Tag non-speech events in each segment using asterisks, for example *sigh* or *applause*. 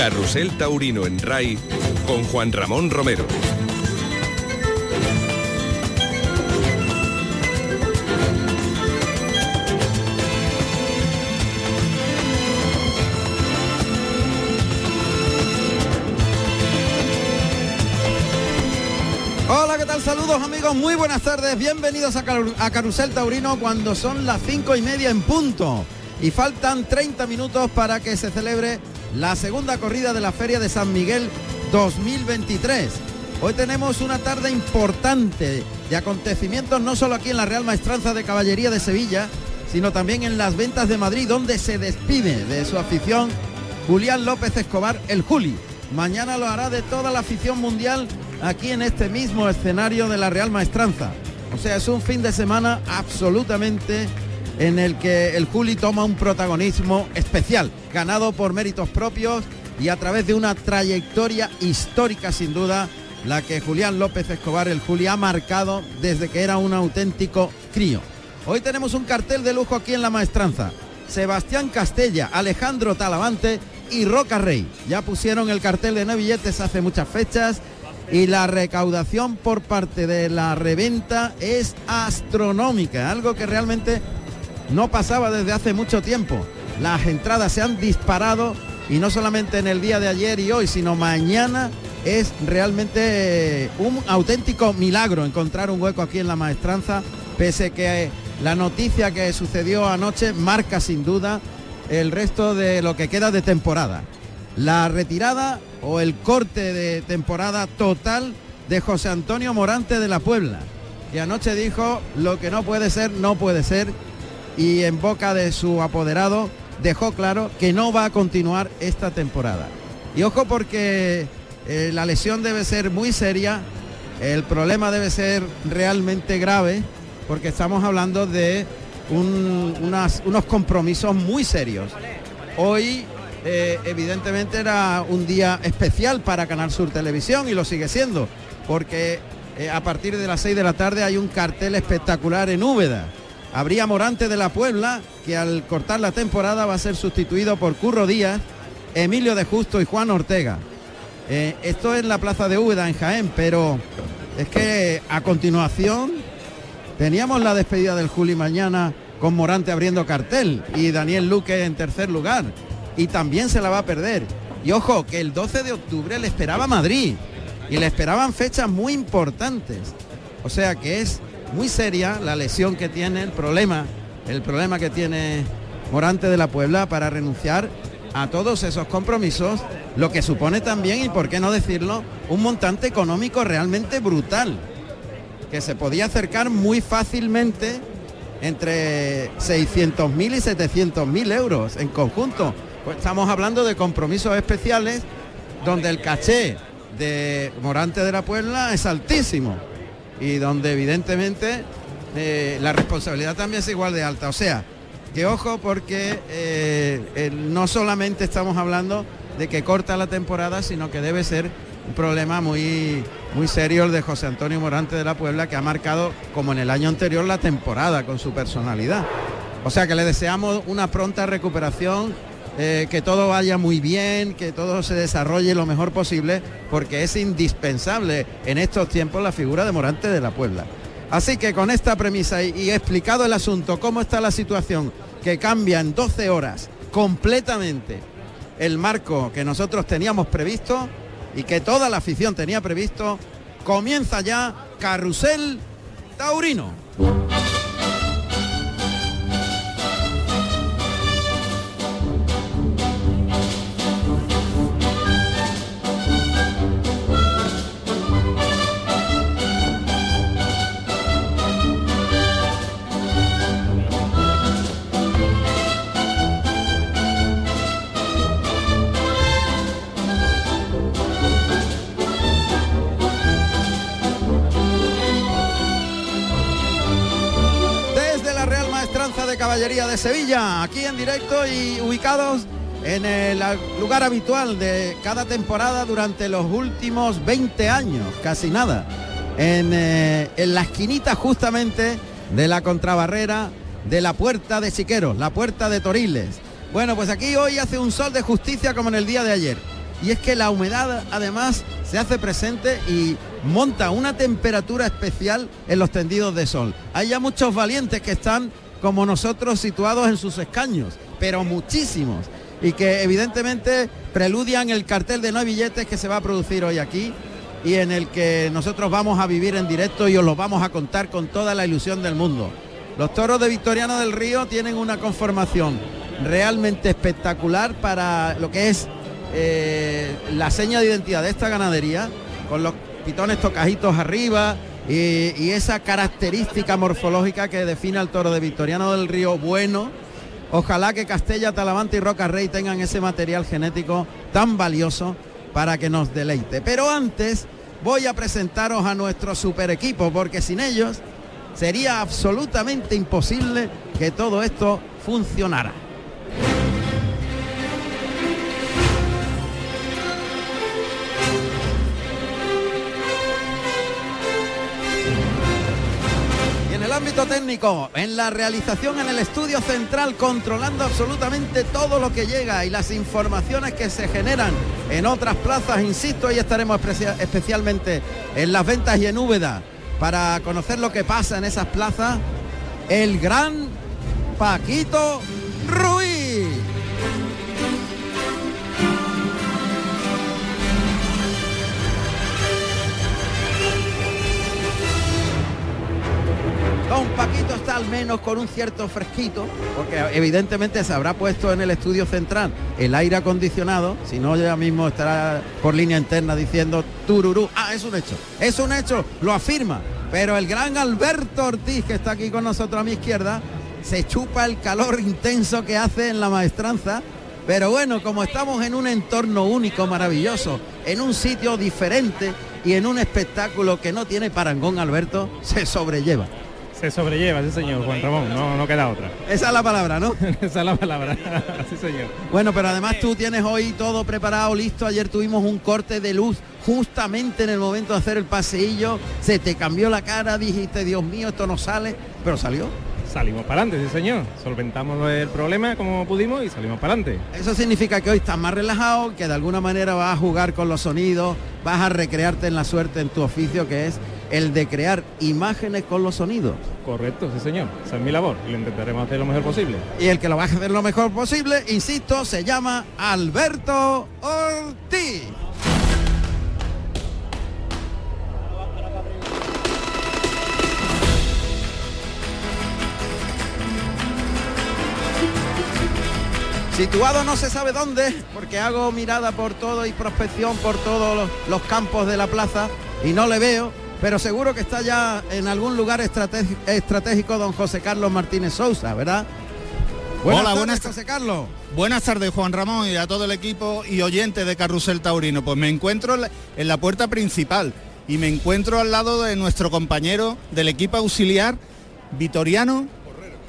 Carrusel Taurino en RAI con Juan Ramón Romero. Hola, ¿qué tal? Saludos amigos, muy buenas tardes, bienvenidos a, Car- a Carrusel Taurino cuando son las cinco y media en punto y faltan 30 minutos para que se celebre la segunda corrida de la Feria de San Miguel 2023. Hoy tenemos una tarde importante de acontecimientos no solo aquí en la Real Maestranza de Caballería de Sevilla, sino también en las ventas de Madrid, donde se despide de su afición Julián López Escobar, el Juli. Mañana lo hará de toda la afición mundial aquí en este mismo escenario de la Real Maestranza. O sea, es un fin de semana absolutamente en el que el Juli toma un protagonismo especial, ganado por méritos propios y a través de una trayectoria histórica sin duda, la que Julián López Escobar, el Juli, ha marcado desde que era un auténtico crío. Hoy tenemos un cartel de lujo aquí en la Maestranza. Sebastián Castella, Alejandro Talavante y Roca Rey. Ya pusieron el cartel de no billetes hace muchas fechas y la recaudación por parte de la reventa es astronómica, algo que realmente no pasaba desde hace mucho tiempo. Las entradas se han disparado y no solamente en el día de ayer y hoy, sino mañana es realmente eh, un auténtico milagro encontrar un hueco aquí en la maestranza, pese que la noticia que sucedió anoche marca sin duda el resto de lo que queda de temporada. La retirada o el corte de temporada total de José Antonio Morante de la Puebla, que anoche dijo lo que no puede ser, no puede ser, y en boca de su apoderado dejó claro que no va a continuar esta temporada. Y ojo porque eh, la lesión debe ser muy seria, el problema debe ser realmente grave, porque estamos hablando de unos compromisos muy serios. Hoy eh, evidentemente era un día especial para Canal Sur Televisión y lo sigue siendo, porque eh, a partir de las 6 de la tarde hay un cartel espectacular en Úbeda. Habría Morante de la Puebla, que al cortar la temporada va a ser sustituido por Curro Díaz, Emilio de Justo y Juan Ortega. Eh, esto es la plaza de Úbeda en Jaén, pero es que a continuación teníamos la despedida del Juli mañana con Morante abriendo cartel y Daniel Luque en tercer lugar. Y también se la va a perder. Y ojo, que el 12 de octubre le esperaba Madrid y le esperaban fechas muy importantes. O sea que es muy seria la lesión que tiene, el problema, el problema que tiene Morante de la Puebla para renunciar a todos esos compromisos, lo que supone también, y por qué no decirlo, un montante económico realmente brutal, que se podía acercar muy fácilmente entre 600.000 y 700.000 euros en conjunto. Pues estamos hablando de compromisos especiales donde el caché de Morante de la Puebla es altísimo y donde evidentemente eh, la responsabilidad también es igual de alta. O sea, que ojo porque eh, no solamente estamos hablando de que corta la temporada, sino que debe ser un problema muy, muy serio el de José Antonio Morante de la Puebla, que ha marcado, como en el año anterior, la temporada con su personalidad. O sea que le deseamos una pronta recuperación, eh, que todo vaya muy bien, que todo se desarrolle lo mejor posible, porque es indispensable en estos tiempos la figura de Morante de la Puebla. Así que con esta premisa y, y explicado el asunto, cómo está la situación, que cambia en 12 horas completamente el marco que nosotros teníamos previsto y que toda la afición tenía previsto, comienza ya Carrusel Taurino. De Sevilla, aquí en directo y ubicados en el lugar habitual de cada temporada durante los últimos 20 años, casi nada. En, eh, en la esquinita justamente de la contrabarrera de la puerta de Siqueros, la puerta de Toriles. Bueno, pues aquí hoy hace un sol de justicia como en el día de ayer. y es que la humedad además se hace presente y monta una temperatura especial en los tendidos de sol. Hay ya muchos valientes que están como nosotros situados en sus escaños, pero muchísimos, y que evidentemente preludian el cartel de no hay billetes que se va a producir hoy aquí y en el que nosotros vamos a vivir en directo y os lo vamos a contar con toda la ilusión del mundo. Los toros de Victoriano del Río tienen una conformación realmente espectacular para lo que es eh, la seña de identidad de esta ganadería, con los pitones tocajitos arriba y, esa característica morfológica que define al toro de Victoriano del Río bueno. Ojalá que Castella, Talavante y Roca Rey tengan ese material genético tan valioso para que nos deleite. Pero antes voy a presentaros a nuestro super equipo, porque sin ellos sería absolutamente imposible que todo esto funcionara. Ámbito técnico, en la realización en el estudio central, controlando absolutamente todo lo que llega y las informaciones que se generan en otras plazas, insisto, ahí estaremos especia- especialmente en las ventas y en Úbeda para conocer lo que pasa en esas plazas, el gran Paquito Ruiz. Don Paquito está al menos con un cierto fresquito, porque evidentemente se habrá puesto en el estudio central el aire acondicionado, si no ya mismo estará por línea interna diciendo tururú. Ah, es un hecho, es un hecho, lo afirma. Pero el gran Alberto Ortiz, que está aquí con nosotros a mi izquierda, se chupa el calor intenso que hace en la maestranza. Pero bueno, como estamos en un entorno único, maravilloso, en un sitio diferente y en un espectáculo que no tiene parangón, Alberto, se sobrelleva. Se sobrelleva, sí señor, Juan Ramón, no, no queda otra. Esa es la palabra, ¿no? *laughs* Esa es la palabra, *laughs* sí señor. Bueno, pero además tú tienes hoy todo preparado, listo. Ayer tuvimos un corte de luz justamente en el momento de hacer el paseillo. Se te cambió la cara, dijiste, Dios mío, esto no sale, pero salió. Salimos para adelante, sí señor. Solventamos el problema como pudimos y salimos para adelante. Eso significa que hoy estás más relajado, que de alguna manera vas a jugar con los sonidos, vas a recrearte en la suerte en tu oficio, que es el de crear imágenes con los sonidos. Correcto, sí señor. Esa es mi labor y lo intentaremos hacer lo mejor posible. Y el que lo va a hacer lo mejor posible, insisto, se llama Alberto Ortiz. Situado no se sabe dónde, porque hago mirada por todo y prospección por todos los, los campos de la plaza y no le veo, pero seguro que está ya en algún lugar estratégico don José Carlos Martínez Sousa, ¿verdad? Buenas Hola, tardes, buenas José Carlos. Buenas tardes Juan Ramón y a todo el equipo y oyentes de Carrusel Taurino. Pues me encuentro en la, puerta principal y me encuentro al lado de nuestro compañero del equipo auxiliar, Vitoriano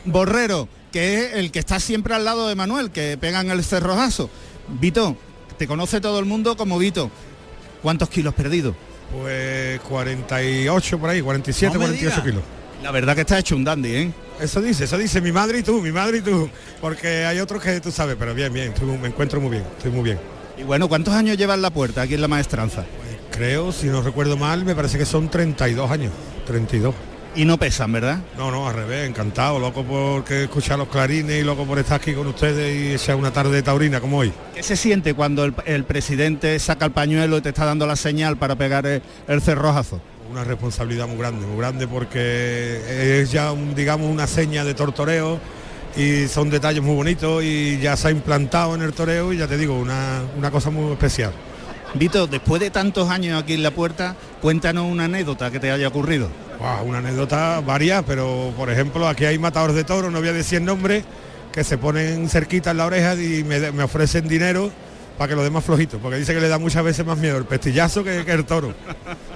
Borrero, que es el que está siempre al lado de Manuel, que pegan el cerrojazo. Vito, te conoce todo el mundo como Vito. ¿Cuántos kilos perdidos? Pues 48 por ahí, 47, No me 48 diga. kilos. La verdad que está hecho un dandy, ¿eh? Eso dice, eso dice mi madre y tú, mi madre y tú. Porque hay otros que tú sabes, pero bien, bien, estoy me encuentro muy bien, estoy muy bien. Y bueno, ¿cuántos años lleva en la puerta aquí en la maestranza? Creo, si no recuerdo mal, me parece que son 32 años, 32. Y no pesan, ¿verdad? No, no, al revés, encantado, loco porque escuchar los clarines y loco por estar aquí con ustedes y echar una tarde taurina como hoy. ¿Qué se siente cuando el, el presidente saca el pañuelo y te está dando la señal para pegar el, el cerrojazo? Una responsabilidad muy grande, muy grande porque es ya, un, digamos, una seña de tortoreo y son detalles muy bonitos y ya se ha implantado en el toreo y ya te digo, una, una cosa muy especial. Vito, después de tantos años aquí en la puerta, cuéntanos una anécdota que te haya ocurrido. Una anécdota varias, pero por ejemplo aquí hay matadores de toros, no voy a decir nombres, que se ponen cerquita en la oreja y me, me ofrecen dinero para que lo dé más flojito, porque dice que le da muchas veces más miedo el pestillazo que, que el toro,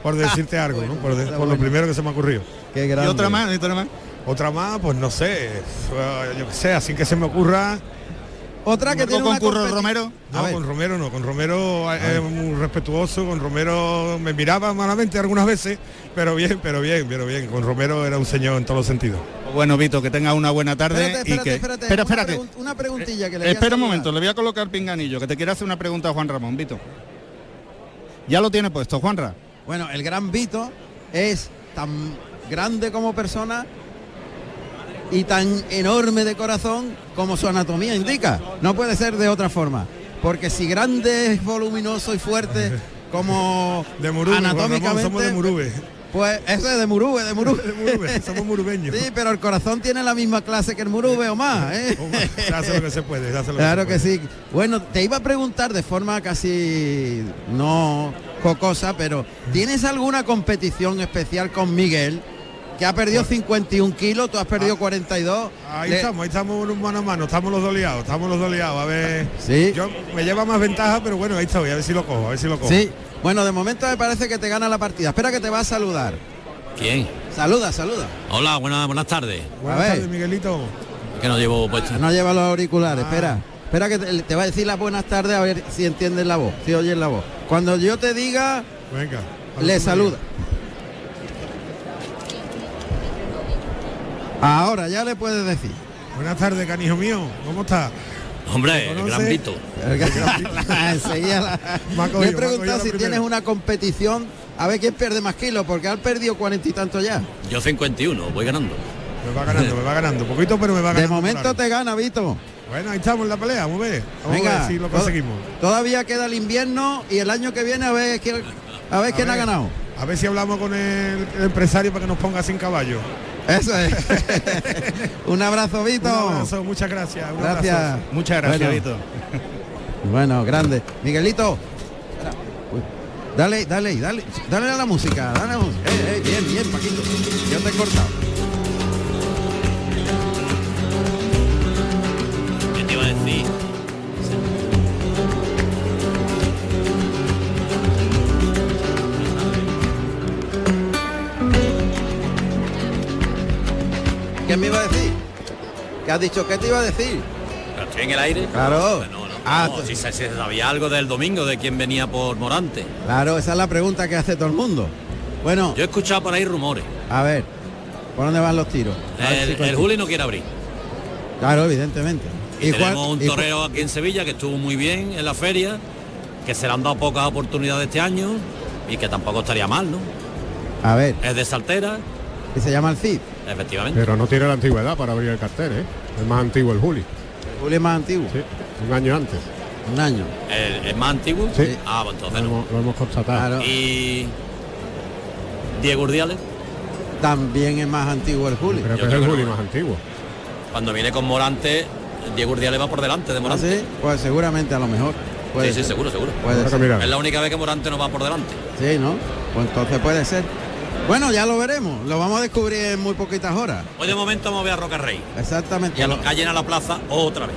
por *laughs* decirte algo, ¿no? por, de- por lo primero que se me ocurrió. Qué Y otra más, y otra más. Otra más, pues no sé, yo qué sé, así que se me ocurra. Otra que ¿Algo tiene con una Curro Romero? No, con Romero no, con Romero es muy respetuoso, con Romero me miraba malamente algunas veces, pero bien, pero bien, pero bien. Con Romero era un señor en todos los sentidos. Bueno, Vito, que tenga una buena tarde Espérate, y espérate, que... espérate. Espera, Una espérate. pregun- Una preguntilla que le voy a Espera un momento, le voy a colocar pinganillo, que te quiere hacer una pregunta a Juan Ramón, Vito. ya lo tiene puesto, Juanra. Bueno, el gran Vito es tan grande como persona y tan enorme de corazón como su anatomía indica. No puede ser de otra forma. Porque si grande es voluminoso y fuerte *laughs* como De Murube, anatómicamente, somos de Murube. pues eso es de Murube, de Murube. *laughs* De Murube, somos murubeños. Sí, pero el corazón tiene la misma clase que el Murube o más, ¿eh? Lo que se puede, lo Claro se que puede. sí. Bueno, te iba a preguntar de forma casi no jocosa, pero ¿tienes alguna competición especial con Miguel? Que ha perdido 51 kilos, tú has perdido 42. Ahí Le- estamos, ahí estamos unos mano a mano, estamos los dos liados, estamos los dos liados. A ver, Sí. yo me lleva más ventaja, pero bueno, ahí estoy, a ver si lo cojo, a ver si lo cojo. Sí. Bueno, de momento me parece que te gana la partida. Espera que te va a saludar. ¿Quién? Saluda, saluda. Hola, buenas, buenas tardes. Buenas A ver. tardes, Miguelito. Que no llevo puesto. No lleva los auriculares, Ah. espera. Espera que te, te va a decir las buenas tardes a ver si entiendes la voz, si oyes la voz. Cuando yo te diga, Venga. le saluda. Ahora ya le puedes decir. Buenas tardes, canijo mío, ¿cómo estás? Hombre, ¿Lo el gran *laughs* Vito. Me cogido, he preguntado si primera. tienes una competición a ver quién pierde más kilos, porque han perdido cuarenta y tantos ya. Yo 51, voy ganando. Me va ganando, me va ganando, poquito, pero me va De ganando. momento claro. te gana, Vito. Bueno, ahí estamos en la pelea, vamos a ver. Vamos a Venga, ver si lo to- conseguimos. Todavía queda el invierno y el año que viene a ver quién, a ver quién ha ganado. A ver si hablamos con el, el empresario para que nos ponga sin caballo. Eso es. *laughs* Un abrazo, Vito. Un abrazo, muchas gracias. un Gracias. abrazo. Muchas gracias, Bueno. Vito. Bueno, grande. Miguelito. Dale, dale, dale, dale a la música, dale a la música. Eh, eh, bien, bien, Paquito. Yo te he cortado. Has dicho? ¿Qué te iba a decir? ¿Pero ¿Estoy en el aire? Claro. No, no, Ah, no, si se, se sabía algo del domingo de quién venía por Morante. Claro, esa es la pregunta que hace todo el mundo. Bueno, Yo he escuchado por ahí rumores. a ver, ¿por dónde van los tiros? A ver si El, el. Juli no quiere abrir. Claro, evidentemente. Y Juan- tenemos un y Juan- torero aquí en Sevilla que estuvo muy bien en la feria, que se le han dado pocas oportunidades este año y que tampoco estaría mal, ¿no? A ver, Es de Saltera, y se llama el Cid. efectivamente. Pero no tiene la antigüedad para abrir el cartel, ¿eh? Es más antiguo el Juli, El Juli es más antiguo, sí, un año antes. un año. El, el más antiguo. Sí. Ah, pues Lo entonces no. hemos, lo hemos constatado. Claro. Y Diego Urdiales, También es más antiguo el Juli. Creo Yo que es creo el Juli no. más antiguo. cuando viene con Morante, Diego Urdiales va por delante de ¿Ah, Morante. sí? Pues seguramente a lo mejor. Puede sí, sí, seguro, seguro. Puede ser. Es la única vez que Morante no va por delante. Sí, ¿no? Pues entonces puede ser. Bueno, ya lo veremos. Lo vamos a descubrir en muy poquitas horas. Hoy de momento vamos a ver a Roca Rey. Exactamente. Y a los que llena la plaza otra vez.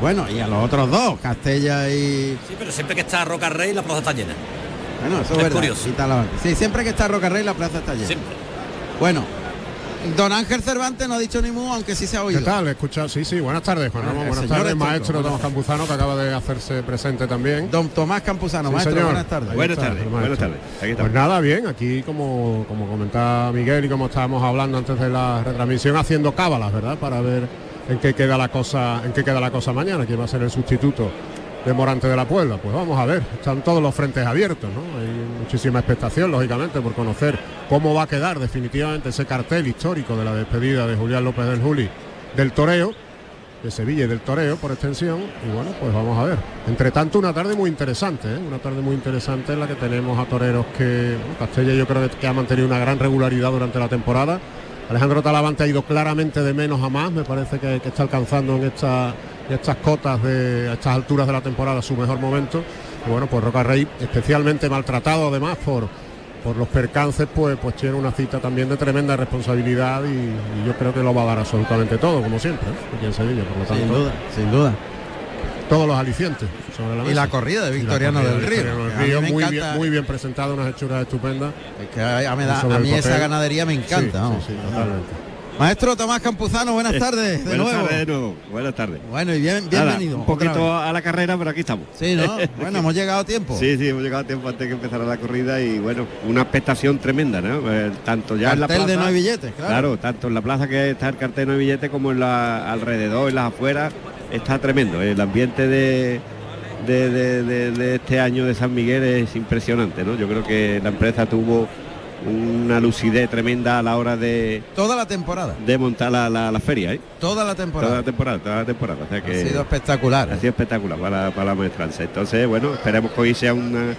Bueno, y a los otros dos, Castella y... Sí, pero siempre que está Roca Rey la plaza está llena. Bueno, eso es, Es verdad. curioso. Sí, siempre que está Roca Rey la plaza está llena. Siempre. Bueno, don Ángel Cervantes no ha dicho ni mu, aunque sí se ha oído. ¿Qué tal? Escucha, sí, sí, buenas tardes, Juan Ramón. Buenas señor tardes, maestro Tomás Campuzano, que acaba de hacerse presente también. Don Tomás Campuzano, Sí, maestro, señor. buenas tardes. Buenas está, tardes, buenas tardes. Aquí Pues nada, bien, aquí como, como comentaba Miguel y como estábamos hablando antes de la retransmisión, haciendo cábalas, ¿verdad? Para ver en qué queda la cosa, en qué queda la cosa mañana, quién va a ser el sustituto de Morante de la Puebla. Pues vamos a ver, están todos los frentes abiertos, ¿no? Hay muchísima expectación, lógicamente, por conocer cómo va a quedar definitivamente ese cartel histórico de la despedida de Julián López del Juli del toreo de Sevilla y del toreo por extensión. Y bueno pues vamos a ver. Entre tanto una tarde muy interesante ¿eh? una tarde muy interesante en la que tenemos a toreros que bueno, Castella yo creo que ha mantenido una gran regularidad durante la temporada. Alejandro Talavante ha ido claramente de menos a más. Me parece que, está alcanzando en, esta- en estas cotas de a estas alturas de la temporada su mejor momento bueno pues Roca Rey especialmente maltratado además por por los percances, pues, pues tiene una cita también de tremenda responsabilidad y, y yo creo que lo va a dar absolutamente todo, como siempre, ¿eh? aquí en Sevilla, por lo tanto, Sin duda, sin duda. todos los alicientes sobre la Y la corrida de Victoriano corrida del de Río. Victoriano del Río, muy, encanta- bien, muy bien presentado, unas hechuras estupendas. Es que a, da- mí esa ganadería me encanta. Sí, vamos. sí, sí, totalmente. Maestro Tomás Campuzano, buenas tardes de Buenas nuevo. tardes de nuevo. Buenas tardes. Bueno, y bien, bienvenido. un poquito a la carrera, pero aquí estamos. Sí, ¿no? *laughs* Bueno, hemos llegado a tiempo. Sí, sí, hemos llegado a tiempo antes que empezara la corrida y bueno, una expectación tremenda, ¿no? Eh, tanto ya en la Cartel plaza. de no hay billetes, claro. Claro, tanto en la plaza que está el cartel de no hay billetes como en la alrededor, en las afueras, está tremendo. El ambiente de, de, de- de- de este año de San Miguel es impresionante, ¿no? Yo creo que la empresa tuvo una lucidez tremenda a la hora de, Toda la temporada. de montar la, la- la feria, ¿eh? Toda la Toda temporada. la temporada, toda la temporada. O sea que Ha sido espectacular. ha sido espectacular para, para la maestranza. Entonces, bueno, esperemos que hoy sea una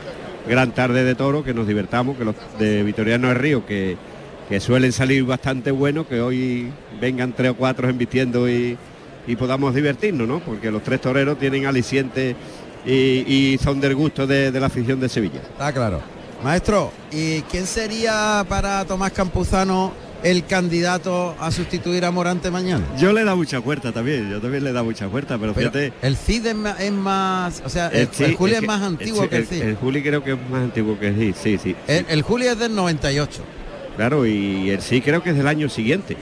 gran tarde de toro, que nos divertamos, que los de Vitoriano del Río, que, que suelen salir bastante buenos, que hoy vengan tres o cuatro embistiendo y, y podamos divertirnos, ¿no? Porque los tres toreros tienen aliciente y, y son del gusto de, de la afición de Sevilla. Está claro. Maestro, ¿y quién sería para Tomás Campuzano el candidato a sustituir a Morante mañana? Yo le da mucha fuerza también, yo también le da mucha fuerza, pero, Pero fíjate. el CID es más, o sea, el, sí, el Juli es, que- más antiguo que el CID. el Juli creo que es más antiguo que el CID, sí, sí. El, el Juli es del 98, Claro, y el sí creo que es del año siguiente.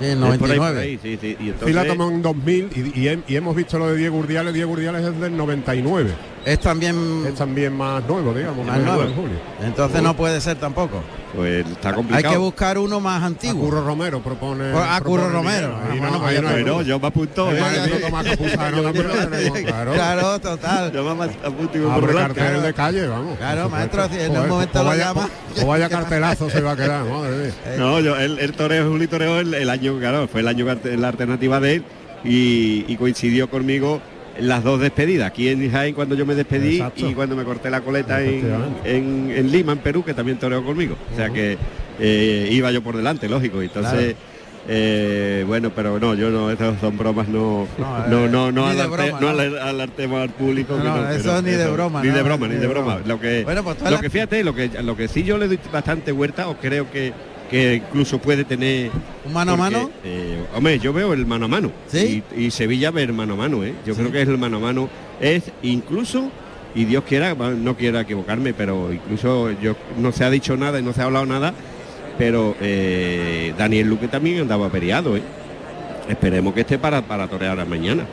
sí, el Es por ahí, por 99. ahí, sí, sí. Y Sí la entonces, tomó en 2000 y, y hem- y hemos visto lo de Diego Urdiales. Diego Urdiales es del 99. Es también Es también más nuevo, digamos. más nuevo. el Julio. Entonces no puede ser tampoco. pues está Hay complicado. que buscar uno más A antiguo. Curro Romero propone. Pues a propone Curro Romero. Ah, Ahí bueno, no, no hay Bueno, duda. yo me apunto. Claro. Total. yo me apunto y Abre cartel de calle, vamos. Claro, maestro, en un momento lo llama. pues vaya cartelazo se va a quedar, madre mía. *laughs* No, yo el, el toreo, Juli Toreo, el, el año, claro, fue el año la alternativa de él y, y coincidió conmigo en las dos despedidas, aquí en Jaén cuando yo me despedí Exacto. y cuando me corté la coleta en, en- en Lima, en Perú, que también toreó conmigo. O sea que eh, iba yo por delante, lógico. Entonces, eh, bueno, pero no, yo no, esas son bromas, no, No, no, eh, no, no, ni de alarte- broma, no ¿no? alar- alartemos al público. No, no, eso ni de broma, Ni no, de broma, ni ni de broma. broma. Lo que, Bueno, pues lo las- que fíjate, lo que, lo que sí yo le doy bastante vuelta, o creo que, que incluso puede tener ¿Un mano a mano? eh, hombre, yo veo el mano a mano. ¿Sí? Y, y Sevilla ve el mano a mano, ¿eh? Yo Sí. creo que es el mano a mano. Es incluso, y Dios quiera, no quiera equivocarme, pero incluso yo no se ha dicho nada y no se ha hablado nada, pero eh, Daniel Luque también andaba periado, ¿eh? Esperemos que esté para, para torear mañana.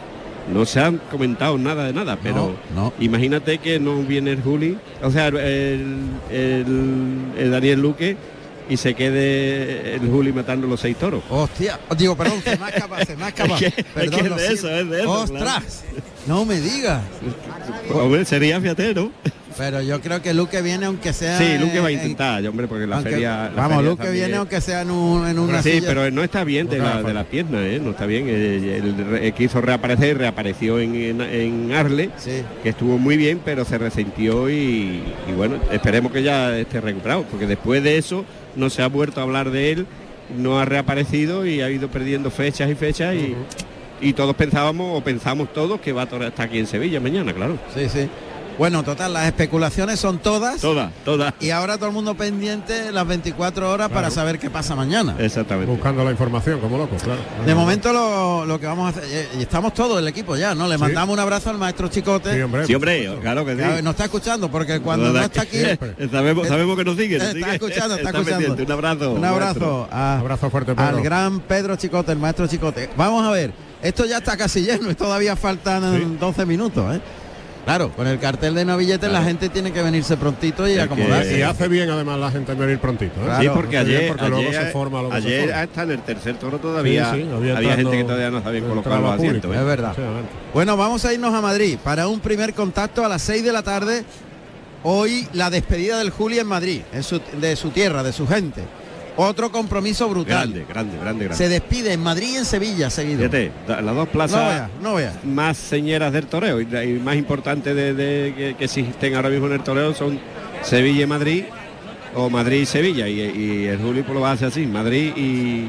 No se han comentado nada de nada, pero no. imagínate que no viene el Juli, o sea, el, el- el Daniel Luque y se quede el Juli matando los seis toros. Hostia, digo, perdón, se me ha escapado, se me ha *laughs* escapado. Es que- es Perdón, que es de siento. eso, es de eso, Ostras, no me digas. Hombre, sería fíjate, ¿no? Pero yo creo que Luque viene aunque sea. Sí, Luque va a en- intentar, hombre, porque la aunque- feria. la vamos, feria Luque viene aunque sea en, un, en una sí, silla. pero no está bien de la, de la pierna, ¿eh? No está bien. Él, él re- quiso reaparecer, reapareció en, en, en Arle, Sí. que estuvo muy bien, pero se resintió y, y bueno, esperemos que ya esté recuperado, porque después de eso no se ha vuelto a hablar de él, no ha reaparecido y ha ido perdiendo fechas y fechas y, y todos pensábamos, o pensamos todos, que va a hasta aquí en Sevilla mañana, claro. Sí, sí. Bueno, total, las especulaciones son todas. Todas, todas. Y ahora todo el mundo pendiente las 24 horas para saber qué pasa mañana. Exactamente. Buscando la información, como loco, claro. De momento lo, lo que vamos a hacer, eh, y estamos todos el equipo ya, ¿no? Le Sí. mandamos un abrazo al maestro Chicote. Sí, hombre. Sí, hombre, claro que sí. nos está escuchando, porque cuando no está aquí, que *laughs* sabemos, sabemos que nos sigue. nos Está sigue. escuchando, está escuchando. pendiente. Un abrazo. un abrazo a- Abrazo fuerte, Pedro. al gran Pedro Chicote, el maestro Chicote. Vamos a ver, esto ya está casi lleno y todavía faltan Sí. 12 minutos, ¿eh? Claro, con el cartel de novilletes la gente tiene que venirse prontito y acomodarse. Y hace bien además la gente en venir prontito. ¿eh? Claro, Sí, porque ayer, porque luego ayer, se forma lo que se ayer forma. hasta en el tercer toro todavía Sí, sí, había, gente que todavía no sabía colocar los asientos. público. ¿eh? Es verdad. Bueno, vamos a irnos a Madrid para un primer contacto a las 6 de la tarde. Hoy la despedida del Juli en Madrid, en su- de su tierra, de su gente. Otro compromiso brutal. Grande, grande, grande, grande. Se despide en Madrid y en Sevilla seguido. Fíjate, las dos No plazas vea, no vea. más señeras del toreo y, más importantes de, de- que, que existen ahora mismo en el toreo son Sevilla y Madrid o Madrid y Sevilla y, y el Juli pues lo hace así, Madrid y,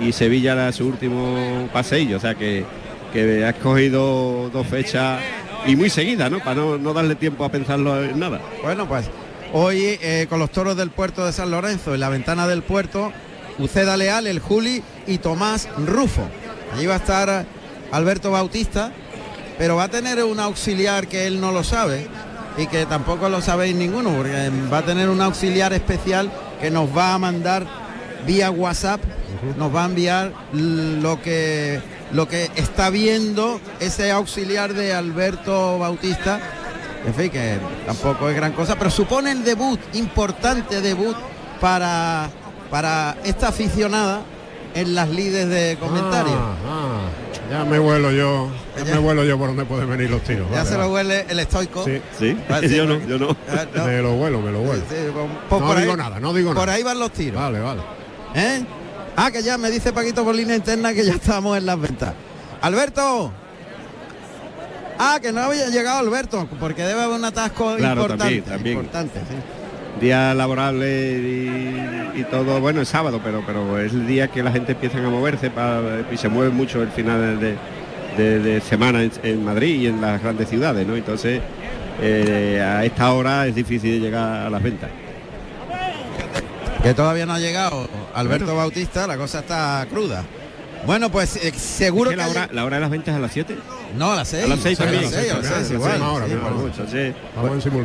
y Sevilla era su último paseillo, o sea que, que ha escogido dos fechas y muy seguidas, ¿no? Para no, no darle tiempo a pensarlo en nada. Bueno, pues hoy eh, con los toros del puerto de San Lorenzo en la ventana del puerto, Uceda Leal, el Juli y Tomás Rufo. Allí va a estar Alberto Bautista, pero va a tener un auxiliar que él no lo sabe y que tampoco lo sabéis ninguno, porque va a tener un auxiliar especial que nos va a mandar vía WhatsApp, nos va a enviar lo que lo que está viendo ese auxiliar de Alberto Bautista en fin, que tampoco es gran cosa, pero supone el debut, importante debut para, para esta aficionada en las lides de comentarios. Ah, ah. Ya me vuelo yo, ya, me vuelo yo por donde pueden venir los tiros. Ya vale, se lo huele el estoico. Sí. Sí, Vale, sí, yo no, yo no. Ah, no. Me lo vuelo, me lo vuelo. Sí, pues, pues no por digo ahí- nada, no digo Por nada. ahí van los tiros. Vale, vale. ¿Eh? Ah, que ya me dice Paquito por línea interna que ya estamos en las ventas. Alberto. Ah, que no había llegado Alberto, porque debe haber un atasco Claro, importante. también, también. Importante, sí. Día laborable y, y todo, bueno, es sábado, pero pero es el día que la gente empieza a moverse para, y se mueve mucho el final de, de- de semana en, en Madrid y en las grandes ciudades, ¿no? Entonces, eh, a esta hora es difícil llegar a las ventas. Que todavía no ha llegado Alberto Bautista, la cosa está cruda. Bueno, pues eh, seguro Es que que la, ha hora, la hora de las ventas es a las 7. No, a las 6. A las seis también. Sí, Sí,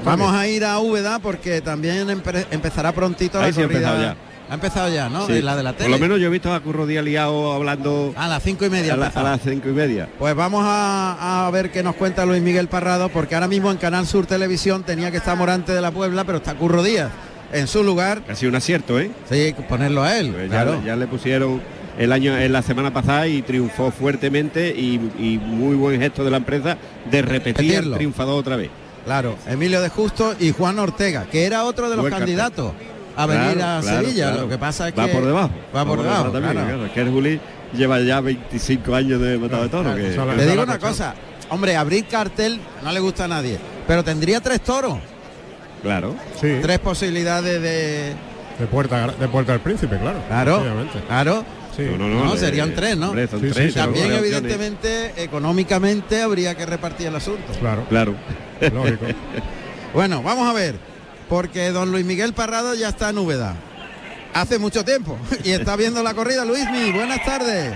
Vamos a ir a Úbeda porque también empe- empezará prontito la Ahí sí ha corrida. empezado ya. Ha empezado ya, ¿no? sí. La de la tele. Por lo menos yo he visto a Curro Díaz liado hablando a las cinco y media. a, la- ha las cinco y media. Pues vamos a, a ver qué nos cuenta Luis Miguel Parrado, porque ahora mismo en Canal Sur Televisión tenía que estar Morante de la Puebla, pero está Curro Díaz. En su lugar, Ha sido un acierto, ¿eh? sí, ponerlo a él. Pues ya, claro. ya le pusieron el año en la semana pasada y triunfó fuertemente y, y muy buen gesto de la empresa de repetir Repetirlo. al triunfador otra vez. Claro, Emilio de Justo y Juan Ortega, que era otro de los Buen cartel. candidatos a venir Claro, a claro, Sevilla. claro. Lo que pasa es que va por debajo. Va por debajo, también, claro. claro. Que el Juli lleva ya 25 años de matado de toro. Que- Te digo una cosa, hombre, abrir cartel no le gusta a nadie, pero tendría tres toros, claro. Sí, tres posibilidades de... de puerta de puerta del príncipe, claro. Claro, claro. Sí. No, no, No, le- serían tres, ¿no? hombre, son Sí, sí, tres, sí, son También evidentemente económicamente habría que repartir el asunto. Claro, Claro. lógico. *laughs* Bueno, vamos a ver, porque don Luis Miguel Parrado ya está en Úbeda. Hace mucho tiempo *laughs* y está viendo la corrida. Luismi, buenas tardes.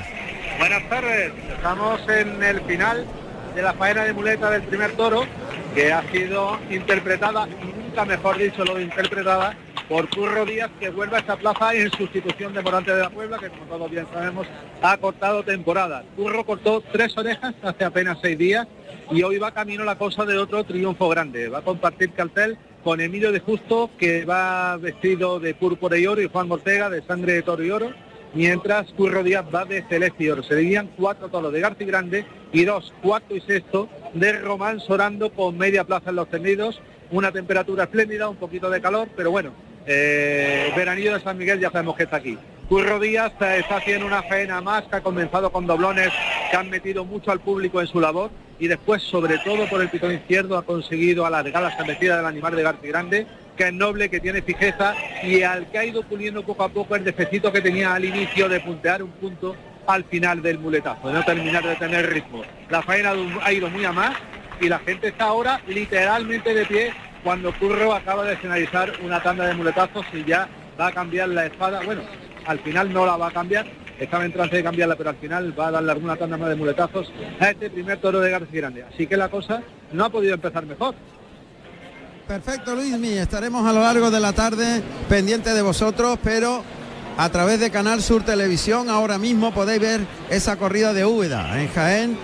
Buenas tardes, estamos en el final de la faena de muleta del primer toro, que ha sido interpretada, nunca mejor dicho lo de interpretada, por Curro Díaz, que vuelve a esta plaza en sustitución de Morante de la Puebla, que como todos bien sabemos, ha cortado temporada. Curro cortó tres orejas hace apenas seis días y hoy va camino la cosa de otro triunfo grande. Va a compartir cartel con Emilio de Justo, que va vestido de púrpura y oro, y Juan Ortega de sangre de toro y oro mientras Curro Díaz va de Celeste Oro. Serían cuatro toros de Garci Grande y dos, cuarto y sexto, de Román Sorando con media plaza en los tendidos, una temperatura espléndida, un poquito de calor, pero bueno, eh, veranillo de San Miguel ya sabemos que está aquí. Curro Díaz eh, está haciendo una faena más que ha comenzado con doblones que han metido mucho al público en su labor y después, sobre todo por el pitón izquierdo, ha conseguido alargar la estampecida del animal de Garci Grande, que es noble, que tiene fijeza y al que ha ido puliendo poco a poco el defecito que tenía al inicio de puntear un punto al final del muletazo, de no terminar de tener ritmo. La faena ha ido muy a más y la gente está ahora literalmente de pie cuando Curro acaba de finalizar una tanda de muletazos y ya va a cambiar la espada. Bueno, al final no la va a cambiar, estaba en trance de cambiarla, pero al final va a darle alguna tanda más de muletazos a este primer toro de García Grande. Así que la cosa no ha podido empezar mejor. Perfecto, Luismi. Estaremos a lo largo de la tarde pendientes de vosotros, pero a través de Canal Sur Televisión ahora mismo podéis ver esa corrida de Úbeda en Jaén,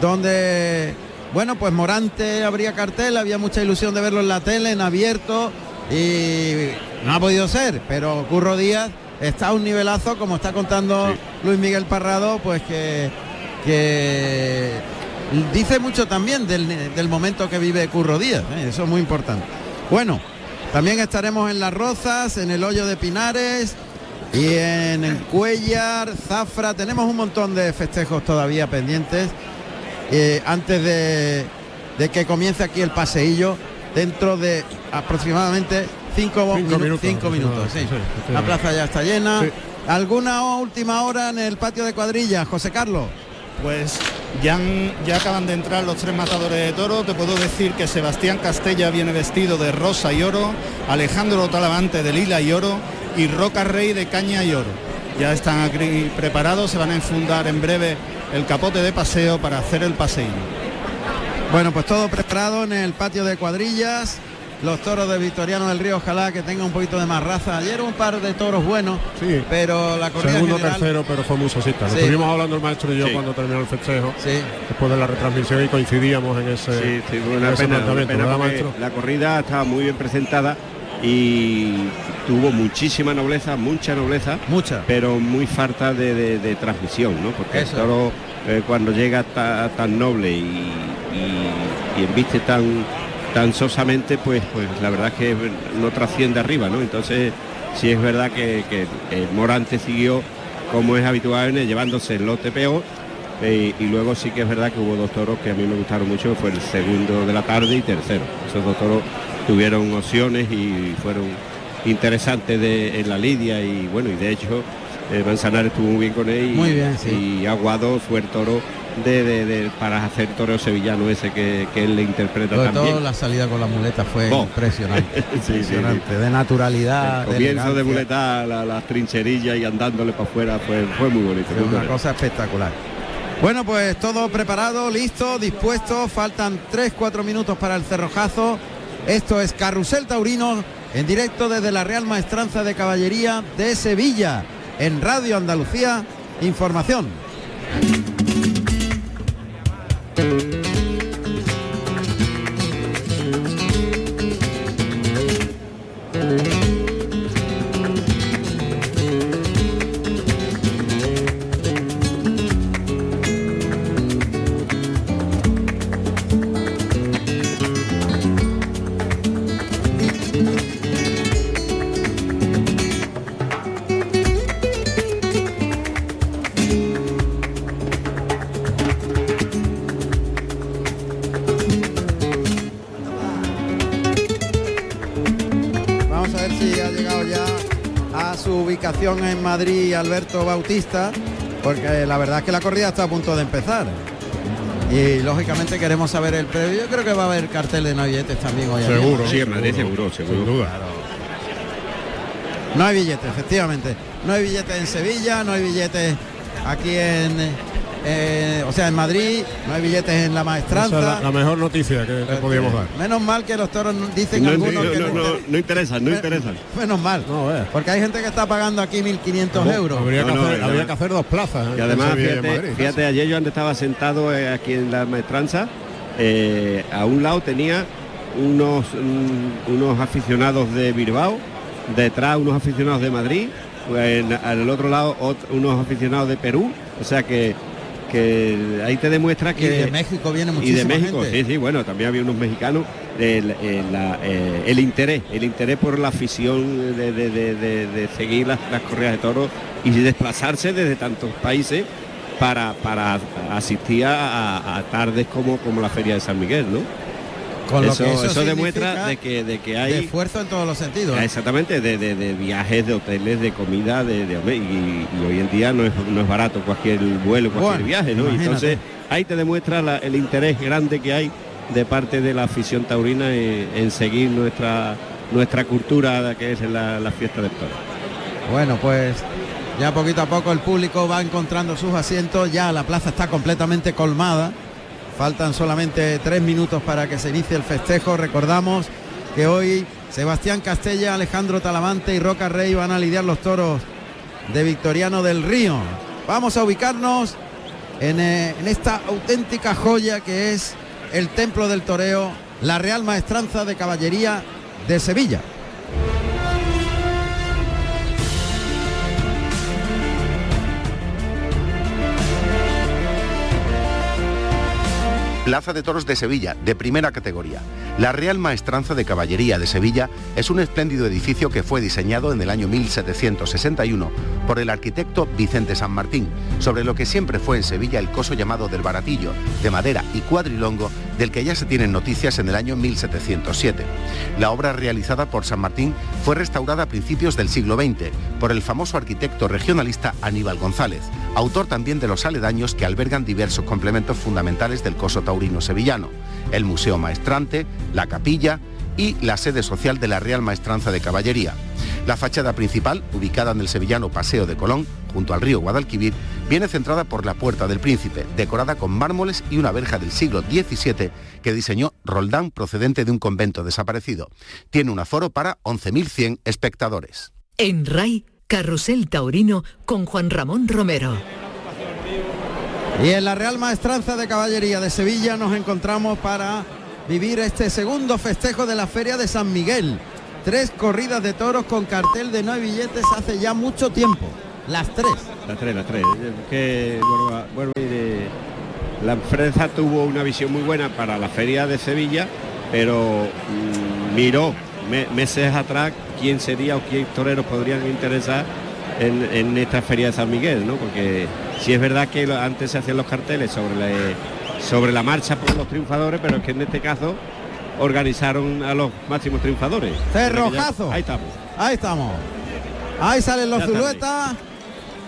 donde, bueno, pues Morante habría cartel, había mucha ilusión de verlo en la tele, en abierto, y no ha podido ser, pero Curro Díaz está a un nivelazo, como está contando Luis Miguel Parrado, pues que, que dice mucho también del, del momento que vive Curro Díaz, ¿eh? eso es muy importante. Bueno, también estaremos en Las Rozas, en el Hoyo de Pinares y en el Cuellar, Zafra, tenemos un montón de festejos todavía pendientes eh, antes de, de que comience aquí el paseillo dentro de aproximadamente cinco, Cinco minu- minutos, cinco minutos, sí. aproximadamente, sí, La plaza ya está llena. Sí. ¿Alguna última hora en el patio de cuadrilla, José Carlos? Pues ya, han- ya acaban de entrar los tres matadores de toro. Te puedo decir que Sebastián Castella viene vestido de rosa y oro, Alejandro Talavante de lila y oro y Roca Rey de caña y oro. Ya están aquí preparados, se van a enfundar en breve el capote de paseo para hacer el paseillo. Bueno, pues todo preparado en el patio de cuadrillas. Los toros de Victoriano del Río, ojalá que tenga un poquito de más raza. Ayer un par de toros buenos, Sí. pero la corrida Segundo, general- tercero, pero fue muy sosita. Lo Sí. estuvimos hablando el maestro y yo Sí. cuando terminó el festejo, Sí, después de la retransmisión y coincidíamos en ese, Sí, en una la corrida estaba muy bien presentada y tuvo muchísima nobleza, mucha nobleza, mucha. pero muy falta de, de- de transmisión, ¿no? Porque Eso. el toro eh, cuando llega ta- tan noble y, y, y embiste tan tan sosamente, pues pues la verdad es que no trasciende arriba, ¿no? Entonces sí es verdad que, que el Morante siguió como es habitual llevándose el lote peor. eh, y luego sí que es verdad que hubo dos toros que a mí me gustaron mucho, que fue el segundo de la tarde y tercero. Esos dos toros tuvieron opciones y fueron interesantes de- en la lidia y bueno, y de hecho eh, Manzanares estuvo muy bien con él y, Muy bien, sí. y Aguado fue el toro de, de- de- para hacer toreo sevillano ese que, que él le interpreta Sobre también. todo la salida con la muleta fue Oh. impresionante. *laughs* Sí, sí, sí. impresionante, de naturalidad. El comienzo de elegancia. muleta, la- las trincherillas y andándole para afuera fue, fue muy bonito. Muy una bonito. cosa espectacular. Bueno, pues todo preparado, listo, dispuesto. Faltan 3-4 minutos para el cerrojazo. Esto es Carrusel Taurino en directo desde la Real Maestranza de Caballería de Sevilla en Radio Andalucía. Información. Madrid Alberto Bautista, porque la verdad es que la corrida está a punto de empezar. Y lógicamente queremos saber el previo. Yo creo que va a haber cartel de navetes también hoy. Seguro. Sí, en Madrid seguro, seguro. Sin duda. No hay billetes, efectivamente. No hay billetes en Sevilla, no hay billetes aquí en, eh, o sea, en Madrid, no hay billetes en la Esa maestranza. es la, la mejor noticia que le podíamos dar. Menos mal que los toros dicen No, algunos no, que no, no, no, inter- no interesan, no interesan. Menos mal. No, eh. Porque hay gente que está pagando aquí 1.500 euros. Habría, No, que, no, hacer, y habría además- que hacer dos plazas. ¿eh? Y además, fíjate, Madrid. fíjate, ayer yo donde estaba sentado eh, aquí en la maestranza, eh, a un lado tenía unos, mm, unos aficionados de Bilbao, detrás unos aficionados de Madrid, en- al otro lado unos aficionados de Perú, o sea que, que ahí te demuestra Y que... de México viene y muchísima de México, gente. sí, sí, bueno, también había unos mexicanos, el, el- la- eh, el interés, el interés por la afición de, de- de- de- seguir las, las corridas de toros y desplazarse desde tantos países para, para asistir a, a tardes como, como la Feria de San Miguel, ¿no? Con lo eso que eso eso demuestra de que, de que de hay esfuerzo en todos los sentidos. Exactamente, de, de- de viajes, de hoteles, de comida, de, de- y, y hoy en día no es, no es barato cualquier vuelo, cualquier Bueno, viaje, ¿no? Imagínate. Entonces ahí te demuestra la- el interés grande que hay de parte de la afición taurina en, en seguir nuestra nuestra cultura que es la, la fiesta del toro. Bueno, pues ya poquito a poco el público va encontrando sus asientos, ya la plaza está completamente colmada. Faltan solamente tres minutos para que se inicie el festejo. Recordamos que hoy Sebastián Castella, Alejandro Talamante y Roca Rey van a lidiar los toros de Victoriano del Río. Vamos a ubicarnos en, eh, en esta auténtica joya que es el Templo del Toreo, la Real Maestranza de Caballería de Sevilla. Plaza de Toros de Sevilla, de primera categoría. La Real Maestranza de Caballería de Sevilla es un espléndido edificio que fue diseñado en el año 1761 por el arquitecto Vicente San Martín, sobre lo que siempre fue en Sevilla el coso llamado del Baratillo, de madera y cuadrilongo, del que ya se tienen noticias en el año 1707. La obra realizada por San Martín fue restaurada a principios del siglo XX por el famoso arquitecto regionalista Aníbal González, autor también de los aledaños que albergan diversos complementos fundamentales del coso taurino sevillano, el Museo Maestrante, la capilla y la sede social de la Real Maestranza de Caballería. La fachada principal, ubicada en el sevillano Paseo de Colón, junto al río Guadalquivir, viene centrada por la Puerta del Príncipe, decorada con mármoles y una verja del siglo XVII que diseñó Roldán procedente de un convento desaparecido. Tiene un aforo para 11.100 espectadores. En RAI, Carrusel Taurino con Juan Ramón Romero. Y en la Real Maestranza de Caballería de Sevilla nos encontramos para vivir este segundo festejo de la Feria de San Miguel. Tres corridas de toros con cartel de no hay billetes hace ya mucho tiempo. Las tres. Las tres, las tres. Es Que eh, la empresa tuvo una visión muy buena para la feria de Sevilla, pero mm, miró me- meses atrás quién sería o quién toreros podrían interesar en, esta feria de San Miguel, ¿no? Porque sí es verdad que antes se hacían los carteles sobre la, sobre la marcha por los triunfadores, pero es que en este caso organizaron a los máximos triunfadores. Cerrojazo. Ahí estamos. Ahí estamos. Ahí salen los Zuluetas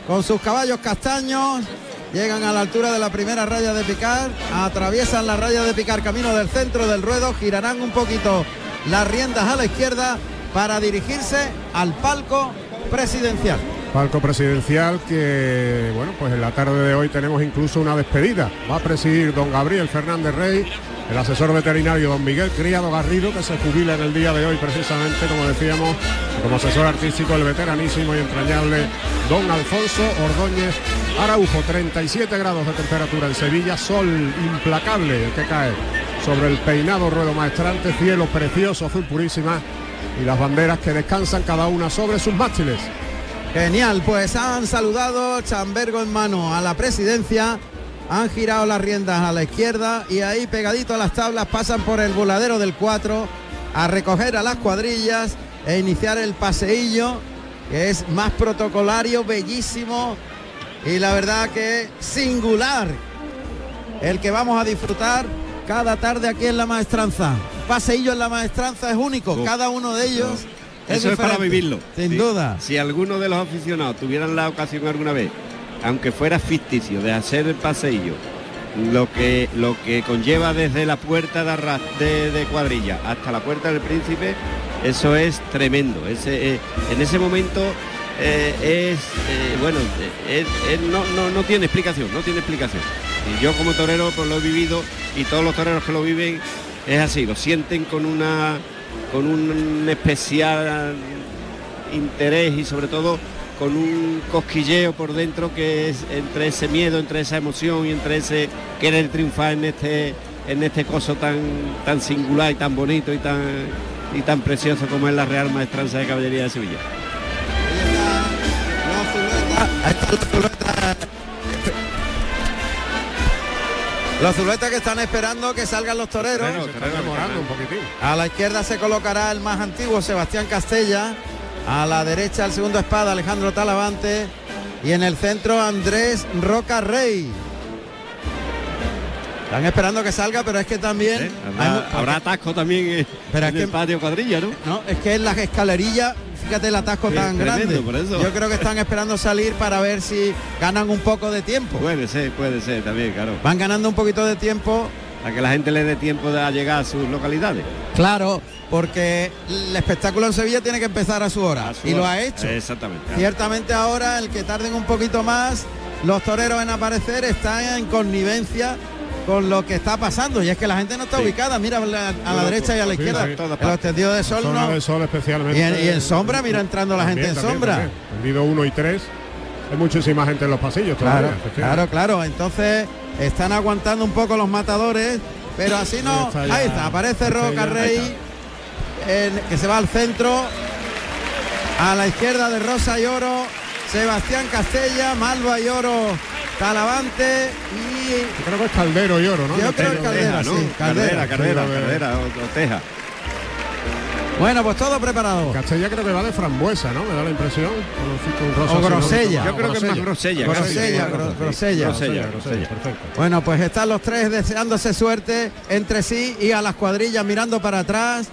con sus caballos castaños. Llegan a la altura de la primera raya de picar, atraviesan la raya de picar camino del centro del ruedo, girarán un poquito las riendas a la izquierda para dirigirse al palco presidencial. Palco presidencial que, bueno, pues en la tarde de hoy tenemos incluso una despedida. Va a presidir don Gabriel Fernández Rey, el asesor veterinario don Miguel Criado Garrido, que se jubila en el día de hoy precisamente, como decíamos, como asesor artístico, el veteranísimo y entrañable don Alfonso Ordóñez Araujo. 37 grados de temperatura en Sevilla, sol implacable que cae sobre el peinado ruedo maestrante, cielo precioso, azul purísima y las banderas que descansan cada una sobre sus mástiles. Genial, pues han saludado chambergo en mano a la presidencia, han girado las riendas a la izquierda y ahí pegadito a las tablas pasan por el voladero del 4 a recoger a las cuadrillas e iniciar el paseillo que es más protocolario, bellísimo y la verdad que singular el que vamos a disfrutar cada tarde aquí en la maestranza. Paseillo en la maestranza es único, cada uno de ellos es Eso es para vivirlo. Sin Sí. duda. Si alguno de los aficionados tuvieran la ocasión alguna vez, aunque fuera ficticio, de hacer el paseillo, lo que, lo que conlleva desde la puerta de, de, cuadrilla hasta la puerta del príncipe, eso es tremendo. Ese, eh, en ese momento eh, es, eh, bueno, no, no, no tiene explicación, no tiene explicación. Y yo como torero pues lo he vivido y todos los toreros que lo viven es así, lo sienten con una con un especial interés y sobre todo con un cosquilleo por dentro que es entre ese miedo, entre esa emoción y entre ese querer triunfar en este en este coso tan tan singular y tan bonito y tan y tan precioso como es la Real Maestranza de Caballería de Sevilla. Los zuluetas que están esperando que salgan los toreros. demorando un poquitín. A la izquierda se colocará el más antiguo, Sebastián Castella. A la derecha el segundo espada, Alejandro Talavante. Y en el centro Andrés Roca Rey. Están esperando que salga, pero es que también... Habrá, habrá atasco también en, Pero es en el que- patio cuadrilla, ¿no? No, es que en las escalerillas, fíjate el atasco tan tremendo, grande. por eso. Yo creo que están esperando salir para ver si ganan un poco de tiempo. Puede ser, puede ser también, claro. Van ganando un poquito de tiempo A que la gente le dé tiempo de a llegar a sus localidades. Claro, porque el espectáculo en Sevilla tiene que empezar a su hora su y lo ha hecho. Exactamente. claro. Ciertamente ahora el que tarden un poquito más, los toreros en aparecer están en connivencia con lo que está pasando y es que la gente no está Sí. ubicada, mira a la, a la derecha y a la izquierda, sí. el extendido de sol no. de sol especialmente. Y en- y en sombra, mira entrando la gente en sombra. Tendido 1 y 3. Hay muchísima gente en los pasillos Claro, todavía, claro, claro. Entonces están aguantando un poco los matadores, pero así no. Ahí está ya. Ahí está, aparece Roca Rey, en- que se va al centro. A la izquierda de Rosa y Oro, Sebastián Castella, Malva y Oro, Talavante y Creo que es Caldero y Oro, ¿no? Yo creo que Caldera, ¿no? sí, Caldera. Caldera, Caldera, de- Caldera o, o Teja. Bueno, pues todo preparado. Castella creo que va de frambuesa, ¿no? Me da la impresión. O grosella. Yo creo que es más grosella. Grosella, gro- grosella. Grosella, grosella. Perfecto. Bueno, pues están los tres deseándose suerte entre sí y a las cuadrillas mirando para atrás.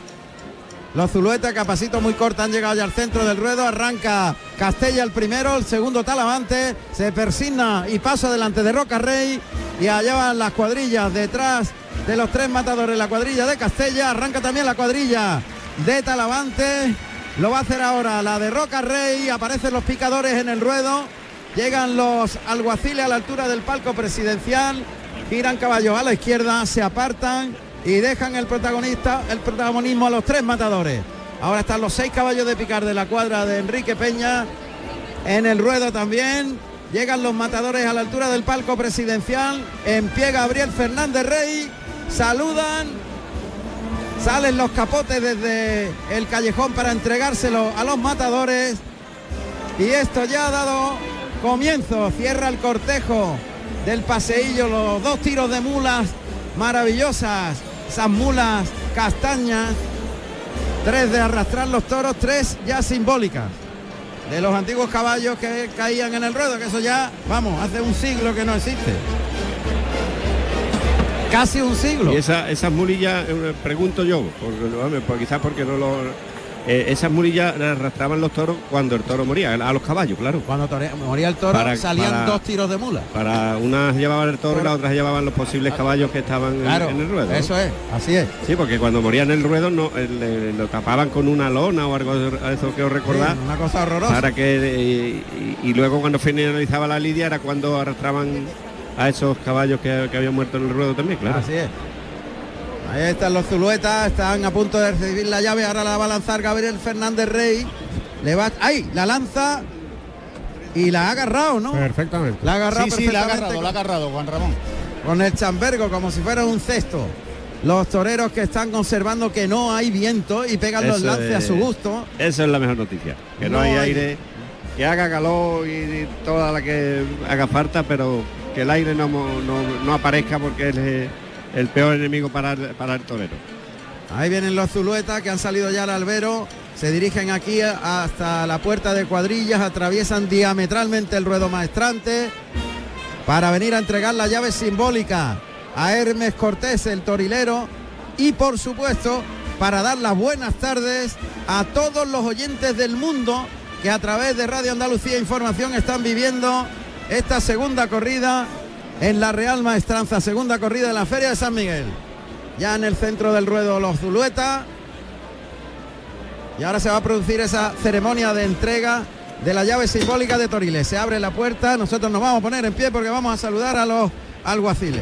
Los Zuluetas, pasito muy corto han llegado ya al centro del ruedo. Arranca Castella el primero, el segundo Talavante. Se persigna y pasa delante de Roca Rey. Y allá van las cuadrillas detrás de los tres matadores. La cuadrilla de Castella. Arranca también la cuadrilla de Talavante. Lo va a hacer ahora la de Roca Rey. Aparecen los picadores en el ruedo. Llegan los alguaciles a la altura del palco presidencial. Giran caballos a la izquierda, se apartan y dejan el protagonista, el protagonismo a los tres matadores. Ahora están los seis caballos de picar de la cuadra de Enrique Peña. En el ruedo también. Llegan los matadores a la altura del palco presidencial. En pie Gabriel Fernández Rey. Saludan. Salen los capotes desde el callejón para entregárselo a los matadores. Y esto ya ha dado comienzo. Cierra el cortejo del paseillo, los dos tiros de mulas maravillosas, esas mulas castañas, tres de arrastrar los toros, tres ya simbólicas de los antiguos caballos que caían en el ruedo, que eso ya, vamos, hace un siglo que no existe. Casi un siglo. Y esa, esas mulillas, eh, pregunto yo, porque, pues quizás porque no lo... eh, esas mulillas las arrastraban los toros cuando el toro moría, a los caballos, claro. Cuando moría el toro Para- salían para- dos tiros de mula. Para unas llevaban el toro y las otras llevaban los posibles caballos que estaban en- Claro, en, el ruedo. ¿no? eso es, así es. Sí, porque cuando morían en el ruedo no, eh, lo tapaban con una lona o algo eso que os recordás. Sí, una cosa horrorosa. Para que y, y luego cuando finalizaba la lidia era cuando arrastraban a esos caballos que, que habían muerto en el ruedo también, claro. Así es. Ahí están los zuluetas, están a punto de recibir la llave, ahora la va a lanzar Gabriel Fernández Rey. Le va, ¡ay! La lanza y la ha agarrado, ¿no? Perfectamente. La ha agarrado Sí, sí, la ha perfectamente agarrado, la ha agarrado, Juan Ramón. con el chambergo como si fuera un cesto. Los toreros que están conservando que no hay viento y pegan los lances a su gusto. Esa es la mejor noticia. Que no, No hay hay- aire, que haga calor y, y toda la que haga falta, pero que el aire no, no, no aparezca porque es el peor enemigo para, para el torero. Ahí vienen los zuluetas que han salido ya al albero, se dirigen aquí hasta la puerta de cuadrillas, atraviesan diametralmente el ruedo maestrante para venir a entregar la llave simbólica a Hermes Cortés, el torilero, y por supuesto para dar las buenas tardes a todos los oyentes del mundo que a través de Radio Andalucía Información están viviendo esta segunda corrida en la Real Maestranza, segunda corrida de la Feria de San Miguel. Ya en el centro del ruedo los Zuluetas. Y ahora se va a producir esa ceremonia de entrega de la llave simbólica de Toriles. Se abre la puerta, nosotros nos vamos a poner en pie porque vamos a saludar a los alguaciles.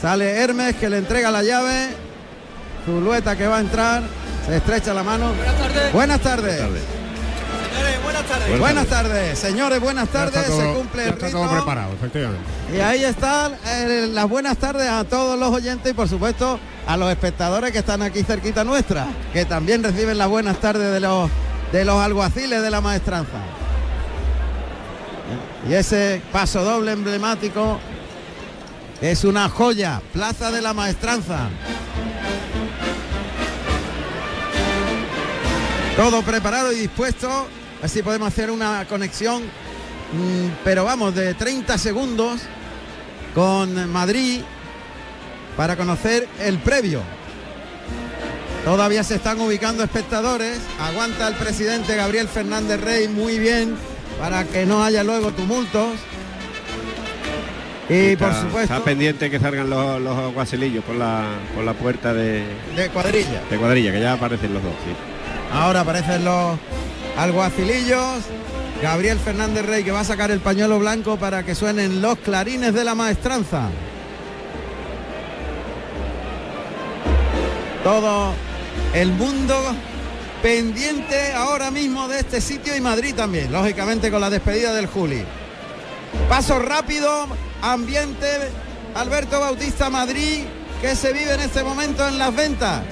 Sale Hermes que le entrega la llave. Zulueta que va a entrar. Se estrecha la mano. Buenas tardes. Buenas tardes. buenas tardes. Buenas tardes, señores, buenas tardes. todo- se cumple el preparado, efectivamente. Y ahí están eh, las buenas tardes a todos los oyentes y por supuesto a los espectadores que están aquí cerquita nuestra, que también reciben las buenas tardes de los de los alguaciles de la maestranza. Y ese paso doble emblemático es una joya, Plaza de la Maestranza. Todo preparado y dispuesto, así podemos hacer una conexión, mm, pero vamos, de 30 segundos con Madrid para conocer el previo. Todavía se están ubicando espectadores, aguanta el presidente Gabriel Fernández Rey muy bien para que no haya luego tumultos. Y por Está- supuesto, Está pendiente que salgan los, los guasilillos por la, por la puerta de, de cuadrilla. de cuadrilla, que ya aparecen los dos. sí. Ahora aparecen los alguacilillos. Gabriel Fernández Rey que va a sacar el pañuelo blanco para que suenen los clarines de la maestranza. Todo el mundo pendiente ahora mismo de este sitio y Madrid también, lógicamente con la despedida del Juli. Paso rápido, ambiente, Alberto Bautista Madrid, que se vive en este momento en las ventas.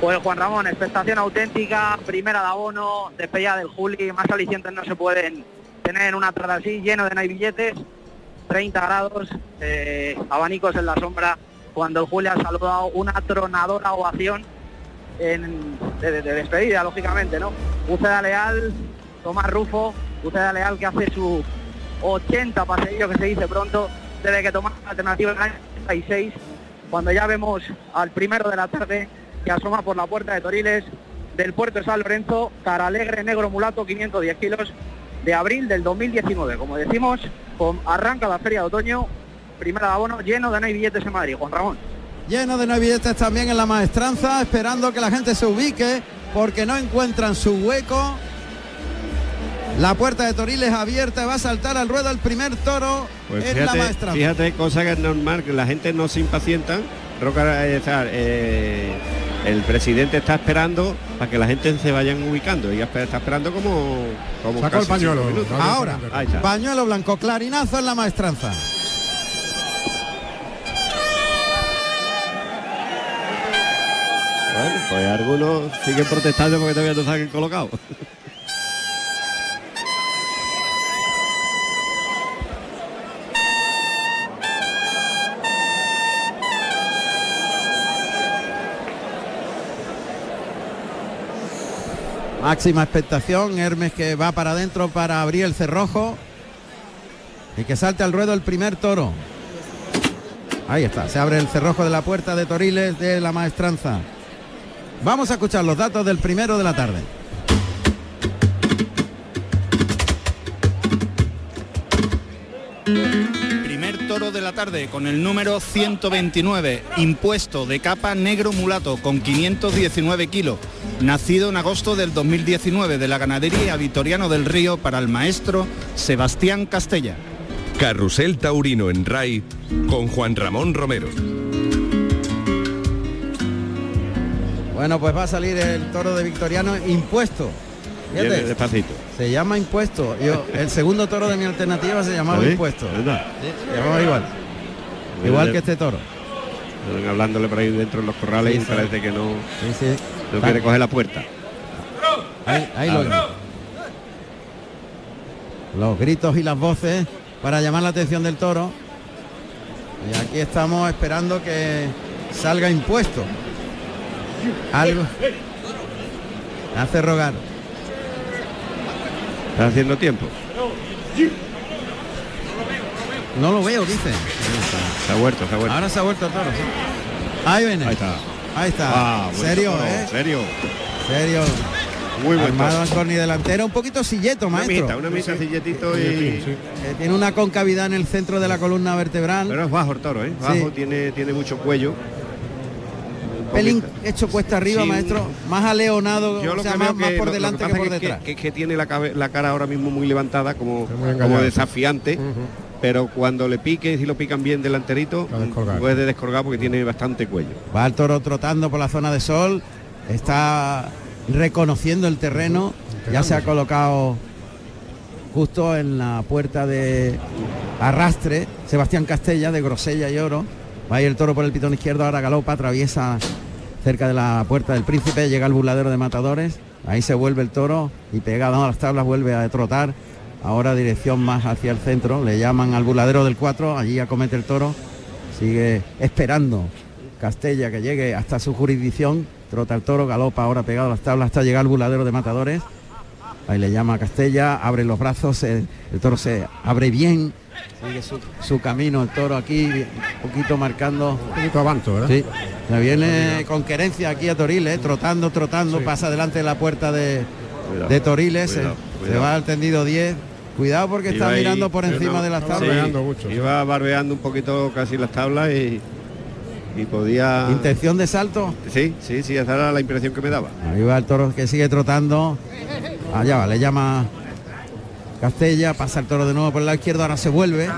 Pues Juan Ramón, expectación auténtica, primera de abono, despedida del Juli, más alicientes no se pueden tener en una tarde así, lleno de no hay billetes, 30 grados, eh, abanicos en la sombra, cuando el Juli ha saludado una tronadora ovación en- de, de- de despedida, lógicamente, ¿no? Uceda Leal, Tomás Rufo, Uceda Leal que hace su 80 paseillo que se dice pronto, desde que tomó la alternativa en el año 36, cuando ya vemos al primero de la tarde que asoma por la puerta de Toriles del puerto de San Lorenzo, Caralegre Negro Mulato, 510 kilos, de abril del 2019. Como decimos, con, arranca la feria de otoño, primera de abono, lleno de no hay billetes en Madrid. Juan Ramón. lleno de no billetes también en la maestranza, esperando que la gente se ubique porque no encuentran su hueco. La puerta de Toriles abierta, va a saltar al ruedo el primer toro Pues en la maestranza. fíjate, cosa que es normal, que la gente no se impacienta. Roca, eh, eh, el presidente está esperando para que la gente se vayan ubicando y está esperando como, como Sacó el pañuelo, Ahora, Fernández. Ahí está. pañuelo blanco, clarinazo en la maestranza. Bueno, pues algunos siguen protestando porque todavía no se han colocado. *laughs* Máxima expectación, Hermes que va para adentro para abrir el cerrojo y que salte al ruedo el primer toro. Ahí está, se abre el cerrojo de la puerta de Toriles de la maestranza. Vamos a escuchar los datos del primero de la tarde. Toro de la tarde con el número 129, impuesto de capa negro mulato con 519 kilos, nacido en agosto del 2019 de la ganadería Vitoriano del Río para el maestro Sebastián Castella. Carrusel Taurino en RAI con Juan Ramón Romero. Bueno, pues va a salir el toro de Victoriano impuesto. Fíjate, Viene despacito. se llama impuesto. Yo, el segundo toro de mi alternativa se llamaba ¿Sí? impuesto. ¿Verdad? Sí, se llamaba igual. Igual que este toro. Están hablándole por ahí dentro de los corrales Sí, y sí. parece que no, Sí, sí. no quiere coger la puerta. Ahí, ahí lo Ahora. Los gritos y las voces para llamar la atención del toro. Y aquí estamos esperando que salga impuesto. Algo. Hace rogar. Está haciendo tiempo. No lo veo, dice. Se ha vuelto, se ha vuelto. Ahora se ha vuelto el toro. sí. Ahí viene. Ahí está. Ahí está. Ah, serio, toro, ¿eh? Serio. Serio. Muy buen Armado toro. en corni delantera, un poquito silleto, Una maestro. mitad, una mitad silletito y... Eh, tiene una concavidad en el centro de la columna vertebral. Pero es bajo el toro, ¿eh? Sí. Bajo, tiene, tiene mucho cuello. Pelín hecho cuesta arriba, Sí. maestro. Más aleonado, Yo o lo sea, que más, por lo- lo delante que, por es detrás. Que, tiene la, cabe- la cara ahora mismo muy levantada, como, desafiante. Pero cuando le pique, si lo pican bien delanterito, puede descolgar porque tiene bastante cuello. Va el toro trotando por la zona de sol, está reconociendo el terreno, ya se ha colocado justo en la puerta de arrastre Sebastián Castella de Grosella y Oro. Va ahí el toro por el pitón izquierdo, ahora galopa, atraviesa cerca de la puerta del príncipe, llega al burladero de matadores, ahí se vuelve el toro y pegado a las tablas vuelve a trotar. Ahora dirección más hacia el centro, le llaman al burladero del 4, allí acomete el toro, sigue esperando Castella que llegue hasta su jurisdicción, trota el toro, galopa ahora pegado a las tablas hasta llegar al burladero de matadores. Ahí le llama a Castella, abre los brazos, el toro se abre bien, sigue su, su camino el toro aquí, un poquito marcando. Un poquito avanto, ¿verdad? Sí, le viene con querencia aquí a Toriles, trotando, trotando, pasa delante de la puerta de, Cuidado, de Toriles, cuidado, se- se, va al tendido 10. Cuidado porque está Iba ahí- mirando por encima no, de las sí, tablas. Iba barbeando un poquito casi las tablas y, y podía... Intención de salto. Sí, sí, sí, esa era la impresión que me daba. Ahí va el toro que sigue trotando. Allá va, le llama Castella, pasa el toro de nuevo por el lado izquierdo, ahora se vuelve,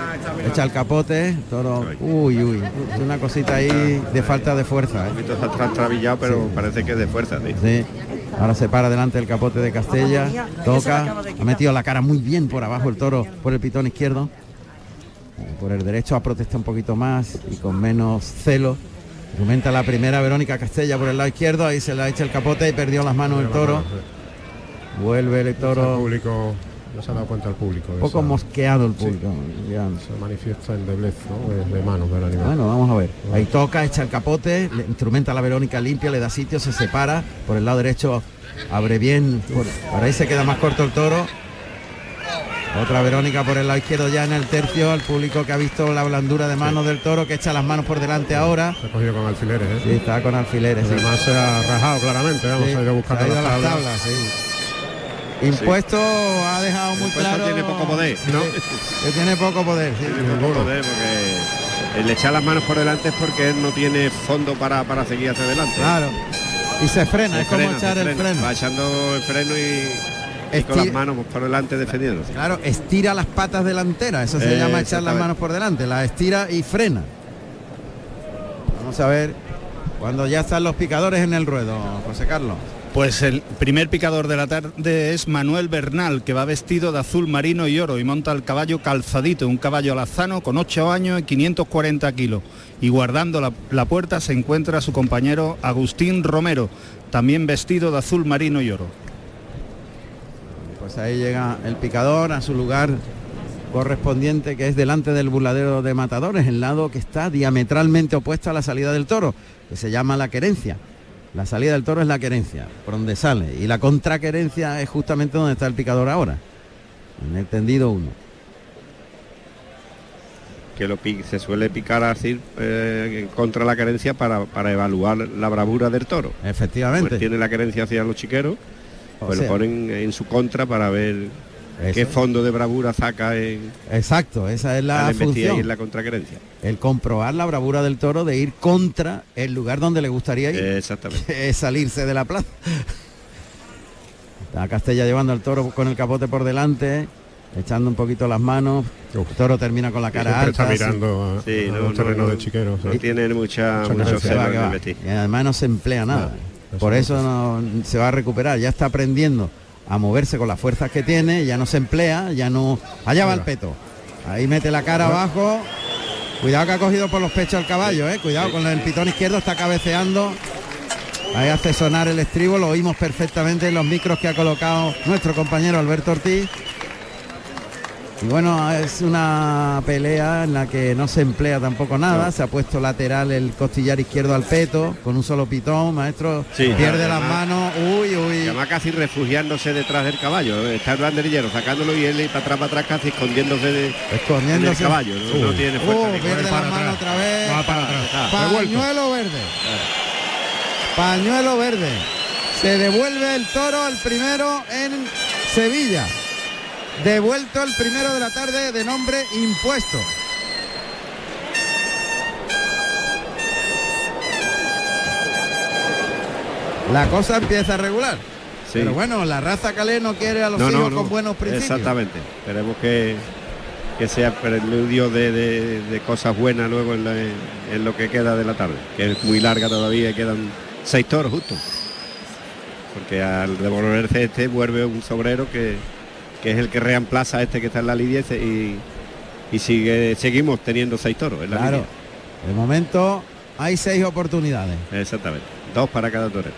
echa el capote, el toro, uy, uy, es una cosita ahí de falta de fuerza. ¿eh? Un poquito está tra- trabillado, pero parece que es de fuerza. sí. Sí. Ahora se para delante del capote de Castella, toca, ha metido la cara muy bien por abajo el toro por el pitón izquierdo. Por el derecho ha protestado un poquito más y con menos celo. Argumenta la primera Verónica Castella por el lado izquierdo, ahí se le ha hecho el capote y perdió las manos el toro. Vuelve el toro. El público, no se ha dado cuenta el público. Un poco esa- mosqueado el Sí. público. ya. Se manifiesta en deblez ¿no? de, de manos del animal. Bueno, vamos a ver. Ahí toca, echa el capote, le instrumenta a la Verónica limpia, le da sitio, se separa. Por el lado derecho abre bien. Por, por ahí se queda más corto el toro. Otra Verónica por el lado izquierdo ya en el tercio. Al público que ha visto la blandura de manos del toro, que echa las manos por delante ahora. Se ha cogido con alfileres, ¿eh? Sí, está con alfileres. sí. Además se ha rajado claramente, vamos Sí, a ir a buscar las tablas. Sí. Impuesto ha dejado muy Impuesto claro. tiene poco poder. No. Que tiene poco poder. sí. Tiene poco poder porque el echar las manos por delante es porque él no tiene fondo para, para seguir hacia adelante. Claro. Y se frena, Se es como echar el frena. freno. Va echando el freno y, y con las manos por delante defendiéndose. Claro, estira las patas delanteras, eso se Eh, llama echar las manos por delante, la estira y frena. Vamos a ver cuando ya están los picadores en el ruedo, José Carlos. Pues el primer picador de la tarde es Manuel Bernal, que va vestido de azul marino y oro y monta el caballo calzadito, un caballo alazano con 8 años y 540 kilos. Y guardando la, la puerta se encuentra su compañero Agustín Romero, también vestido de azul marino y oro. Pues ahí llega el picador a su lugar correspondiente que es delante del burladero de matadores, el lado que está diametralmente opuesto a la salida del toro, que se llama la querencia. La salida del toro es la querencia, por donde sale. Y la contraquerencia es justamente donde está el picador ahora. En el tendido 1. que lo se suele picar así eh, contra la querencia para, para evaluar la bravura del toro. Efectivamente. Pues tiene la querencia hacia los chiqueros, O pues sea- lo ponen en su contra para ver qué fondo de bravura saca en Exacto, esa es la función. en la contraquerencia. El comprobar la bravura del toro de ir contra el lugar donde le gustaría ir. Exactamente. *laughs* es salirse de la plaza. Está Castella llevando al toro con el capote por delante, echando un poquito las manos. El toro termina con la cara Siempre está alta. mirando a- Sí, a no, los no, terrenos no, de chiquero. no tiene mucha, Mucha mucho va, en. Y además no se emplea nada. Por eso no se va a recuperar. Ya está aprendiendo a moverse con las fuerzas que tiene, ya no se emplea, ya no. Allá va el peto. Ahí mete la cara abajo. Cuidado que ha cogido por los pechos al caballo, eh. Cuidado con el pitón izquierdo, está cabeceando. Ahí hace sonar el estribo, lo oímos perfectamente en los micros que ha colocado nuestro compañero Alberto Ortiz. Y bueno, es una pelea en la que no se emplea tampoco nada. Se ha puesto lateral el costillar izquierdo al peto con un solo pitón. Maestro Sí, pierde las manos. Uy, Y uy. además casi refugiándose detrás del caballo. Está el banderillero sacándolo y él para atrás, para atrás, casi escondiéndose de, Escondiéndose. del caballo. No, no tiene fuerza. Uh, pierde las manos otra vez. Va para atrás. Ah, Pañuelo verde. Pañuelo verde. Se devuelve el toro al primero en Sevilla. Devuelto el primero de la tarde de nombre impuesto. La cosa empieza a regular. Sí. Pero bueno, la raza calé no quiere a los No, hijos no. con buenos principios. Exactamente. Esperemos que, que sea preludio de, de- de cosas buenas luego en, la- en lo que queda de la tarde, que es muy larga todavía y quedan seis toros justo. Porque al devolverse este vuelve un sobrero que, que es el que reemplaza a este que está en la lidia y, y, sigue, seguimos teniendo seis toros en la Claro. lidia. De momento hay seis oportunidades. Exactamente. Dos para cada torero.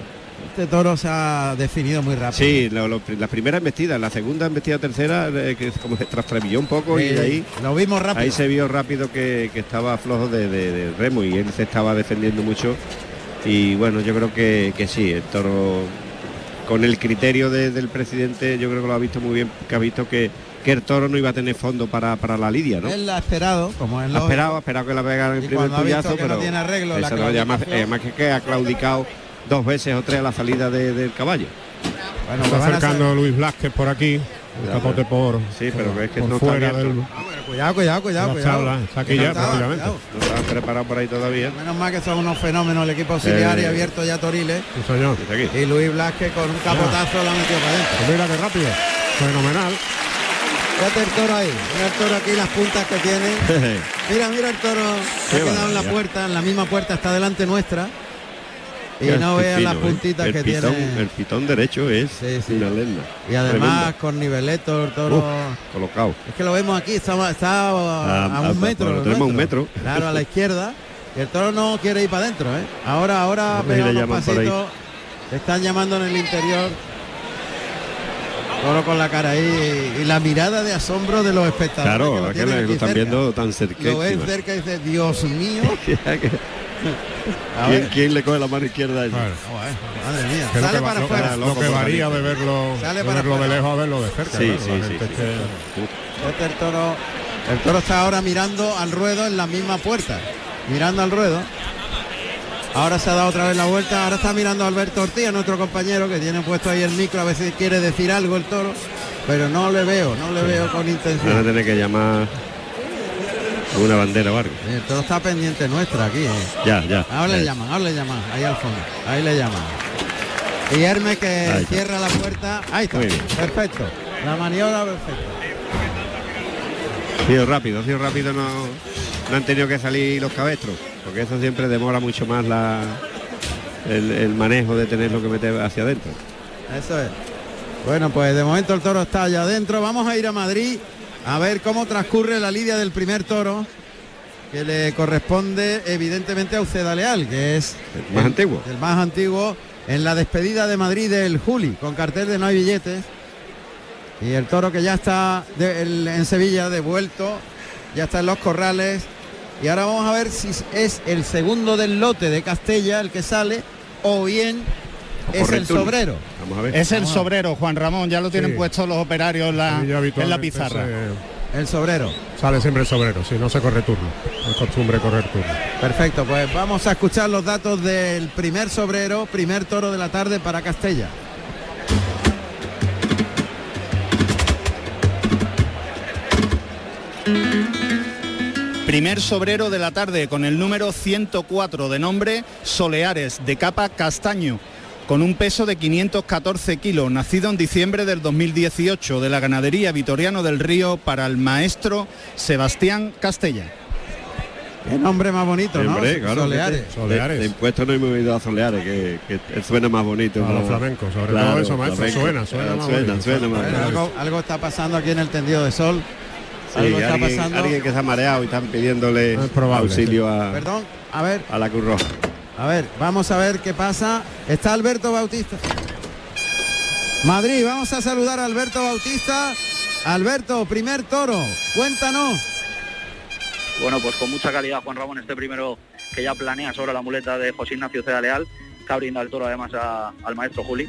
Este toro se ha definido muy rápido. Sí, lo- lo- la primera embestida, la segunda embestida tercera, eh, que es como se trastrabilló un poco y Sí, ahí lo vimos rápido. Ahí se vio rápido que, que estaba flojo de, de- de remo y él se estaba defendiendo mucho. Y bueno, yo creo que, que sí, el toro, con el criterio de- del presidente, yo creo que lo ha visto muy bien, que ha visto que, que el toro no iba a tener fondo para, para la lidia, ¿no? Él la ha esperado, como es Ha lógico. esperado, ha esperado que la pegara en el primer ha puyazo, que no pero tiene arreglo, la no, además que, que ha claudicado dos veces o tres a la salida de- del caballo. Bueno, Está van a acercando Luis Blázquez por aquí. El capote por, Sí, pero por- es que no está fuera abierto. del, Cuidado, cuidado, cuidado, la cuidado. tabla. Está aquí ya estaba, prácticamente. cuidado. No estaban preparados por ahí todavía. Menos mal que son unos fenómenos el equipo auxiliar y Eh. abierto ya Toriles. Sí, señor. Y Luis Blasque con un capotazo lo ha metido para adentro. Pues mira qué rápido. Fenomenal. Fíjate el toro ahí. Mira el toro aquí, las puntas que tiene. *laughs* Mira, mira el toro. Se ha quedado en la puerta, en la misma puerta, está delante nuestra. Y no vean las ¿eh? puntitas que pitón, tiene. El pitón derecho es Sí, sí. una lenda. Y además Tremenda. con niveleto el toro. Uf, colocado. Es que lo vemos aquí, está, está a, A- a a- un metro. lo tenemos a un metro. Claro, a la izquierda. Y el toro no quiere ir para adentro, ¿eh? Ahora, ahora pega unos pasitos. Le están llamando en el interior. Toro con la cara ahí y la mirada de asombro de los espectadores. que Claro, lo que lo están cerca. viendo tan cerca. Lo ven cerca y dice, Dios mío. *laughs* A ¿Quién, quién le coge la mano izquierda a ese? Claro. Madre mía. Lo Sale que para lo- afuera. Lo, que varía de verlo, de verlo de lejos a verlo de cerca. Sí, claro, sí, la sí, gente sí. es que- Este el toro. El toro está ahora mirando al ruedo en la misma puerta. Mirando al ruedo. Ahora se ha dado otra vez la vuelta. Ahora está mirando a Alberto Ortiz, a nuestro compañero que tiene puesto ahí el micro a ver si quiere decir algo el toro. Pero no le veo, no le veo con Van a intención. tener que llamar una bandera o algo. El toro está pendiente nuestra aquí. eh. Ya, ya. Ahora le Eh, llaman, ahora le llaman, ahí al fondo. Ahí le llaman. Y Hermes que cierra la puerta. Ahí está. Muy bien. Perfecto. La maniobra perfecta. Ha sido rápido, ha sido rápido, no, no han tenido que salir los cabestros, porque eso siempre demora mucho más la, el, el manejo de tenerlo que meter hacia adentro. Eso es. Bueno, pues de momento el toro está allá adentro. Vamos a ir a Madrid a ver cómo transcurre la lidia del primer toro, que le corresponde evidentemente a Uceda Leal, que es El más antiguo. el más antiguo en la despedida de Madrid del Juli, con cartel de no hay billetes. Y el toro que ya está de- el- en Sevilla, devuelto, ya está en los corrales. Y ahora vamos a ver si es el segundo del lote de Castella el que sale o bien es el sobrero. Vamos a ver. Es el sobrero, Juan Ramón, ya lo tienen Sí. puestos los operarios en la, en pizarra. se- El sobrero. sale siempre el sobrero, si no se corre turno. Es costumbre correr turno. Perfecto, pues vamos a escuchar los datos del primer sobrero, primer toro de la tarde para Castella. Primer sobrero de la tarde con el número 104 de nombre Soleares de capa castaño con un peso de 514 kilos, nacido en diciembre del 2018 de la ganadería Vitoriano del Río para el maestro Sebastián Castella. Qué nombre más bonito, ¿no? Hombre, claro, Soleares. Soleares. De, de impuestos no a Soleares, que, que suena más bonito. A los flamencos, sobre Claro, todo eso, maestro, flamenco. suena, suena Claro, más suena, bonito. suena más Bueno, algo, algo está pasando aquí en el tendido de sol. Sí, algo está alguien, pasando. alguien que se ha mareado y están pidiéndole Es probable, auxilio a, Perdón, a ver, a la Cruz Roja. A ver, vamos a ver qué pasa. Está Alberto Bautista. Madrid, vamos a saludar a Alberto Bautista. Alberto, primer toro, cuéntanos. Bueno, pues con mucha calidad Juan Ramón, este primero que ya planea sobre la muleta de José Ignacio Ceda Leal, que el toro además al maestro Juli.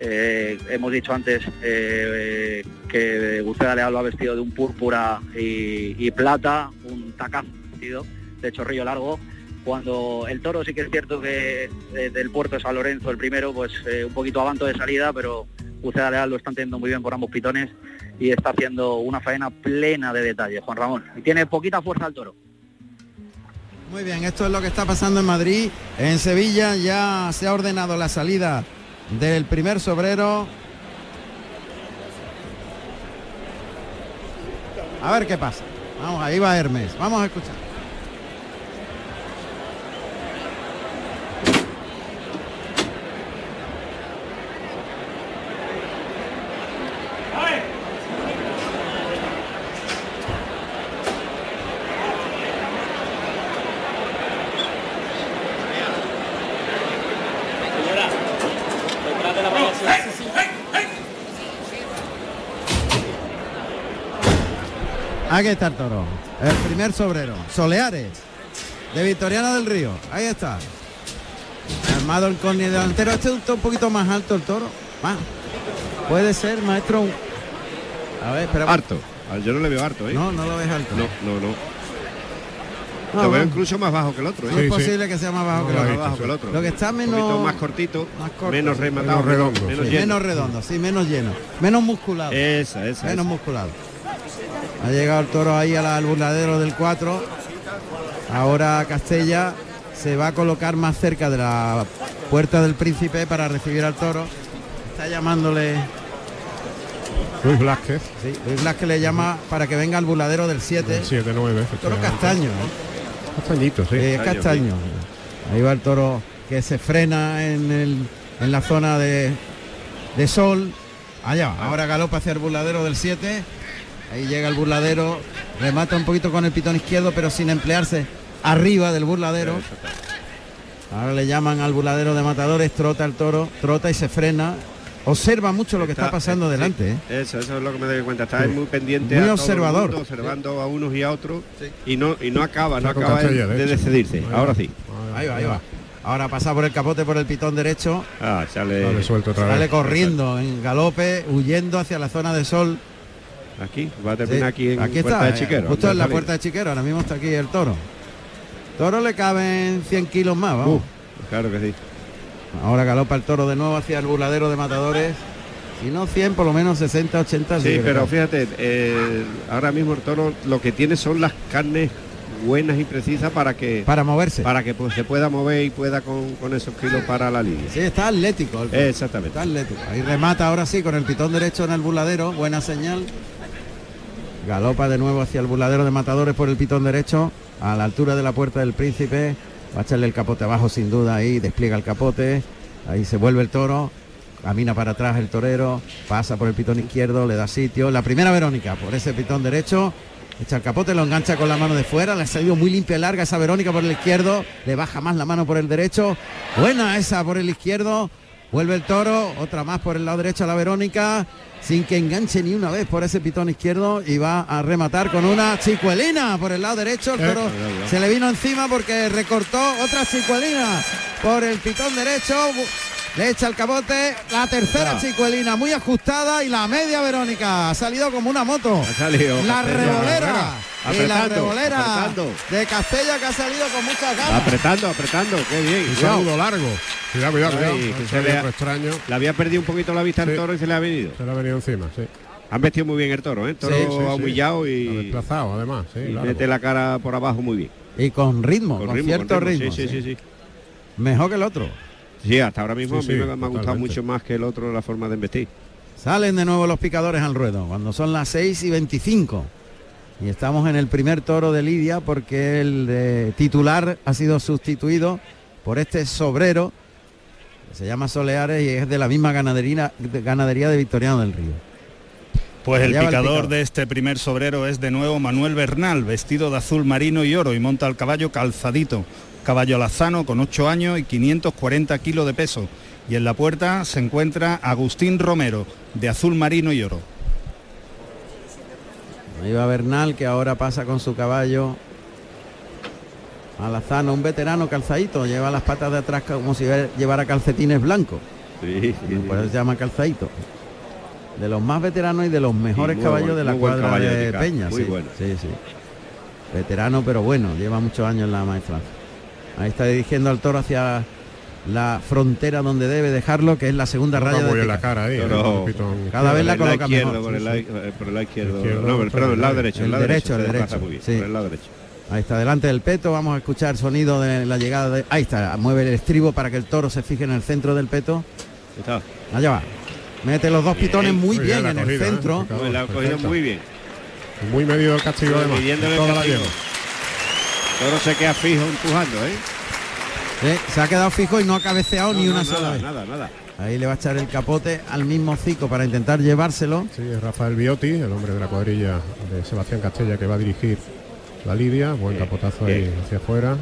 Eh, hemos dicho antes eh, que Uceda Leal lo ha vestido de un púrpura y, y plata, un tacazo vestido de chorrillo largo. Cuando el toro sí que es cierto que eh, del puerto de San Lorenzo, el primero, pues eh, un poquito avanto de salida, pero Uceda Leal lo están teniendo muy bien por ambos pitones y está haciendo una faena plena de detalle, Juan Ramón. Y tiene poquita fuerza el toro. Muy bien, esto es lo que está pasando en Madrid. En Sevilla ya se ha ordenado la salida del primer sobrero. A ver qué pasa. Vamos, ahí va Hermes. Vamos a escuchar. Aquí está el toro. El primer sobrero. Soleares. De Victoriano del Río. Ahí está. Armado el corni delantero. Este es un poquito más alto el toro. Más. Puede ser, maestro. A ver, espera. Harto. Ah, Yo no le veo harto, ¿eh? No, no lo ves alto. no, no. no. No, lo veo incluso más bajo que el otro, ¿eh? No es Sí, sí. posible que sea más bajo No que lo el he otro. más bajo que el otro. Lo que está Un menos- poquito más cortito, más corto. menos rematado, Menos redondo, menos sí. lleno. Menos redondo, sí, menos lleno. Menos musculado. Esa, esa. menos esa. musculado. Ha llegado el toro ahí al, al burladero del 4. Ahora Castella se va a colocar más cerca de la puerta del príncipe para recibir al toro. Está llamándole, Luis Blázquez, sí, Luis Blas que le llama para que venga al burladero del 7. 7-9. Toro castaño, ¿no? Castañito, sí. Eh, Castaño. Ahí va el toro que se frena en, el, en la zona de, de sol. Allá va. Ahora galopa hacia el burladero del 7. Ahí llega el burladero. Remata un poquito con el pitón izquierdo, pero sin emplearse arriba del burladero. Ahora le llaman al burladero de matadores. Trota el toro, trota y se frena. Observa mucho lo que está, pasando eh, delante. ¿eh? Eso, eso es lo que me doy cuenta. Está muy pendiente Muy a todo el observador. mundo, observando a unos y a otros y no y no acaba, no acaba de, de hecho. decidirse. Ahí Ahora va. sí. Ahí va, ahí va. Ahora pasa por el capote por el pitón derecho. Ah, sale Dale suelto otra Sale vez. corriendo en galope, huyendo hacia la zona de sol. Aquí, va a terminar Sí, aquí en aquí Puerta está, de Chiquero. eh, justo antes en la puerta de Chiquero. Ahora mismo está aquí el toro. Toro le caben 100 kilos más, vamos. Uh, claro que sí. Ahora galopa el toro de nuevo hacia el burladero de matadores. Si no 100, por lo menos 60, 80. Sí, pero fíjate, eh, ahora mismo el toro lo que tiene son las carnes buenas y precisas para que Para moverse. para que pues, se pueda mover y pueda con, con esos kilos para la línea. Sí, está atlético. el. Exactamente. Está atlético. Ahí remata ahora sí con el pitón derecho en el burladero. Buena señal. Galopa de nuevo hacia el burladero de matadores por el pitón derecho. A la altura de la puerta del príncipe. Va a echarle el capote abajo sin duda ahí. Despliega el capote. Ahí se vuelve el toro. Camina para atrás el torero. Pasa por el pitón izquierdo. Le da sitio. La primera Verónica por ese pitón derecho. Echa el capote, lo engancha con la mano de fuera, le ha salido muy limpia y larga esa Verónica por el izquierdo, le baja más la mano por el derecho, buena esa por el izquierdo, Vuelve el toro, otra más por el lado derecho a la Verónica, sin que enganche ni una vez por ese pitón izquierdo y va a rematar con una chicuelina por el lado derecho. El toro se le vino encima porque recortó otra chicuelina por el pitón derecho. Le echa el cabote, la tercera chicuelina muy ajustada y la media Verónica ha salido como una moto. salido la revolera. Y la revolera apretando. de Castella que ha salido con muchas ganas. Apretando, apretando, qué bien. Un saludo largo. Cuidado, cuidado, cuidado. Ay, que Un se le ha- extraño. Le había perdido un poquito la vista al Sí. toro y se le ha venido. Se le ha venido encima, sí. Han vestido muy bien el toro, ¿eh? El toro Sí, sí, sí. ha humillado Ha y, desplazado, además, sí, y mete la cara por abajo muy bien. Y con ritmo, con, ritmo, cierto ritmo, ritmo. Sí, sí, sí, sí. Mejor que el otro. Sí, hasta ahora mismo Sí, a mí sí, me, me ha gustado mucho más que el otro la forma de investir. Salen de nuevo los picadores al ruedo, cuando son las 6 y 25. Y estamos en el primer toro de Lidia porque el de titular ha sido sustituido por este sobrero, que se llama Soleares y es de la misma ganadería, de- ganadería de Victoriano del Río. Pues el va el picador picador. de este primer sobrero es de nuevo Manuel Bernal, vestido de azul marino y oro y monta el caballo calzadito. Caballo alazano con 8 años y 540 kilos de peso. Y en la puerta se encuentra Agustín Romero, de azul marino y oro. Ahí va Bernal que ahora pasa con su caballo Alazano, un veterano calzadito, lleva las patas de atrás como si llevara calcetines blancos. Sí, sí, Por eso se llama calzadito. De los más veteranos y de los mejores caballos buen- de la cuadra de Peña. muy sí, bueno. sí, sí. Veterano pero bueno, lleva muchos años en la maestranza. Ahí está dirigiendo al toro hacia la frontera donde debe dejarlo, que es la segunda raya de la cara ahí, el pitón Cada vez la coloca mejor. Por el Sí, lado, sí. eh, por el lado izquierdo. No, el- perdón, el lado derecho. El lado derecho, el derecho, sí. por el lado derecho. Ahí está delante del peto, vamos a escuchar sonido de la llegada de. Ahí está, mueve el estribo para que el toro se fije en el centro del peto. Ahí Está. Allá va. Mete los dos pitones muy, Muy bien en el cogida, ¿eh? centro. Pues la ha cogido perfecto. muy bien. Muy medido el castigo además. Toda la lleva. Toro se queda fijo empujando, ¿eh? Se ha quedado fijo y no ha cabeceado No, ni no, una nada, sola vez. Nada, nada. Ahí le va a echar el capote al mismo cico para intentar llevárselo. Sí, es Rafael Biotti, el hombre de la cuadrilla de Sebastián Castella que va a dirigir la Lidia. Buen capotazo ahí hacia afuera.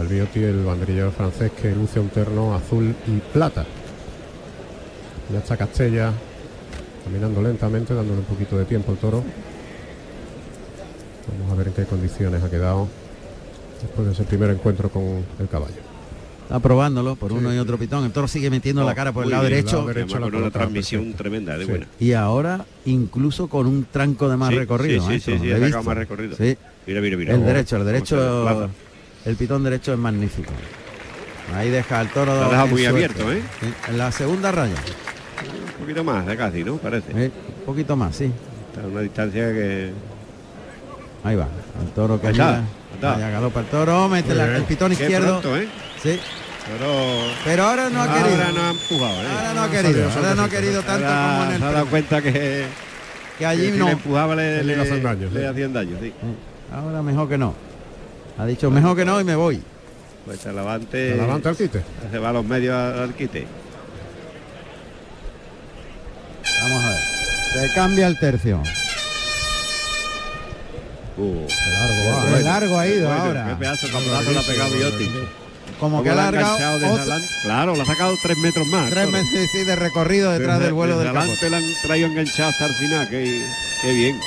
El Biotti, el banderillero francés que luce un terno azul y plata. Ya está Castella caminando lentamente, dándole un poquito de tiempo al toro. Vamos a ver en qué condiciones ha quedado después de ese primer encuentro con el caballo. Está probándolo por uno y otro pitón. El toro sigue metiendo la cara por el lado bien, derecho. lado derecho. Además, la con una transmisión tremenda, de Sí. buena. Y ahora incluso con un tranco de más Sí, recorrido. sí, sí, maestro, sí, sí, más recorrido. Sí, Mira, mira, mira. el Oh, derecho, el derecho, el pitón derecho es magnífico. Ahí deja el toro. Muy suerte. abierto, ¿eh? Sí, en la segunda raya. Un poquito más de casi, ¿no? Parece. Eh, un poquito más, sí. Está a una distancia que... Ahí va. El toro que Ahí está, está. Vaya galopa el toro, mete la- el pitón izquierdo. pronto, ¿eh? Sí. Pero... Pero ahora no ha querido. Ahora no ha empujado, ¿eh? Ahora no ha querido. Ahora no ha querido tanto Ahora como en el se ha dado cuenta que, que allí que si no. le empujaba le, Le daño, le hacían daño, sí. Ahora mejor que no. Ha dicho mejor que no y me voy. Pues se levante, Se levanta el quite. se va a los medios al, al quite. Vamos a ver. Se cambia el tercio. Uh, Largo va, De largo ha ido bueno, ahora. Qué pedazo de ha pegado. Como que ha otro-. Claro, le ha sacado tres metros más. tres meses sí, de recorrido detrás Desde- del vuelo del adelante le han traído enganchado hasta el final. Qué, qué bien.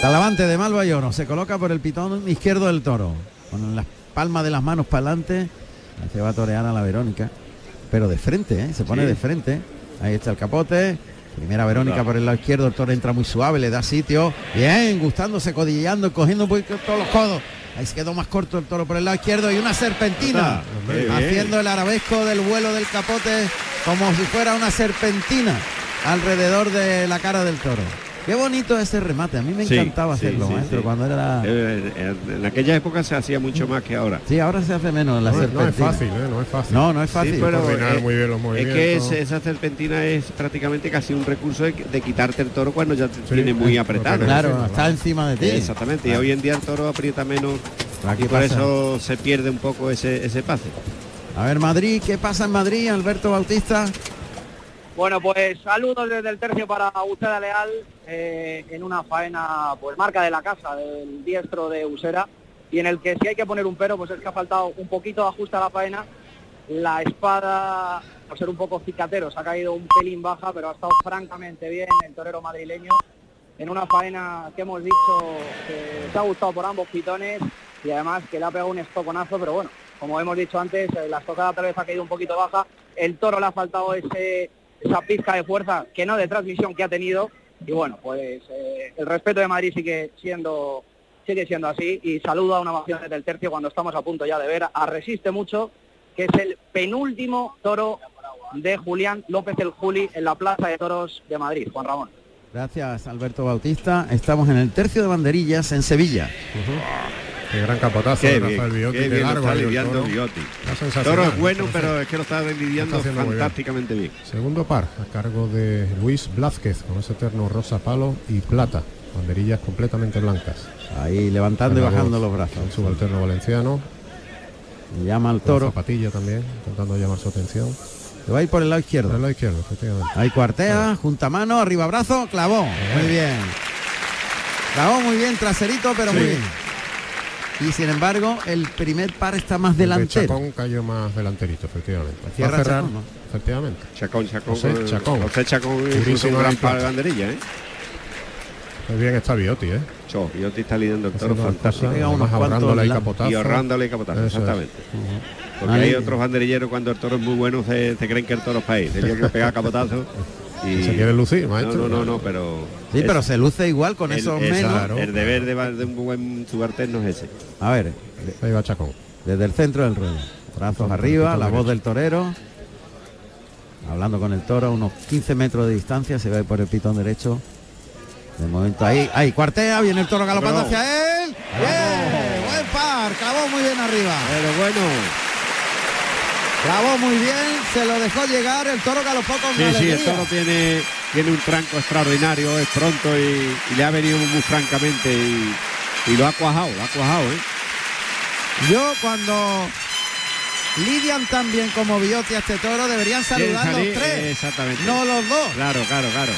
Talavante de Malvayono se coloca por el pitón izquierdo del toro. Con las palmas de las manos para adelante. Se va a torear a la Verónica. Pero de frente, ¿eh? se pone Sí. de frente. Ahí está el capote. Primera Verónica Claro. por el lado izquierdo, el toro entra muy suave, le da sitio. Bien, gustándose, codilleando, cogiendo un poquito todos los codos. Ahí se quedó más corto el toro por el lado izquierdo y una serpentina. Está, haciendo el arabesco del vuelo del capote como si fuera una serpentina alrededor de la cara del toro. Qué bonito ese remate, a mí me encantaba sí, hacerlo, sí, maestro, sí. cuando era... Eh, eh, en aquella época se hacía mucho más que ahora. Sí, ahora se hace menos la No, es- no es serpentina. fácil, ¿eh? no es fácil. No, no es fácil. Sí, pero coordinar muy bien los es que esa serpentina es prácticamente casi un recurso de, de quitarte el toro cuando ya te Sí, tiene muy apretado. Claro, Claro. está encima de ti. Exactamente, y hoy en día el toro aprieta menos Aquí y por pasa. eso se pierde un poco ese, ese pase. A ver, Madrid, ¿qué pasa en Madrid, Alberto Bautista? Bueno, pues saludos desde el tercio para Usera Leal eh, en una faena pues marca de la casa del diestro de Usera y en el que si hay que poner un pero pues es que ha faltado un poquito de ajuste a la faena. La espada, por ser un poco cicatero, se ha caído un pelín baja, pero ha estado francamente bien el torero madrileño. En una faena que hemos dicho que se ha gustado por ambos pitones y además que le ha pegado un estoconazo, pero bueno, como hemos dicho antes, eh, la estocada tal vez ha caído un poquito baja, el toro le ha faltado ese, esa pizca de fuerza que no de transmisión que ha tenido y bueno, pues eh, el respeto de Madrid sigue siendo sigue siendo así y saludo a una ovación desde el tercio cuando estamos a punto ya de ver a Resiste Mucho, que es el penúltimo toro de Julián López el Juli en la Plaza de Toros de Madrid. Juan Ramón. Gracias Alberto Bautista. Estamos en el tercio de banderillas en Sevilla. Qué gran capotazo Qué de bien, Rafael Biotti, qué bien largo está lidiando toro. Biotti. Está sensacional. Toro es bueno, Está pero es que lo está lidiando bien. fantásticamente bien. Segundo par, a cargo de Luis Blázquez, con ese terno rosa palo y plata. Banderillas completamente blancas. Ahí levantando y bajando los brazos. El subalterno valenciano. Llama al toro. Zapatilla también, intentando llamar su atención. Va a ir por el lado izquierdo. Por el lado izquierdo, efectivamente. Ahí cuartea, junta mano, arriba brazo, clavó. Muy bien. Clavó muy bien, traserito, pero muy bien. Y sin embargo, el primer par está más El de delantero. Chacón cayó más delanterito, efectivamente. Va a cierra cerrar, Chacón, ¿no? efectivamente. Chacón, Chacón. José con- Chacón. José Chacón es un gran par de banderilla, ¿eh? Qué bien está Biotti, ¿eh? Cho, Biotti está lidiando el toro fantástico. ahorrándole la- capotazo. Y ahorrándole capotazo, Eso es. exactamente. Porque Ahí. hay otros banderilleros cuando el toro es muy bueno se, se creen que el toro es país. Tenía que pegar capotazo. *laughs* Y Se quiere lucir, maestro. No, no, no, no, pero. Sí, es- pero se luce igual con el- esos menos. El deber de, de un buen subalterno es ese. A ver, Ahí va Chacón. desde el centro del ruedo. Brazos arriba, la voz del torero. Hablando con el toro a unos 15 metros de distancia, se ve por el pitón derecho. De momento ahí, ahí, cuartea, viene el toro galopando hacia él. Bien, buen par, clavó muy bien arriba. Pero bueno. Clavó muy bien, se lo dejó llegar, el toro galopó con Sí, sí, el toro tiene, tiene un tranco extraordinario, es pronto y, y le ha venido muy francamente y, y lo ha cuajado, lo ha cuajado, ¿eh? Yo cuando lidian tan bien como Biotti a este toro, deberían saludar los tres. Exactamente. No los dos. Claro, claro, claro.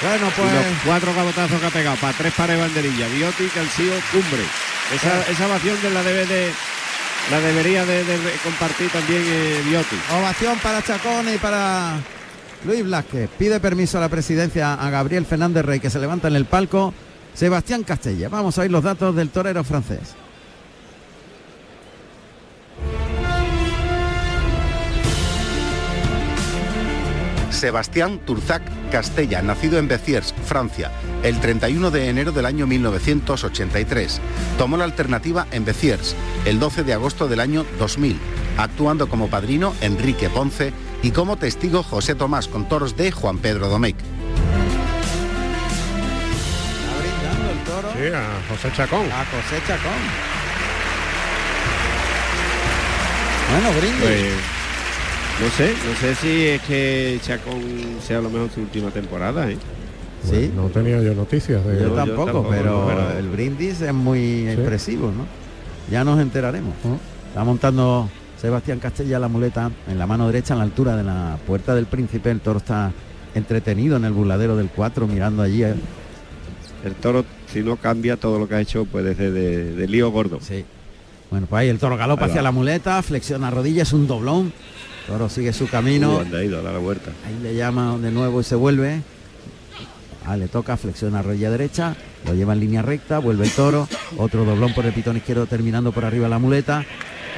Bueno, Y pues los cuatro cabotazos que ha pegado para tres pares de banderilla. Biotti sido cumbre. Esa, esa ovación de la debe de la debería de, de compartir también eh, Biotti. ovación para Chacón y para Luis Blasquez. Pide permiso a la presidencia a Gabriel Fernández Rey que se levanta en el palco. Sebastián Castella. Vamos a oír los datos del torero francés. Sebastián Turzac Castella, nacido en Béziers, Francia, el 31 de enero del año 1983. Tomó la alternativa en Béziers el 12 de agosto del año 2000, actuando como padrino Enrique Ponce y como testigo José Tomás con toros de Juan Pedro Domecq. Está brindando el toro Sí, a José Chacón. a José Chacón. Bueno, brindis. Pues, no sé, no sé si es que Chacón sea a lo mejor su última temporada, ¿eh? Sí, No tenía yo noticias de yo yo tampoco, tampoco, pero, pero- el brindis es muy Sí. expresivo, ¿no? Ya nos enteraremos. Está montando Sebastián Castella la muleta en la mano derecha en la altura de la puerta del príncipe. El toro está entretenido en el burladero del 4 mirando allí. eh. El toro, si no cambia todo lo que ha hecho, puede ser de, de lío gordo. Sí. Bueno, pues ahí el toro galopa hacia la muleta, flexiona rodillas, un doblón. El toro sigue su camino. Uh, anda ido a dar la vuelta. Ahí le llama de nuevo y se vuelve. Ah, le toca, flexiona rodilla derecha, lo lleva en línea recta, vuelve el toro, otro doblón por el pitón izquierdo terminando por arriba la muleta,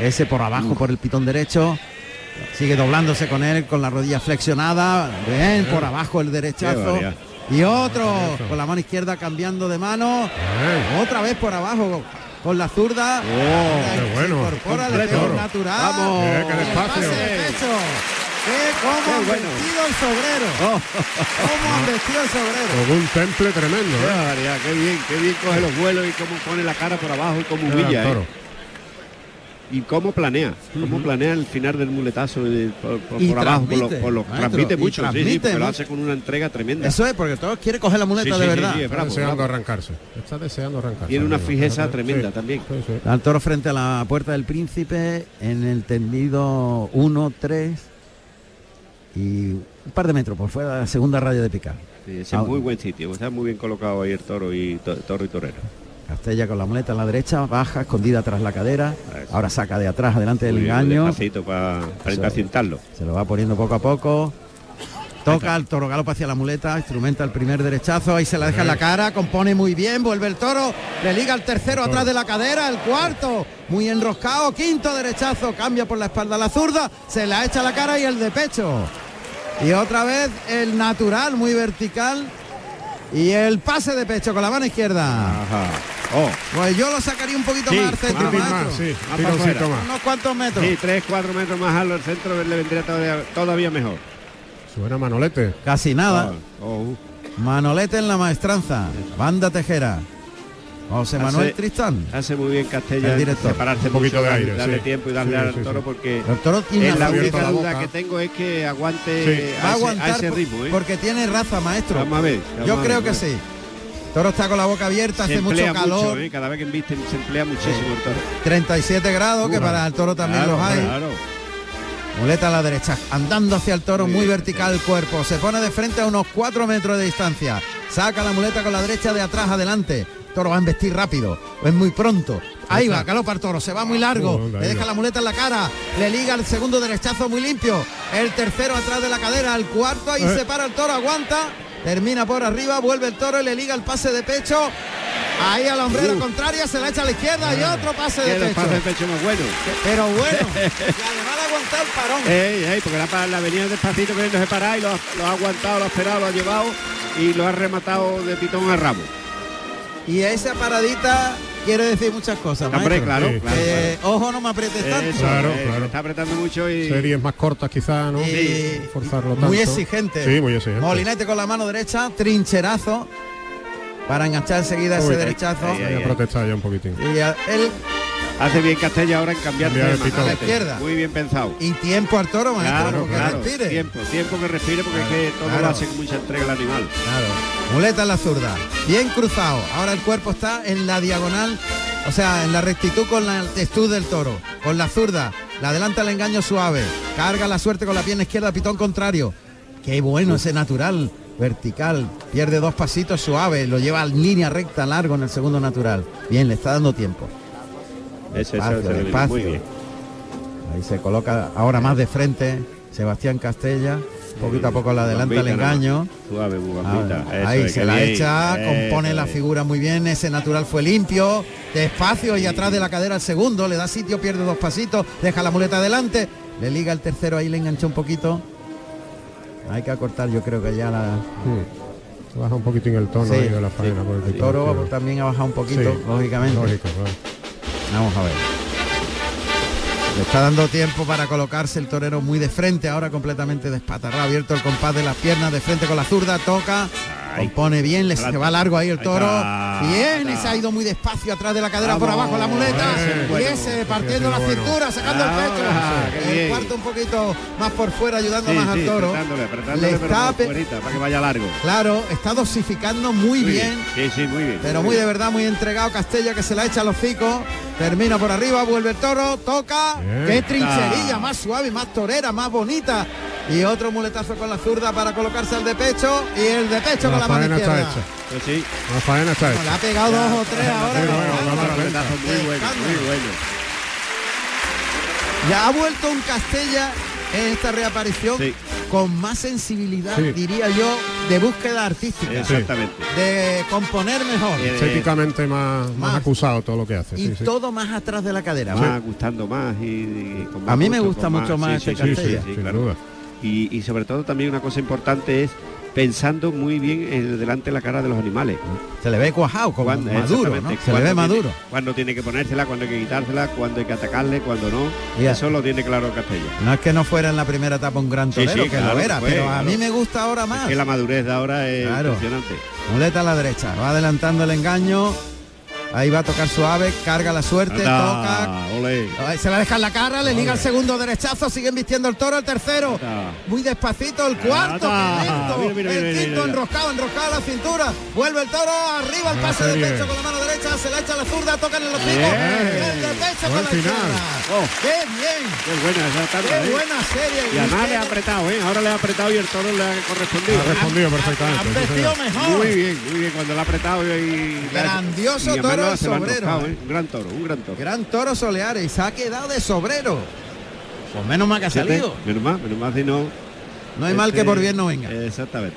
ese por abajo por el pitón derecho, sigue doblándose con él con la rodilla flexionada, bien, por abajo el derechazo. Y otro con la mano izquierda cambiando de mano, otra vez por abajo con la zurda. Ahí qué se bueno. incorpora, un natural. Vamos. Eh, qué. ¡Qué cómo Qué han bueno. vestido el sobrero! ¿Cómo han vestido el sobrero? Con un temple tremendo, Qué ¿eh? barbaridad, qué bien, qué bien coge los vuelos y cómo pone la cara por abajo y cómo humilla, el toro. ¿eh? Y cómo planea, cómo planea el final del muletazo por, por- Y por abajo, por lo, transmite, por lo- maestro, transmite mucho, sí, sí, porque lo hace con una entrega tremenda. Eso es, porque todos quiere coger la muleta Sí, de verdad. sí, es Está bravo, deseando bravo. arrancarse. Está deseando arrancarse. Tiene una fijeza tremenda Sí, también. sí, sí. Al toro frente a la puerta del príncipe en el tendido 1, 3 y un par de metros por fuera de la segunda raya de picar. Sí, ese Ah, es muy buen sitio, está muy bien colocado ahí el toro y to- toro y torero. Castella con la muleta en la derecha, baja, escondida tras la cadera. Ahora saca de atrás, adelante del engaño. para, para. Se lo va poniendo poco a poco. Toca el toro galopa hacia la muleta, instrumenta el primer derechazo, ahí se la deja en la cara, compone muy bien, vuelve el toro, le liga el tercero atrás de la cadera, el cuarto, muy enroscado, quinto derechazo, cambia por la espalda la zurda, se la echa a la cara y el de pecho. Y otra vez el natural, muy vertical. Y el pase de pecho con la mano izquierda. Pues yo lo sacaría un poquito Sí, más al centro, más, más, sí. Unos cuantos metros. Sí, 3, 4 metros más al al centro le vendría todavía, todavía mejor. Suena Manolete. Casi nada. Oh, Manolete en la maestranza. Banda Tejera. José Manuel Hace- Tristán. Hace muy bien Castella El director. separarse Un poquito mucho, de aire, darle sí. tiempo y darle Sí, al sí, toro porque El toro tiene la única fuerza. duda que tengo es que aguante Sí, a, va a ese, a aguantar ese ritmo. ¿eh? porque tiene raza, maestro. Vamos a ver, vamos Yo a creo ver, que sí. Toro está con la boca abierta, se hace mucho emplea calor. mucho, ¿eh? cada vez que embisten se emplea muchísimo el toro. 37 grados, que para el toro también Claro, los hay. claro. Muleta a la derecha, andando hacia el toro, muy vertical el cuerpo. Se pone de frente a unos 4 metros de distancia. Saca la muleta con la derecha de atrás adelante. Toro va a embestir rápido, es muy pronto. Ahí va, galopa el toro, se va muy largo, Oh, le deja la muleta en la cara, le liga el segundo derechazo muy limpio, el tercero atrás de la cadera, el cuarto, ahí Eh. se para el toro, aguanta, termina por arriba, vuelve el toro y le liga el pase de pecho. Ahí a la hombrera Uh. contraria, se la echa a la izquierda y otro pase de pecho. pase de pecho más bueno. Pero bueno, *laughs* y además de aguantar el parón. Ey, ey, porque la, la venía despacito queriéndose parar y lo, ha- lo ha aguantado, lo ha esperado, lo ha llevado y lo ha rematado de pitón a rabo. Y esa paradita quiere decir muchas cosas. Hombre, maestro. claro, Eh, claro, Ojo, no me aprietes tanto. Claro, eh, claro. Está apretando mucho y Series más cortas quizás, ¿no? Y- Forzarlo tanto. Muy exigente. Sí, muy exigente. Molinete con la mano derecha, trincherazo para enganchar enseguida ese Uy, derechazo. ay, Voy a protestar ya un poquitín. Y a- él hace bien Castella ahora en cambiar de a la izquierda. Muy bien pensado. Y tiempo al toro, maestro, Claro, que claro. respire. Tiempo, tiempo que respire porque es que todo claro. lo hace con mucha entrega el animal. Claro. Muleta en la zurda. Bien cruzado. Ahora el cuerpo está en la diagonal, o sea, en la rectitud con la textud del toro. Con la zurda. La adelanta el engaño suave. Carga la suerte con la pierna izquierda, pitón contrario. Qué bueno ese natural. Vertical. Pierde dos pasitos suave. Lo lleva en línea recta largo en el segundo natural. Bien, le está dando tiempo. Despacio, le muy bien. Ahí se coloca ahora más de frente. Sebastián Castella. Poquito a poco la adelanta el Bambita engaño. Suave, Ah. Eso ahí se la bien. echa, compone Eso la figura muy bien, ese natural fue limpio, despacio y atrás de la cadera el segundo, le da sitio, pierde dos pasitos, deja la muleta adelante, le liga el tercero, ahí le enganchó un poquito. Hay que acortar, yo creo que ya la... Hmm. Baja un poquitín el tono Sí, ahí de la faena. por el toro también ha bajado un poquito, Sí, lógicamente. Lógico, claro. Vamos a ver. Le está dando tiempo para colocarse el torero muy de frente, ahora completamente despatarrado, abierto el compás de las piernas, de frente con la zurda, toca, compone bien, le se va largo ahí el toro. Bien, y se ha ido muy despacio atrás de la cadera por abajo la muleta. y ese partiendo la cintura, sacando el pecho. qué El cuarto un poquito más por fuera, ayudando más al toro. Le está para que vaya largo. Claro, está dosificando muy bien. Sí, sí, muy bien. Pero muy de verdad, muy entregado Castella que se la echa a los hocicos. Termina por arriba, vuelve el toro, toca. Qué trincherilla, más suave, más torera, más bonita. Y otro muletazo con la zurda para colocarse al de pecho. Y el de pecho con La la mano faena está hecha. Pues sí, La faena está Bueno, le hecha. ha pegado dos o tres ahora. Bueno, muy bueno, muy bueno. Ya ha vuelto un Castella en esta reaparición Sí. con más sensibilidad, Sí. diría yo, de búsqueda artística. Exactamente. De componer mejor. Eh, Estéticamente más, más, más. acusado todo lo que hace. y sí, sí. todo más atrás de la cadera. Más gustando más y, y con más A mí me gusto, gusta mucho más sí, este sí, sí, Castella. sí, Sin claro. duda. Y, y sobre todo también una cosa importante es pensando muy bien en delante de la cara de los animales. Se le ve cuajado, como Cuando- maduro, Se le ve maduro. tiene- Cuando tiene que ponérsela, cuando hay que quitársela, cuando hay que atacarle, cuando no. Ya. Eso lo tiene claro Castella. No es que no fuera en la primera etapa un gran torero, sí, que claro, lo era, fue, pero a mí me gusta ahora más. Es que la madurez de ahora es Claro. impresionante. Muleta a la derecha, va adelantando el engaño. Ahí va a tocar suave, carga la suerte, toca. Anda, Se la deja en la cara, le liga el segundo derechazo, siguen vistiendo el toro, el tercero. Anda. Muy despacito, el cuarto, Anda. qué lento. Mira, mira, el mira, quinto enroscado, enroscado la cintura. Vuelve el toro, arriba el pase de pecho con la mano derecha, se la echa la zurda, toca en el hocico. El de pecho Buen con la final. Oh. ¡Qué bien! Qué buena esa tanda, ¡Qué ¿eh? buena serie! Y además le ha apretado, ¿eh? Ahora le ha apretado y el toro le ha correspondido. Ha respondido perfectamente. Han sí, vestido señor. mejor. Muy bien, muy bien. Cuando le ha apretado y... ha- Grandioso toro toro el sobrero. roscado, ¿eh? Un gran toro, un gran toro. Gran toro Soleares se ha quedado de sobrero. Pues menos mal que ha salido. Menos mal, menos mal si no. No hay mal que este, por bien no venga. Exactamente.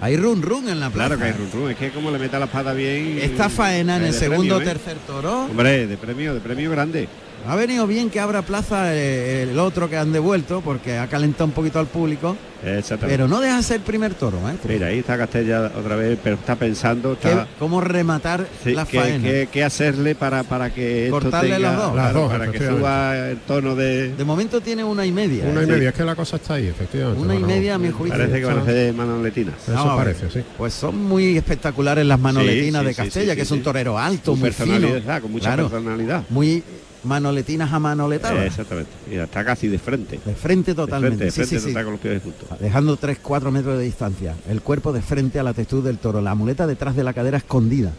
Hay run run en la plaza. Claro que hay run run, es que como le meta la espada bien. Esta faena en eh, el segundo o ¿eh? tercer toro. Hombre, de premio, de premio grande. Ha venido bien que abra plaza eh, el otro que han devuelto porque ha calentado un poquito al público. Exactamente. Pero no deja ser primer toro, maestro. Mira, ahí está Castella otra vez, pero está pensando, ¿Qué- está, ¿Cómo rematar sí, la qué, faena? qué- qué hacerle para, para que esto Cortarle tenga- las dos. claro, Las dos, para que suba el tono de. De momento tiene una y media. Una y ¿eh? media, es que la cosa está ahí, efectivamente. Una y media a mi juicio. Parece que van a hacer manoletinas. Eso ver. parece, sí. Pues son muy espectaculares las manoletinas Sí, sí, de Castella, sí, que es un torero alto, muy fino. personalidad, con mucha Claro, personalidad. muy manoletinas a manoletadas. Exactamente. Mira, está casi de frente. De frente totalmente. De frente, de sí, sí. está con los pies juntos. Dejando 3-4 metros de distancia. El cuerpo de frente a la textura del toro. La muleta detrás de la cadera escondida.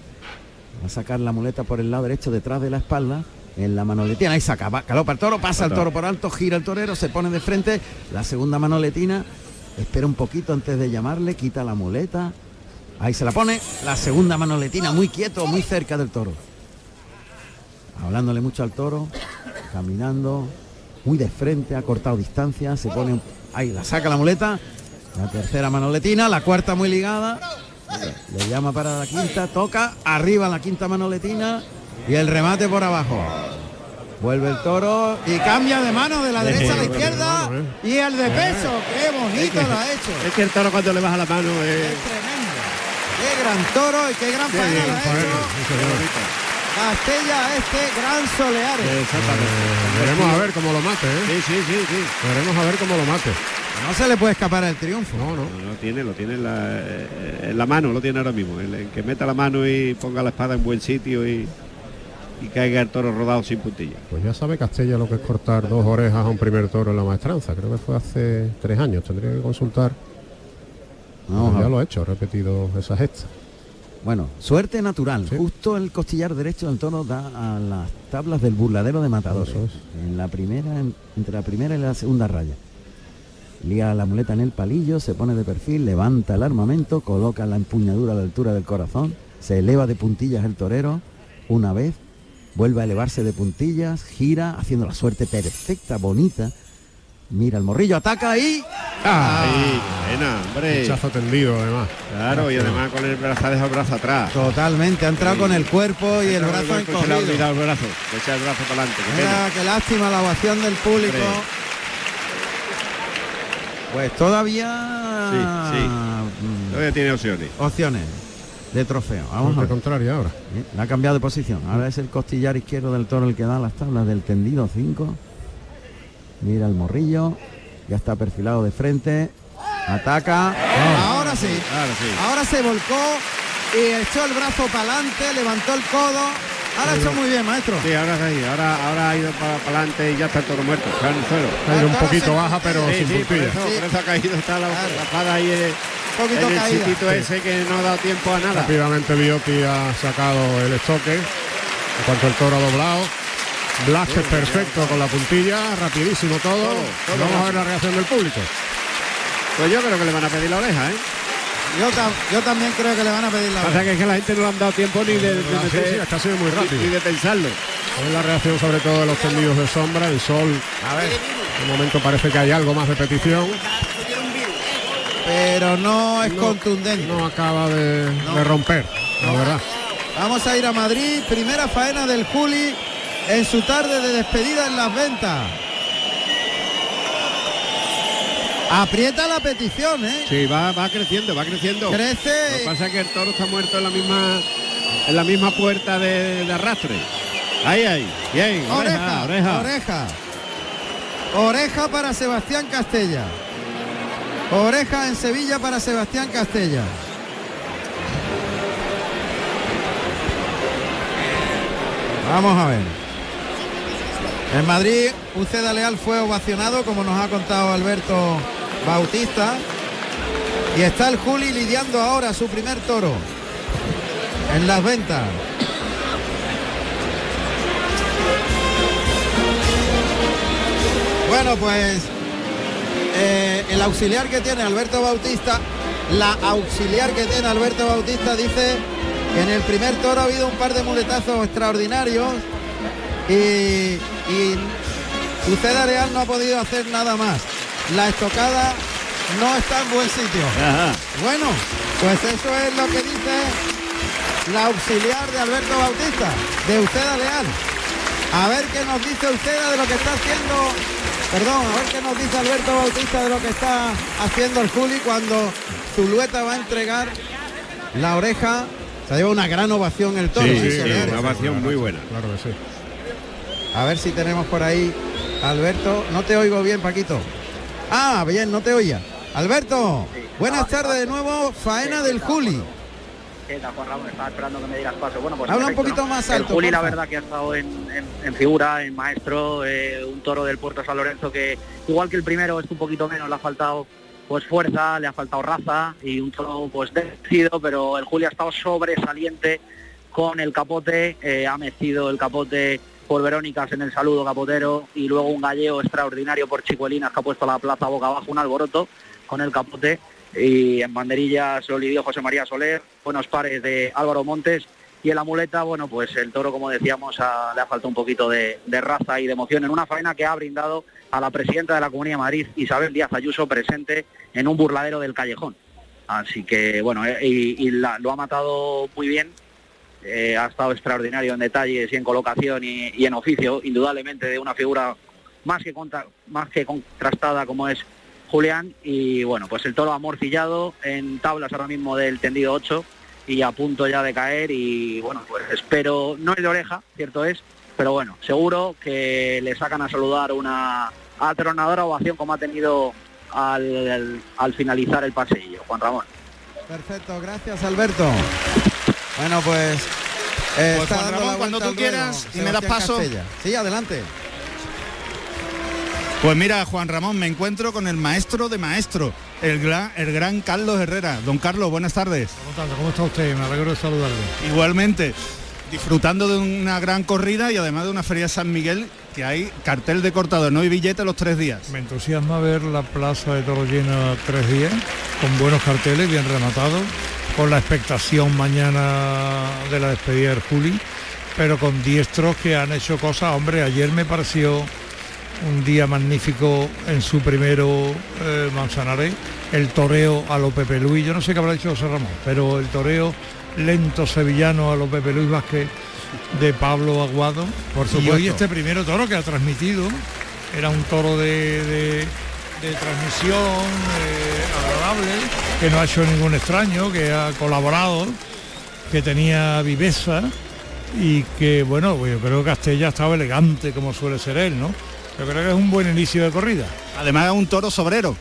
Va a sacar la muleta por el lado derecho detrás de la espalda. En la manoletina. Ahí saca. Va, galopa el toro, pasa el toro por alto, gira el torero, se pone de frente. La segunda manoletina. Espera un poquito antes de llamarle, quita la muleta. Ahí se la pone. La segunda manoletina, muy quieto, muy cerca del toro. Hablándole mucho al toro. Caminando. Muy de frente, ha cortado distancia. Se pone. un- Ahí la saca la muleta. La tercera manoletina, la cuarta muy ligada. Le llama para la quinta, toca, arriba la quinta manoletina y el remate por abajo. Vuelve el toro y cambia de mano de la derecha a la izquierda y el de peso. Qué bonito lo ha hecho. Es que el toro cuando le baja la mano es. Tremendo. Qué gran toro y qué gran faena lo ha hecho. Castella este gran soleares. Veremos a ver cómo lo mate, ¿eh? Sí, sí, sí, sí. Veremos a ver cómo lo mate. No se le puede escapar el triunfo. No, no. No, no tiene, lo tiene en la, eh, en la mano, lo tiene ahora mismo. El, el que meta la mano y ponga la espada en buen sitio y, y caiga el toro rodado sin puntilla. Pues ya sabe Castella lo que es cortar dos orejas a un primer toro en la maestranza. Creo que fue hace tres años. Tendría que consultar. A ya lo ha hecho, ha repetido esa gesta. Bueno, suerte natural. Justo el costillar derecho del toro da a las tablas del burladero de matadores. En la primera, en- entre la primera y la segunda raya. Lía la muleta en el palillo, se pone de perfil, levanta el armamento, coloca la empuñadura a la altura del corazón, se eleva de puntillas el torero una vez, vuelve a elevarse de puntillas, gira, haciendo la suerte perfecta, bonita. Mira el morrillo, ataca y ¡Ay, qué pena, hombre! Tendido, además. Claro, y además con el brazo, ha dejado el brazo atrás. totalmente, ha entrado con el cuerpo y el brazo cuerpo, Se le ha encogido. olvidado el brazo, le echa el brazo para adelante. qué Mira, qué lástima la ovación del público. Hombre. Pues todavía Sí, sí. mm, Todavía tiene opciones. opciones de trofeo. Vamos a Al contrario ahora. Eh, Le ha cambiado de posición. Ahora es el costillar izquierdo del toro el que da las tablas del tendido 5. Mira el morrillo. Ya está perfilado de frente. Ataca. Ahora sí. Ahora sí. Ahora se volcó y echó el brazo para adelante, levantó el codo. Ahora ha hecho muy bien, maestro. Sí, ahora sí, ahora, ahora ha ido para, adelante y ya está el toro muerto, está en el suelo. Ha ido un poquito baja, pero Sí, sin sí, por eso, por eso ha caído, está la, Claro. la espada ahí en, poquito en el caída. ese que no ha dado tiempo a nada. Rápidamente Biotti ha sacado el estoque. En cuanto el toro ha doblado. Blaster perfecto con la puntilla, rapidísimo todo. todo Vamos a ver la reacción del público. Pues yo creo que le van a pedir la oreja, ¿eh? Yo, tam- yo también creo que le van a pedir la Pasa oreja. que es que la gente no le han dado tiempo ni de, de, sí, meter- sí, es que ha sido muy rápido. ni de pensarlo. Ver la reacción sobre todo de los tendidos de sombra, el sol. A ver. De momento parece que hay algo más de petición. Pero no es No, contundente. No acaba de, de romper, la verdad. Vamos a ir a Madrid, primera faena del Juli en su tarde de despedida en las ventas. Aprieta la petición, ¿eh? Sí, va, va creciendo, va creciendo. Lo que Crece. pasa es que el toro está muerto en la misma en la misma puerta de, de arrastre. Ahí, ahí. Bien, oreja, oreja. oreja. Oreja para Sebastián Castella. Oreja en Sevilla para Sebastián Castella. Vamos a ver. En Madrid, Uceda Leal fue ovacionado, como nos ha contado Alberto Bautista. Y está el Juli lidiando ahora su primer toro en las ventas. Bueno, pues eh, el auxiliar que tiene Alberto Bautista, la auxiliar que tiene Alberto Bautista dice que en el primer toro ha habido un par de muletazos extraordinarios y, y Uceda Real no ha podido hacer nada más. La estocada no está en buen sitio. Bueno, pues eso es lo que dice la auxiliar de Alberto Bautista, de Uceda Leal. A ver qué nos dice Uceda de lo que está haciendo, perdón, a ver qué nos dice Alberto Bautista de lo que está haciendo el Juli cuando Zulueta va a entregar la oreja. Se lleva una gran ovación el toro. Sí, sí, sí, una ovación muy buena. Claro que sí. A ver si tenemos por ahí Alberto. No te oigo bien, Paquito. Ah, bien, no te oía. Alberto, buenas tardes de nuevo. Faena del Juli. ¿Qué tal, Juan Ramón? Estaba esperando que me digas paso. Bueno, pues Habla un poquito ¿no? más El alto, Juli, la verdad, que ha estado en, en- en figura, en maestro, eh, un toro del Puerto San Lorenzo que, igual que el primero, es un poquito menos, le ha faltado pues fuerza, le ha faltado raza y un toro pues decidido, pero el Juli ha estado sobresaliente con el capote, eh, ha mecido el capote por Verónicas en el saludo capotero y luego un galleo extraordinario por Chicuelinas que ha puesto la plaza boca abajo, un alboroto con el capote y en banderillas lo lidió José María Soler, buenos pares de Álvaro Montes y en la muleta, bueno, pues el toro, como decíamos, le ha faltado un poquito de, raza y de emoción en una faena que ha brindado a la presidenta de la Comunidad de Madrid, Isabel Díaz Ayuso, presente en un burladero del callejón. Así que, bueno, eh, y, lo ha matado muy bien, eh, ha estado extraordinario en detalles y en colocación y, en oficio, indudablemente de una figura más que, contra- más que contrastada como es Julián. Y bueno, pues el toro amorcillado en tablas ahora mismo del tendido 8 y a punto ya de caer. Y bueno, pues espero, no es de oreja, cierto es, pero bueno, seguro que le sacan a saludar una atronadora ovación como ha tenido al- al finalizar el paseillo. Juan Ramón. Perfecto, gracias Alberto. Bueno, pues... eh, Pues, está Juan Ramón, cuando tú quieras y me das paso. Castella. Sí, adelante. Pues mira, Juan Ramón, me encuentro con el maestro de maestro, el gran, el gran Carlos Herrera. Don Carlos, buenas tardes. ¿Cómo está usted? Me alegro de saludarle. Igualmente, disfrutando de una gran corrida y además de una feria San Miguel que hay cartel de cortador, no hay billete los tres días. Me entusiasma ver la plaza de Toro llena tres días, con buenos carteles, bien rematados, con la expectación mañana de la despedida del Juli, pero con diestros que han hecho cosas. Hombre, ayer me pareció un día magnífico en su primero eh, Manzanares, el toreo a lo Pepe Luis, yo no sé qué habrá dicho José Ramón, pero el toreo lento sevillano a lo Pepe Luis Vázquez de Pablo Aguado. Por Y supuesto. hoy este primero toro que ha transmitido era un toro de, de- de transmisión eh, agradable, que no ha hecho ningún extraño, que ha colaborado, que tenía viveza y que, bueno, pues yo creo que Castella ha estado elegante como suele ser él, ¿no? Yo creo que es un buen inicio de corrida. Además es un toro sobrero.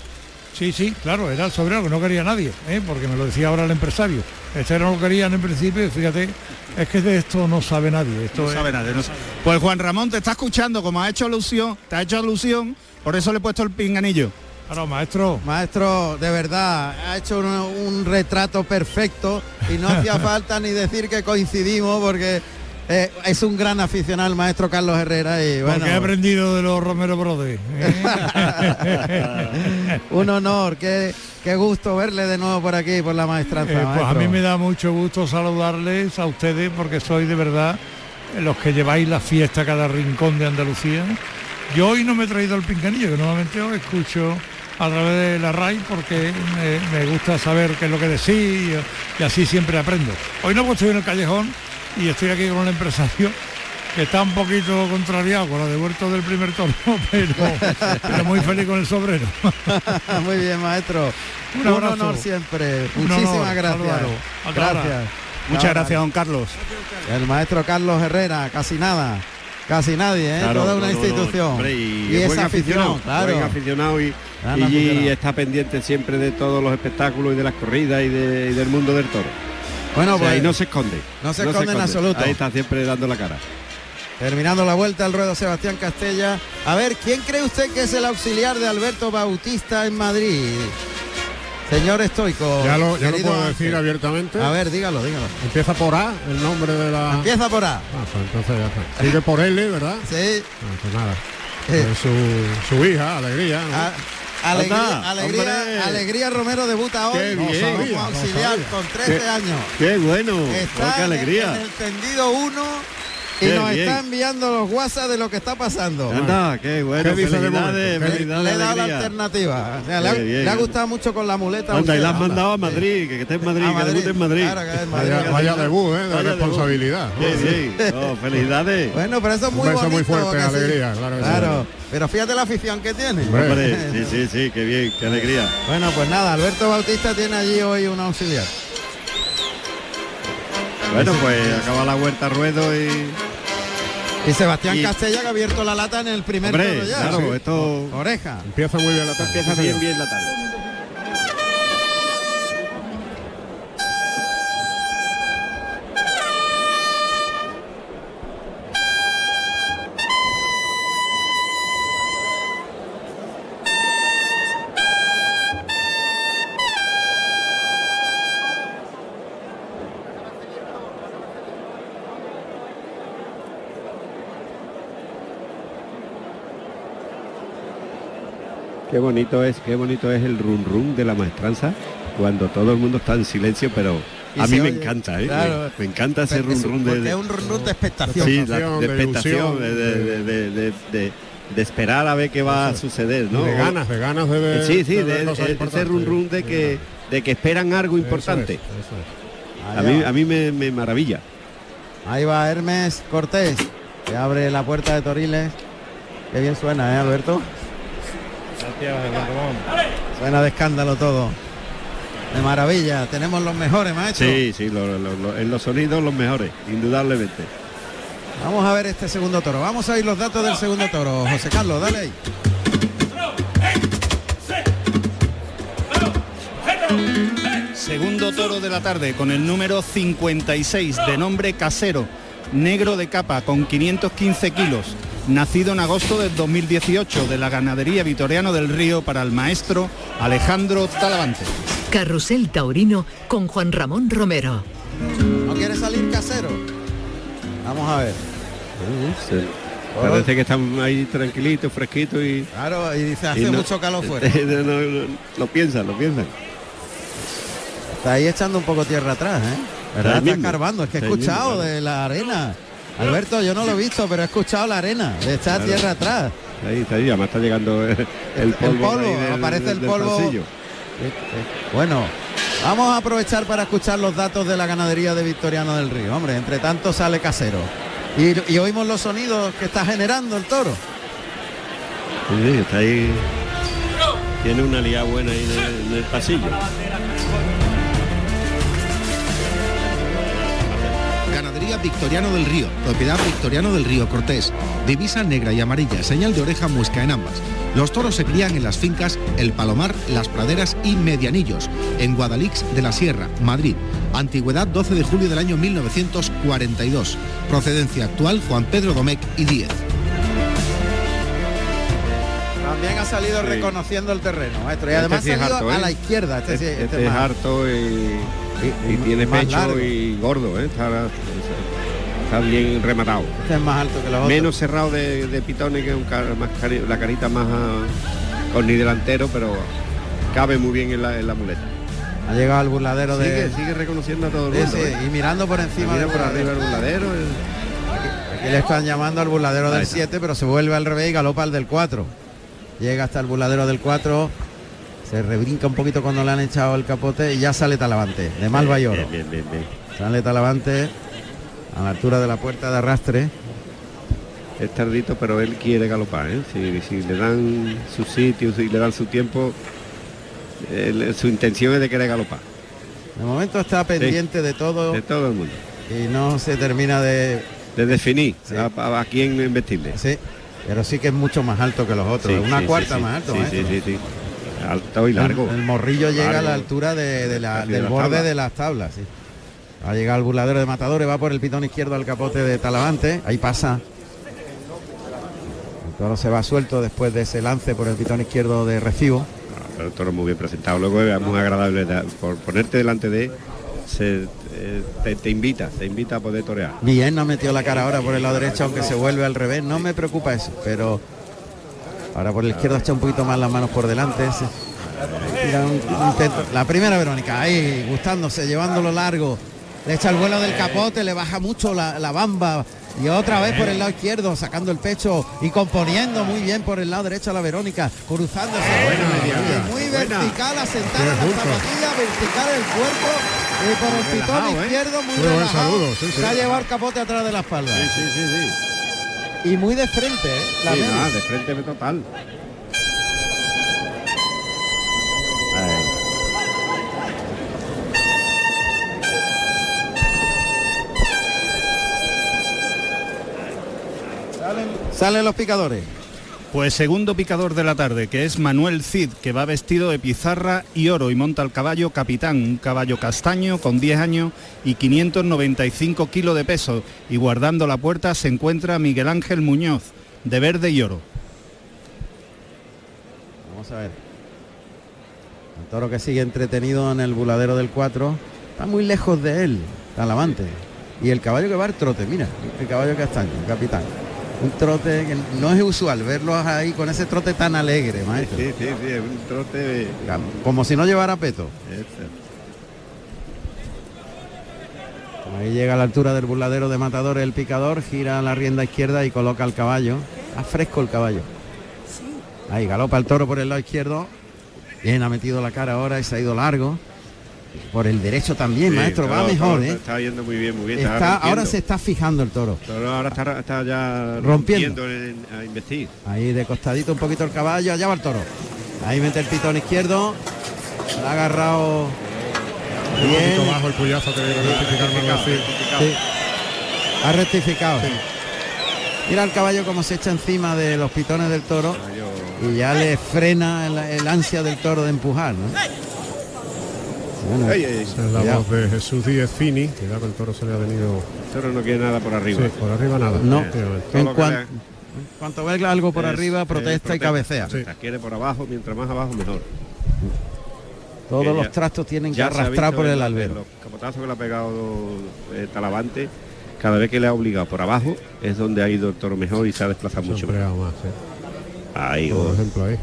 Sí, sí, claro, era el sobrero que no quería nadie, ¿eh? porque me lo decía ahora el empresario. Este no lo querían en principio fíjate, es que de esto no sabe nadie. Esto No es- sabe nadie, no sabe. Pues Juan Ramón te está escuchando, como ha hecho alusión, te ha hecho alusión, por eso le he puesto el pinganillo. Claro, maestro. Maestro, de verdad, ha hecho un, un retrato perfecto y no hacía *laughs* falta ni decir que coincidimos porque eh, es un gran aficionado el maestro Carlos Herrera y bueno, Porque he aprendido de los Romero Brothers. ¿eh? *laughs* un honor, qué, qué gusto verle de nuevo por aquí, por la maestranza. Eh, pues a mí me da mucho gusto saludarles a ustedes porque sois de verdad los que lleváis la fiesta a cada rincón de Andalucía. Yo hoy no me he traído el pincanillo, que normalmente os escucho a través de la RAI porque me, me gusta saber qué es lo que decís y, y así siempre aprendo. Hoy no pues estoy en el callejón y estoy aquí con el empresario que está un poquito contrariado con lo devuelto del primer toro, *laughs* pero, pero muy feliz con el sobrero. *laughs* Muy bien, maestro. Un Un, honor siempre. Un Muchísimas honor, gracias. Álvaro. Gracias. Muchas gracias, don Carlos. El maestro Carlos Herrera, casi nada. Casi nadie, ¿eh? Claro, Toda una no, no, no, institución. hombre, y, es afición, aficionado, claro. buen aficionado y, y aficionado. está pendiente siempre de todos los espectáculos y de las corridas y, de- y del mundo del toro. Bueno, O sea, pues, y no se esconde. no se esconde en absoluto. Ahí está siempre dando la cara. Terminando la vuelta al ruedo Sebastián Castella. A ver, ¿quién cree usted que es el auxiliar de Alberto Bautista en Madrid? Señor Estoico. Ya lo, ya lo puedo Ángel. decir abiertamente. A ver, dígalo, dígalo. Empieza por A, el nombre de la... Empieza por A. Ah, pues entonces ya está. Sigue por L, ¿verdad? Sí. Ah, pues nada. Eh. Pues su, su hija, Alegría. ¿no? Ah, Alegría, alegría, alegría Romero debuta hoy como bien. auxiliar con 13 Qué- años. Qué bueno, Está qué en el- alegría. En el tendido 1 y Qué nos bien. está enviando los WhatsApp de lo que está pasando. Anda, qué bueno, ¿Qué felicidades, momento? felicidades, Le he dado la alternativa. O sea, le, ha, bien. le ha gustado mucho con la muleta. Anda, y la has mandado a Madrid, que, que esté en Madrid, A que Madrid, debute en Madrid. claro, que es Madrid. Vaya, vaya debut, ¿eh? de Vaya debut. responsabilidad. Sí, sí. Oh, felicidades. Bueno, pero eso es Un muy beso bonito. muy fuerte, que sí. alegría, claro que sí. Claro, pero fíjate la afición que tiene. Hombre, sí, sí, sí, qué bien, qué alegría. Bueno, pues nada, Alberto Bautista tiene allí hoy un auxiliar. Bueno, pues acaba la huerta a ruedo y. Y Sebastián Y- Castella que ha abierto la lata en el primer Hombre, ya. claro, Sí. esto Oreja. Empieza muy bien la tarde. empieza bien, bien la tarde. Qué bonito es, qué bonito es el run run de la maestranza cuando todo el mundo está en silencio, pero a mí me oye, encanta, ¿eh? claro. me, me encanta ese run run de, de- es un run run de expectación. sí, la- de de expectación, de, de- de- de- de- de esperar a ver qué va a suceder, ¿no? De ganas, de ganas de ver. sí, sí, de de, de- ese importantes. run run de que de que esperan algo Eso es, importante. eso es. A mí, a mí me, me maravilla. Ahí va Hermes Cortés, que abre la puerta de Toriles. Qué bien suena, ¿eh, Alberto? Gracias, Ramón. Suena de escándalo todo. De maravilla. Tenemos los mejores, maestro. Sí, sí, lo- lo- lo- en los sonidos los mejores, indudablemente. Vamos a ver este segundo toro. Vamos a oír los datos del segundo toro. José Carlos, dale ahí. Segundo toro de la tarde con el número 56 de nombre Casero, negro de capa con 515 kilos, nacido en agosto del 2018 de la ganadería Vitoriano del Río para el maestro Alejandro Talavante. Carrusel Taurino con Juan Ramón Romero. ¿No quiere salir casero? Vamos a ver. Sí. Parece que están ahí tranquilitos, fresquitos y... Claro, y dice, hace y no- mucho calor *laughs* fuera. no, no, no, lo piensan, lo piensan. Está ahí echando un poco tierra atrás, ¿eh? Está escarbando. Es que he escuchado claro. de la arena. Alberto, yo no lo he visto, pero he escuchado la arena, de Claro. tierra atrás. Ahí está, ahí, además está llegando el, el polvo. polvo, ahí del- aparece el polvo. Eh, eh, Bueno, vamos a aprovechar para escuchar los datos de la ganadería de Victoriano del Río. Hombre, entre tanto sale casero. Y, y oímos los sonidos que está generando el toro. Sí, está ahí. Tiene una liga buena ahí en el, en el pasillo. Victoriano del Río, propiedad Victoriano del Río Cortés. Divisa negra y amarilla, señal de oreja muesca en ambas. Los toros se crían en las fincas El Palomar, Las Praderas y Medianillos, en Guadalix de la Sierra, Madrid. Antigüedad 12 de julio del año 1942. Procedencia actual Juan Pedro Domecq y Díez. También ha salido Sí. reconociendo el terreno, maestro. Y Este además sí es ha salido harto, a ¿eh? la izquierda. Este, sí, Este, este es más- harto y, y y tiene pecho largo. y gordo, ¿eh? está, está bien rematado. este es más alto que los otros. Menos cerrado de, de pitones que un car- más cari- la carita más ah, con ni delantero, pero cabe muy bien en la, en la muleta. Ha llegado al burladero Sigue, de... sigue reconociendo a todo el mundo. ¿eh? y mirando por encima del por arriba el burladero. el- Aquí le están llamando al burladero del está. 7, pero se vuelve al revés y galopa al del 4. Llega hasta el burladero del 4, se rebrinca un poquito cuando le han echado el capote y ya sale Talavante, de Malva y Oro. Bien, bien, bien, bien. Sale Talavante a la altura de la puerta de arrastre. Es tardito, pero él quiere galopar. ¿eh? Si, si le dan su sitio, si le dan su tiempo, él- su intención es de querer galopar. De momento está pendiente de todo De todo el mundo. y no se termina de... De definir Sí. a, a- a quién investirle. Sí, pero sí que es mucho más alto que los otros, Sí, una sí, cuarta sí, más alto. Maestro. sí, sí, sí. Alto y largo. El, el morrillo llega a la altura de, de la- de del borde de las tablas. Ha llegado el burladero de Matadores, va por el pitón izquierdo al capote de Talavante. Ahí pasa. El toro se va suelto después de ese lance por el pitón izquierdo de Recibo. Ah, pero el toro muy bien presentado. Luego es muy agradable da- por ponerte delante de él, se, eh, te, te invita, te invita a poder torear. Bien, no metió la cara ahora por el lado derecho, aunque se vuelve al revés. No me preocupa eso, pero Ahora por la izquierda echa un poquito más las manos por delante. La primera Verónica, ahí gustándose, llevándolo largo. Le echa el vuelo del capote, le baja mucho la, la bamba. Y otra vez por el lado izquierdo, sacando el pecho y componiendo muy bien por el lado derecho a la Verónica, cruzándose. Y muy vertical, asentada la zapatilla, vertical el cuerpo y por el pitón Relajado, ¿eh? izquierdo muy, Muy buen relajado. saludo, sí. Se ha llevado el capote atrás de la espalda. Sí, sí, sí, sí. Y muy de frente, ¿eh? La Sí, nada, de frente total. Salen los picadores. Pues segundo picador de la tarde, que es Manuel Cid, que va vestido de pizarra y oro y monta el caballo Capitán, un caballo castaño con 10 años y 595 kilos de peso. Y guardando la puerta se encuentra Miguel Ángel Muñoz, de verde y oro. Vamos a ver. El toro que sigue entretenido en el buladero del 4. Está muy lejos de él, Talavante. Y el caballo que va al trote, mira, el caballo castaño, capitán. Un trote que no es usual verlos ahí con ese trote tan alegre, maestro. Sí, sí, sí, es un trote. Como si no llevara peto. Este. Ahí llega a la altura del burladero de Matador el picador, gira la rienda izquierda y coloca el caballo. Está fresco el caballo. Ahí galopa el toro por el lado izquierdo. Bien, ha metido la cara ahora y se ha ido largo. Por el derecho también, Sí, maestro, va mejor, todo ¿eh? Está yendo muy bien, muy bien. Está, ahora se está fijando el toro. Pero ahora está, está ya Rompiendo. rompiendo en- a investir. Ahí de costadito un poquito el caballo, allá va el toro. Ahí mete el pitón izquierdo. La ha agarrado Un bien. poquito bajo el puyazo que debe rectificar. Sí. Ha rectificado. sí. Mira el caballo como se echa encima de los pitones del toro y ya le frena el, el ansia del toro de empujar. ¿no? Bueno, Ay, ay, ay. Esa es la cuidado. voz de Jesús Díez Fini, que el toro se le ha venido. El toro no quiere nada por arriba. Sí, por arriba nada. No. En, lo que cuan- le- en cuanto ve algo por Es- arriba, eh, protesta y cabecea. La quiere por abajo, mientras más abajo mejor. Todos que los ya- trastos tienen que arrastrar por el la- albero. Los capotazos que le ha pegado eh, Talavante, cada vez que le ha obligado por abajo, es donde ha ido el toro mejor y se ha desplazado mucho más, sí. Ahí, Por oh. ejemplo, ahí.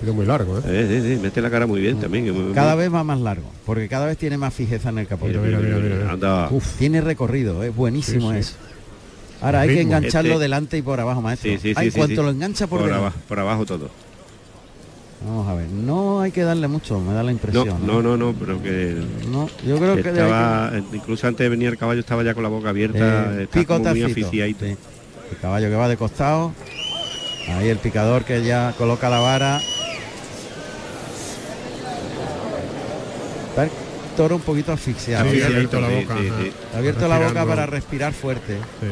Tiro muy largo, ¿eh? Eh, sí, sí, mete la cara muy bien también. que muy- Cada muy- vez va más largo, porque cada vez tiene más fijeza en el capote. Mira, mira, mira, mira. Anda. Uf, tiene recorrido, es buenísimo Sí, sí. eso. Ahora hay que engancharlo Este- delante y por abajo, maestro. Sí, sí, Ah, sí, en sí, cuanto sí. lo engancha por, por, abajo, por abajo todo. Vamos a ver, no hay que darle mucho, me da la No, impresión. no, no, no, pero que No, yo creo que estaba, incluso antes de venir el caballo estaba ya con la boca abierta, Eh, muy aficiadito. Sí. El caballo que va de costado. Ahí el picador que ya coloca la vara. Está el toro un poquito asfixiado. Sí, abierto la boca. sí, ajá. sí. Ha abierto la boca Respirando. para respirar fuerte. Sí.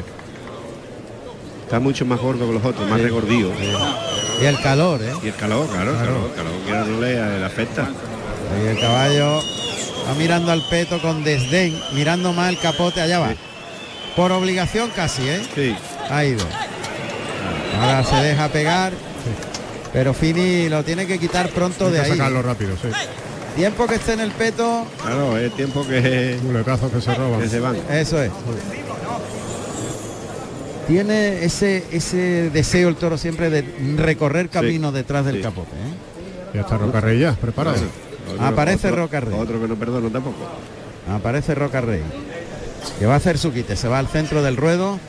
Está mucho más gordo que los otros, más regordío. Y el calor, ¿eh? Y el calor, claro, Claro. el calor que no le, le afecta. Ahí el caballo va mirando al peto con desdén, mirando más el capote, allá va. Sí. Por obligación casi, ¿eh? Sí, Ha ido. Ahora se deja pegar. Pero Fini lo tiene que quitar pronto Hay de que ahí. sacarlo rápido, sí. Tiempo que esté en el peto, claro, es tiempo que, Muletazos que se roban. que se van. eso es. Tiene ese ese deseo el toro siempre de recorrer camino detrás del sí. capote. ¿eh? Ya está Roca Rey ya, preparado. Aparece otro- Roca Rey. Otro que no perdono tampoco. Aparece Roca Rey. Que va a hacer su quite. Se va al centro del ruedo.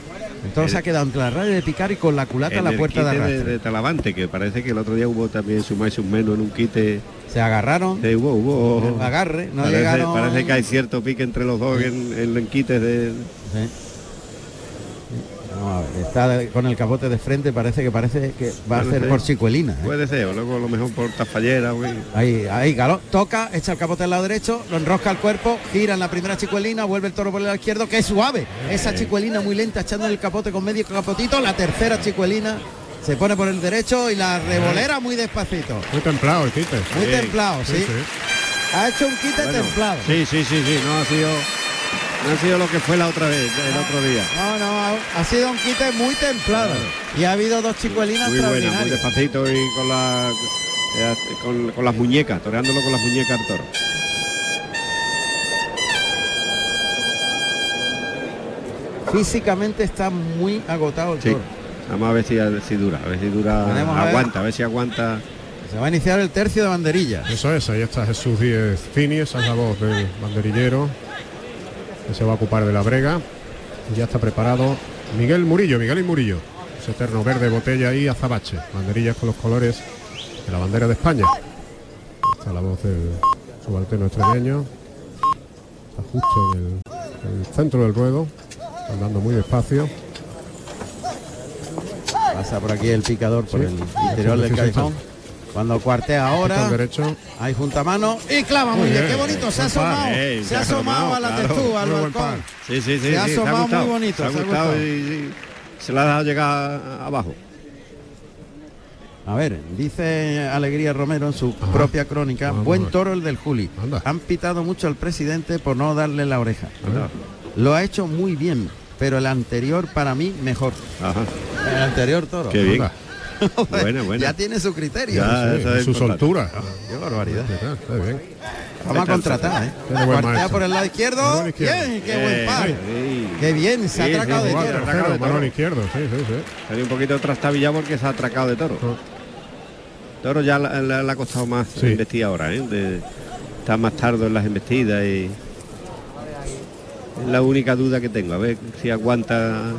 Toro El- ha quedado entre la raya de picar y con la culata a En la puerta de quite arrastre. de, Talavante, que parece que el otro día hubo también su más y un menos en un quite. Se agarraron. Sí, hubo, hubo. Agarre, no parece, llegaron- parece que hay cierto pique entre los dos en, en los quites de. Sí. Está con el capote de frente, parece que parece que va a ser. por chicuelina. ¿eh? Puede ser, o luego a lo mejor por tafallera, güey. Ahí, ahí, galó, toca, echa el capote al lado derecho, lo enrosca al cuerpo, gira en la primera chicuelina, vuelve el toro por el lado izquierdo, que es suave. Esa chicuelina muy lenta, echando el capote con medio capotito, la tercera chicuelina se pone por el derecho y la revolera muy despacito. Muy templado el quite. Muy Sí, templado, sí. Ha hecho un quite Bueno, templado. Sí, sí, sí, sí, no ha sido. No ha sido lo que fue la otra vez, el otro día. No, no, ha, ha sido un quite muy templado. Y ha habido dos chicuelinas Muy buena, muy despacito y con, la, eh, con, con las muñecas, toreándolo con las muñecas al toro. Físicamente está muy agotado el Sí. toro. Vamos a ver si, si dura, a ver si dura, a ver. aguanta, a ver si aguanta. Se va a iniciar el tercio de banderillas. Eso es, ahí está Jesús Díez Fini, esa es la voz del banderillero que se va a ocupar de la brega. Y ya está preparado Miguel Murillo, Miguel y Murillo. Ese eterno verde botella y azabache. Banderillas con los colores de la bandera de España. Ahí Está la voz del subalterno extremeño. Está justo en el, en el centro del ruedo, andando muy despacio. Pasa por aquí el picador por Sí. el interior del Sí, califón. Cuando cuartea ahora, derecho. ahí junta mano y clava muy bien, bien. qué bonito, se ha asomado, Ey, se ha asomado a la claro. textura, al balcón. Sí, sí, sí. Se ha asomado muy gustado, bonito, Se ha se ha gustado y, y se la ha dejado llegar abajo. A ver, dice Alegría Romero en su propia crónica, Vamos buen toro el del Juli. Anda. Han pitado mucho al presidente por no darle la oreja. Anda. Lo ha hecho muy bien, pero el anterior para mí mejor. Ajá. El anterior toro. Qué bien. Anda. *laughs* Buena, buena. Ya tiene su criterio. Ya, Sí, eso es su soltura. Qué barbaridad. Está bien. Vamos a contratar, ¿eh? Cuartea por el lado izquierdo. Bien, qué buen par. sí. Qué bien, se ha atracado sí, de toro. atracado de Mano toro. izquierdo, sí, sí, sí. Salió un poquito trastabillado porque se ha atracado de toro. Toro ya le ha costado más Sí. investir ahora, ¿eh? De- está más tardo en las embestidas y es la única duda que tengo, a ver si aguanta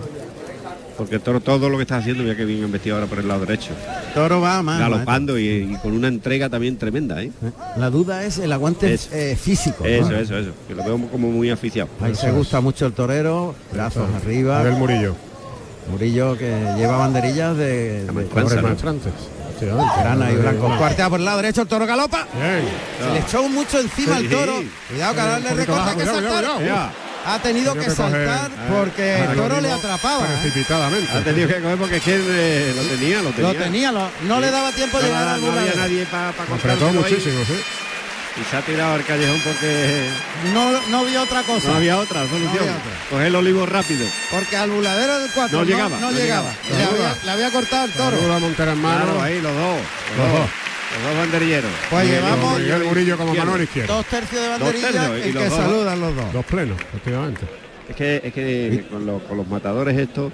porque el toro todo lo que está haciendo, mira que bien investido ahora por el lado derecho. Toro va más. Galopando y, y con una entrega también tremenda, ¿eh? maestro. La duda es el aguante Eso. eh, físico. ¿no? Eso, eso, eso. Que lo veo como muy aficiado. Ahí se gusta mucho el torero, brazos arriba. Miguel Murillo. Murillo que lleva banderillas de, de grana y blanco. Cuartea por el lado derecho, el toro galopa. Bien. Se le echó mucho encima al toro. Cuidado que ahora le recorta que Ha tenido que que coger- saltar porque el toro le atrapaba. ¿eh? Precipitadamente. ha tenido que coger porque es que eh, lo tenía, lo tenía. Lo tenía, lo- no le daba tiempo a No, llegar al no había nadie para pa Apretó muchísimo, sí. Y se ha tirado al callejón porque No, no vio otra cosa. no había otra solución. había otra. Coger el olivo rápido. Porque al buladero del 4 No no, llegaba, no no llegaba. llegaba. Le, había, le había cortado el toro. Saluda a Montera en mano. Claro, ahí los dos. Los Los dos. dos. Los dos banderilleros. Pues Miguel llevamos- Miguel Murillo como. Manuel izquierdo. Dos tercios de Dos banderilla tercios, y que dos. saludan los dos. Dos plenos, efectivamente. Es que, es que con, los, con los matadores estos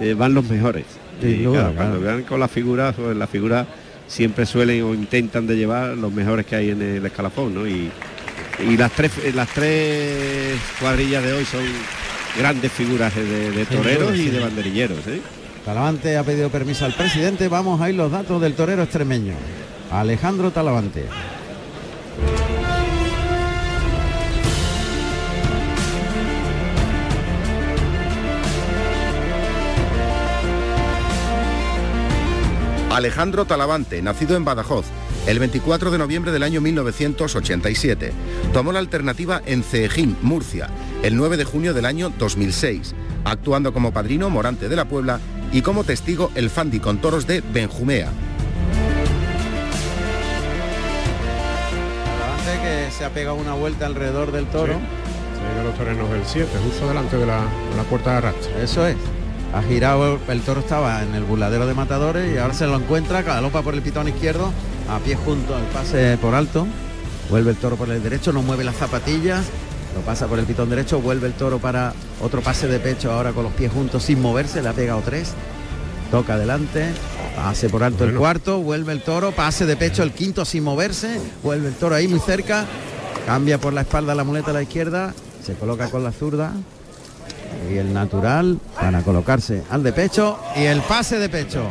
eh, van los mejores. Sin Y, duda, claro, claro. Cuando van con las figuras, pues, las figuras siempre suelen o intentan de llevar los mejores que hay en el escalafón, ¿no? Y, y las tres las tres cuadrillas de hoy son grandes figuras de, toreros y sí. de banderilleros. ¿eh? Talavante ha pedido permiso al presidente. Vamos a ir los datos del torero extremeño. Alejandro Talavante. Alejandro Talavante, nacido en Badajoz, el 24 de noviembre del año 1987. Tomó la alternativa en Ceejín, Murcia, el 9 de junio del año 2006, actuando como padrino Morante de la Puebla y como testigo el Fandi con toros de Benjumea. Que se ha pegado una vuelta alrededor del toro. Ido a los terrenos del 7, justo delante de la, de la puerta de arrastre. Eso es. Ha girado, el toro estaba en el burladero de matadores y ahora se lo encuentra, galopa por el pitón izquierdo, a pie junto al pase por alto. Vuelve el toro por el derecho, no mueve las zapatillas, lo pasa por el pitón derecho, vuelve el toro para otro pase de pecho ahora con los pies juntos sin moverse, le ha pegado tres. Toca adelante, pase por alto el cuarto, vuelve el toro, pase de pecho el quinto sin moverse, vuelve el toro ahí muy cerca, cambia por la espalda la muleta a la izquierda, se coloca con la zurda, y el natural para colocarse al de pecho y el pase de pecho.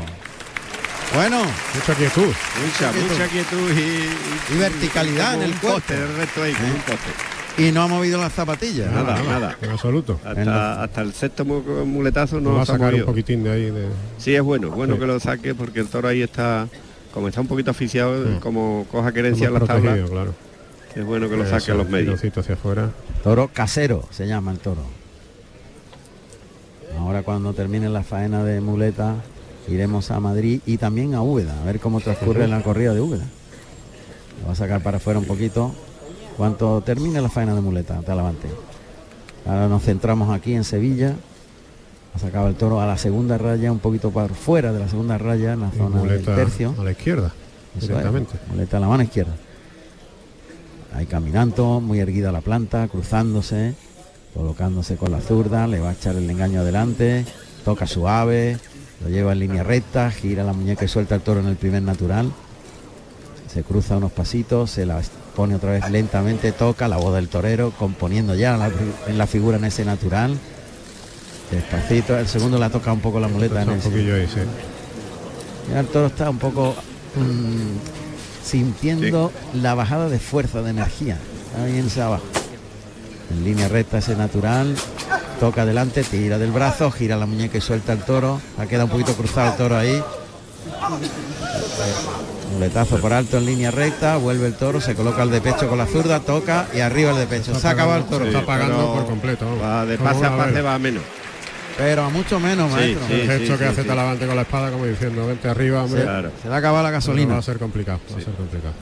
Bueno, Mucha quietud. Mucha, quietud. mucha quietud y, Y verticalidad en el poste, el resto ahí, ¿Eh? un poste. Y no ha movido las zapatillas. Nada, nada. En absoluto. Hasta, hasta el sexto mu- muletazo no va a sacar un poquitín de ahí de. Sí, es bueno, bueno Sí. que lo saque porque el toro ahí está, como está un poquito asfixiado, como coja querencia en las tablas, claro. es bueno que lo saque Eso, a los medios. hacia afuera. Toro casero se llama el toro. Ahora cuando termine la faena de muleta iremos a Madrid y también a Úbeda, a ver cómo transcurre la corrida de Úbeda. Lo va a sacar para afuera un poquito. Cuando termine la faena de muleta, Talavante. Ahora nos centramos aquí en Sevilla. Ha sacado el toro a la segunda raya, un poquito por fuera de la segunda raya, en la Y zona del tercio. a la izquierda. Es, directamente. muleta a la mano izquierda. Ahí caminando, muy erguida la planta, cruzándose, colocándose con la zurda, le va a echar el engaño adelante, toca suave, Lo lleva en línea recta, gira la muñeca y suelta el toro en el primer natural. Se cruza unos pasitos, se la pone otra vez lentamente, toca la voz del torero, componiendo ya la- en la figura en ese natural. Despacito, el segundo la toca un poco la muleta en ese. sí. Ya el toro está un poco mm, sintiendo la bajada de fuerza, de energía. Ahí en ese abajo. En línea recta ese natural. Toca adelante, tira del brazo, gira la muñeca y suelta el toro. Ha quedado un poquito cruzado el toro ahí. Muletazo por alto en línea recta, vuelve el toro, se coloca el de pecho con la zurda, toca y arriba el de pecho. Se acaba el toro. Sí, pero Va de pase a pase va a menos. Pero a mucho menos, Sí, maestro. sí, el gesto sí, que sí, hace sí. Talavante con la espada como diciendo vente arriba hombre". Se- Claro. se le ha acabado la gasolina. Pero va a ser complicado va a ser complicado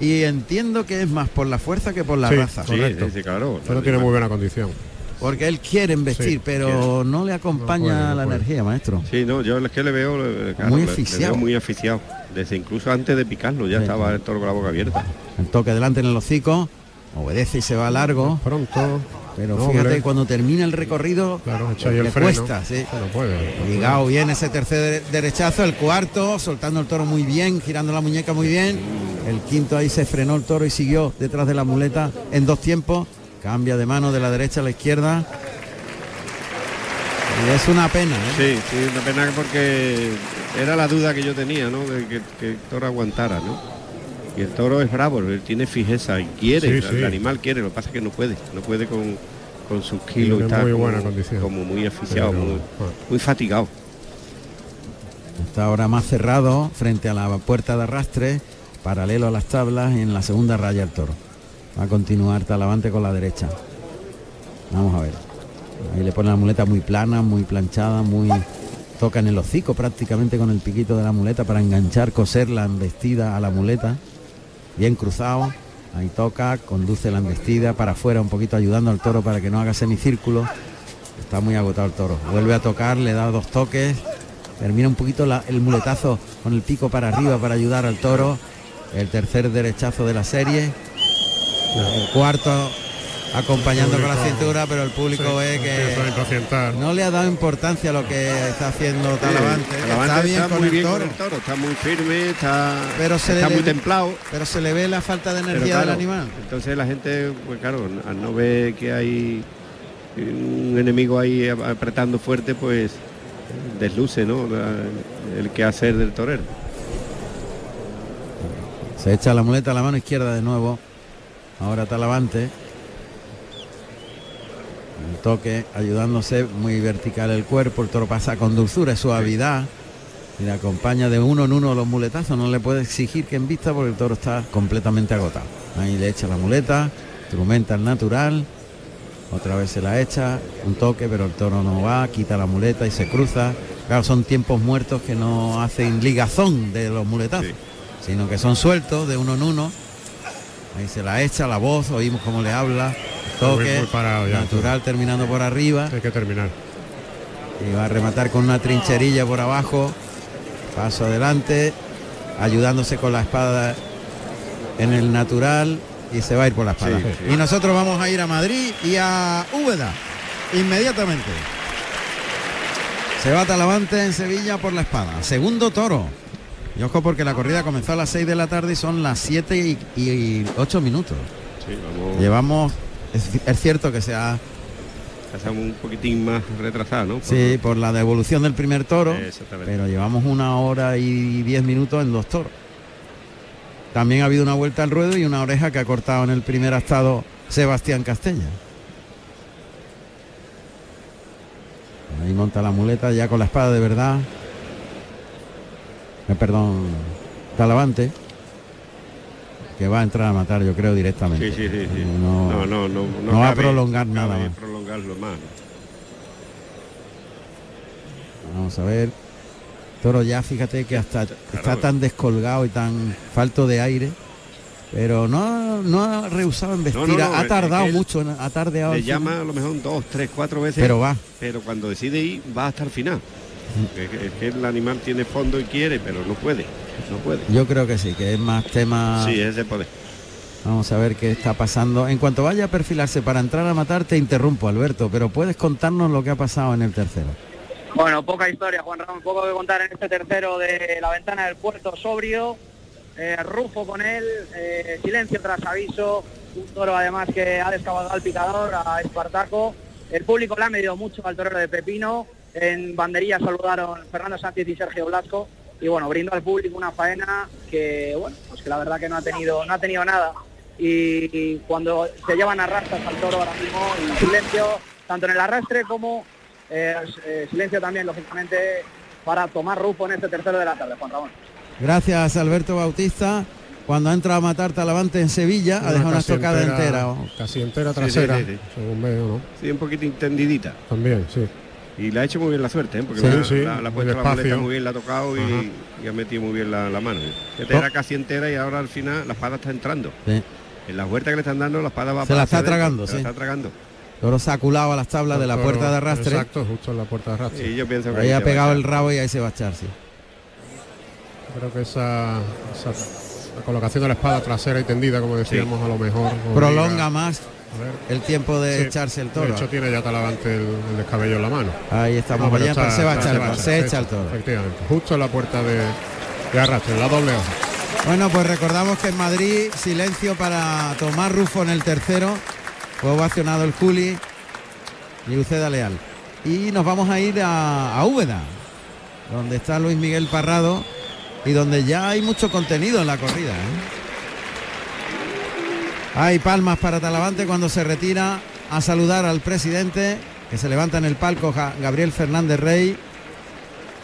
Y entiendo que es más por la fuerza que por la Sí, raza. correcto. pero tiene muy buena condición Porque él quiere embestir, Sí, pero no le acompaña No puede, no la puede. energía, maestro. Sí, no, yo es que le veo, eh, claro, Muy le- le asfixiado. veo muy aficiado. Desde incluso antes de picarlo ya Sí. estaba el toro con la boca abierta. El toque delante en el hocico, obedece y se va largo. Pronto. Pero No, fíjate, hombre. cuando termina el recorrido, claro le el freno cuesta, sí. no puede Ligado bien ese tercer derechazo, el cuarto, soltando el toro muy bien, girando la muñeca muy bien. El quinto ahí se frenó el toro y siguió detrás de la muleta en dos tiempos. Cambia de mano de la derecha a la izquierda. Y es una pena, ¿eh? Sí, sí, una pena porque era la duda que yo tenía, ¿no? De que, que el toro aguantara, ¿no? Y el toro es bravo, él tiene fijeza y quiere, Sí, el sí. animal quiere, lo que pasa es que no puede, no puede con, con sus kilos y está muy como, buena condición. como muy aficiado, Pero, muy, muy fatigado. Está ahora más cerrado frente a la puerta de arrastre, paralelo a las tablas en la segunda raya el toro. Va a continuar Talavante con la derecha. Vamos a ver. Ahí le pone la muleta muy plana, muy planchada, muy toca en el hocico prácticamente con el piquito de la muleta para enganchar, coser la embestida a la muleta. Bien cruzado. Ahí toca, conduce la embestida para afuera un poquito ayudando al toro para que no haga semicírculo. Está muy agotado el toro. Vuelve a tocar, le da dos toques. Termina un poquito la- el muletazo con el pico para arriba para ayudar al toro. El tercer derechazo de la serie. El cuarto acompañando con la cintura, pero el público Sí, que no le ha dado importancia a lo que está haciendo Talavante. Talavante está bien con muy el bien toro. con el toro, está muy firme, está, Pero se está le muy ve- templado. Pero se le ve la falta de energía claro, del animal. Entonces la gente, pues claro, al no ver que hay un enemigo ahí ap- apretando fuerte, pues desluce, ¿no? La- el que hacer del torero. Se echa la muleta a la mano izquierda de nuevo. Ahora Talavante. El toque ayudándose muy vertical el cuerpo. El toro pasa con dulzura y suavidad. Y le acompaña de uno en uno los muletazos. No le puede exigir que en vista porque el toro está completamente agotado. Ahí le echa la muleta. Instrumenta el natural. Otra vez se la echa. Un toque, pero el toro no va. Quita la muleta y se cruza. Claro, son tiempos muertos que no hacen ligazón de los muletazos sino que son sueltos de uno en uno. Ahí se la echa, la voz, oímos cómo le habla, toque, Muy- muy parado ya, natural terminando por arriba. Hay que terminar. Y va a rematar con una trincherilla por abajo. Paso adelante, ayudándose con la espada en el natural y se va a ir por la espada. Sí, sí. Y nosotros vamos a ir a Madrid y a Úbeda inmediatamente. Se va Talavante en Sevilla por la espada. Segundo toro. Y ojo porque la corrida comenzó a las 6 de la tarde y son las 7 y, y 8 minutos. Sí, vamos Llevamos, es, es cierto que se ha, un poquitín más retrasado, ¿no? Por- sí, por la devolución del primer toro, pero llevamos una hora y 10 minutos en dos toros. También ha habido una vuelta al ruedo y una oreja que ha cortado en el primer astado Sebastián Castella. Ahí monta la muleta ya con la espada de verdad. Eh, perdón, Talavante. Que va a entrar a matar, yo creo, directamente. Sí, sí, sí, sí. No, No, no, no, va a prolongar nada más. prolongarlo más. Vamos a ver. Toro ya, fíjate que hasta está tan descolgado y tan falto de aire. Pero no, no ha rehusado en vestir. No, no, no, ha tardado mucho, ha tardeado. Le llama a lo mejor dos, tres, cuatro veces. Pero va. Pero cuando decide ir, va hasta el final. Es, que- el animal tiene fondo y quiere, pero no puede. No puede. Yo creo que sí, que es más tema. Sí, es de poder. Vamos a ver qué está pasando. En cuanto vaya a perfilarse para entrar a matar, te interrumpo, Alberto, pero puedes contarnos lo que ha pasado en el tercero. Bueno, poca historia, Juan Ramón, poco que contar en este tercero de la ventana del puerto sobrio. Eh, Rufo con él, eh, silencio tras aviso, un toro además que ha descabalgado al picador, a Espartaco. El público le ha medido mucho al torero de Pepino. En banderilla saludaron Fernando Sánchez y Sergio Blasco. Y bueno, brindo al público una faena que, bueno, pues que la verdad que no ha tenido, no ha tenido nada. Y, y cuando se llevan arrastras al toro ahora mismo, y silencio, tanto en el arrastre como eh, eh, silencio también, lógicamente, para tomar Rufo en este tercero de la tarde, Juan Ramón. Gracias Alberto Bautista. Cuando entra a matar Talavante en Sevilla, ha dejado una estocada entera- entera. Casi entera sí, trasera, sí, sí. según veo, ¿no? Sí, un poquito intendidita. También, sí. Y le ha hecho muy bien la suerte, ¿eh? porque Sí, la, sí, la- la ha muy puesto la muleta muy bien, la ha tocado y, ha metido muy bien la, la mano. Esta Oh. era casi entera y ahora al final la espada está entrando. Sí. En la vuelta que le están dando, la espada va Se la está tragando, se la está tragando. Toro se ha culado a las tablas de la puerta de arrastre. Exacto, justo en la puerta de arrastre. Y yo pienso que Ahí ha pegado el rabo y ahí se va a echar, sí. Creo que esa, esa- la colocación de la espada trasera y tendida, como decíamos, a lo mejor obliga- Prolonga más. El tiempo de Sí, echarse el De toro. hecho, tiene ya Talavante el, el descabello en la mano. Ahí estamos, No, está- se va a echar, se echa el toro. Efectivamente, justo en la puerta de, de arrastre, la doble. Bueno, pues recordamos que en Madrid silencio para Tomás Rufo en el tercero. Fue ovacionado el Juli y Uceda Leal. Y nos vamos a ir a, a Úbeda, donde está Luis Miguel Parrado y donde ya hay mucho contenido en la corrida. ¿eh? Hay palmas para Talavante cuando se retira a saludar al presidente, que se levanta en el palco Gabriel Fernández Rey.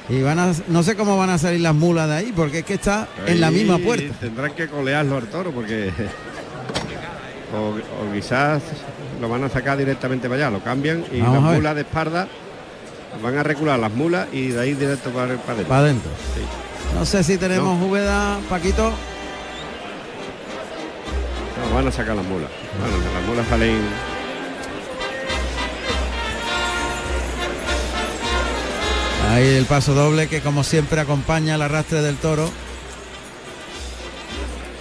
Y van a, no sé cómo van a salir las mulas de ahí, porque es que está en la misma puerta. Tendrán que colearlo al toro porque *laughs* o, o quizás lo van a sacar directamente para allá, lo cambian y Vamos las mulas de espalda van a recular las mulas y de ahí directo para, para adentro. Para adentro. Sí. No sé si tenemos Úbeda, Paquito. Van a sacar las mulas. Bueno, las mulas salen Ahí el paso doble que como siempre acompaña el arrastre del toro.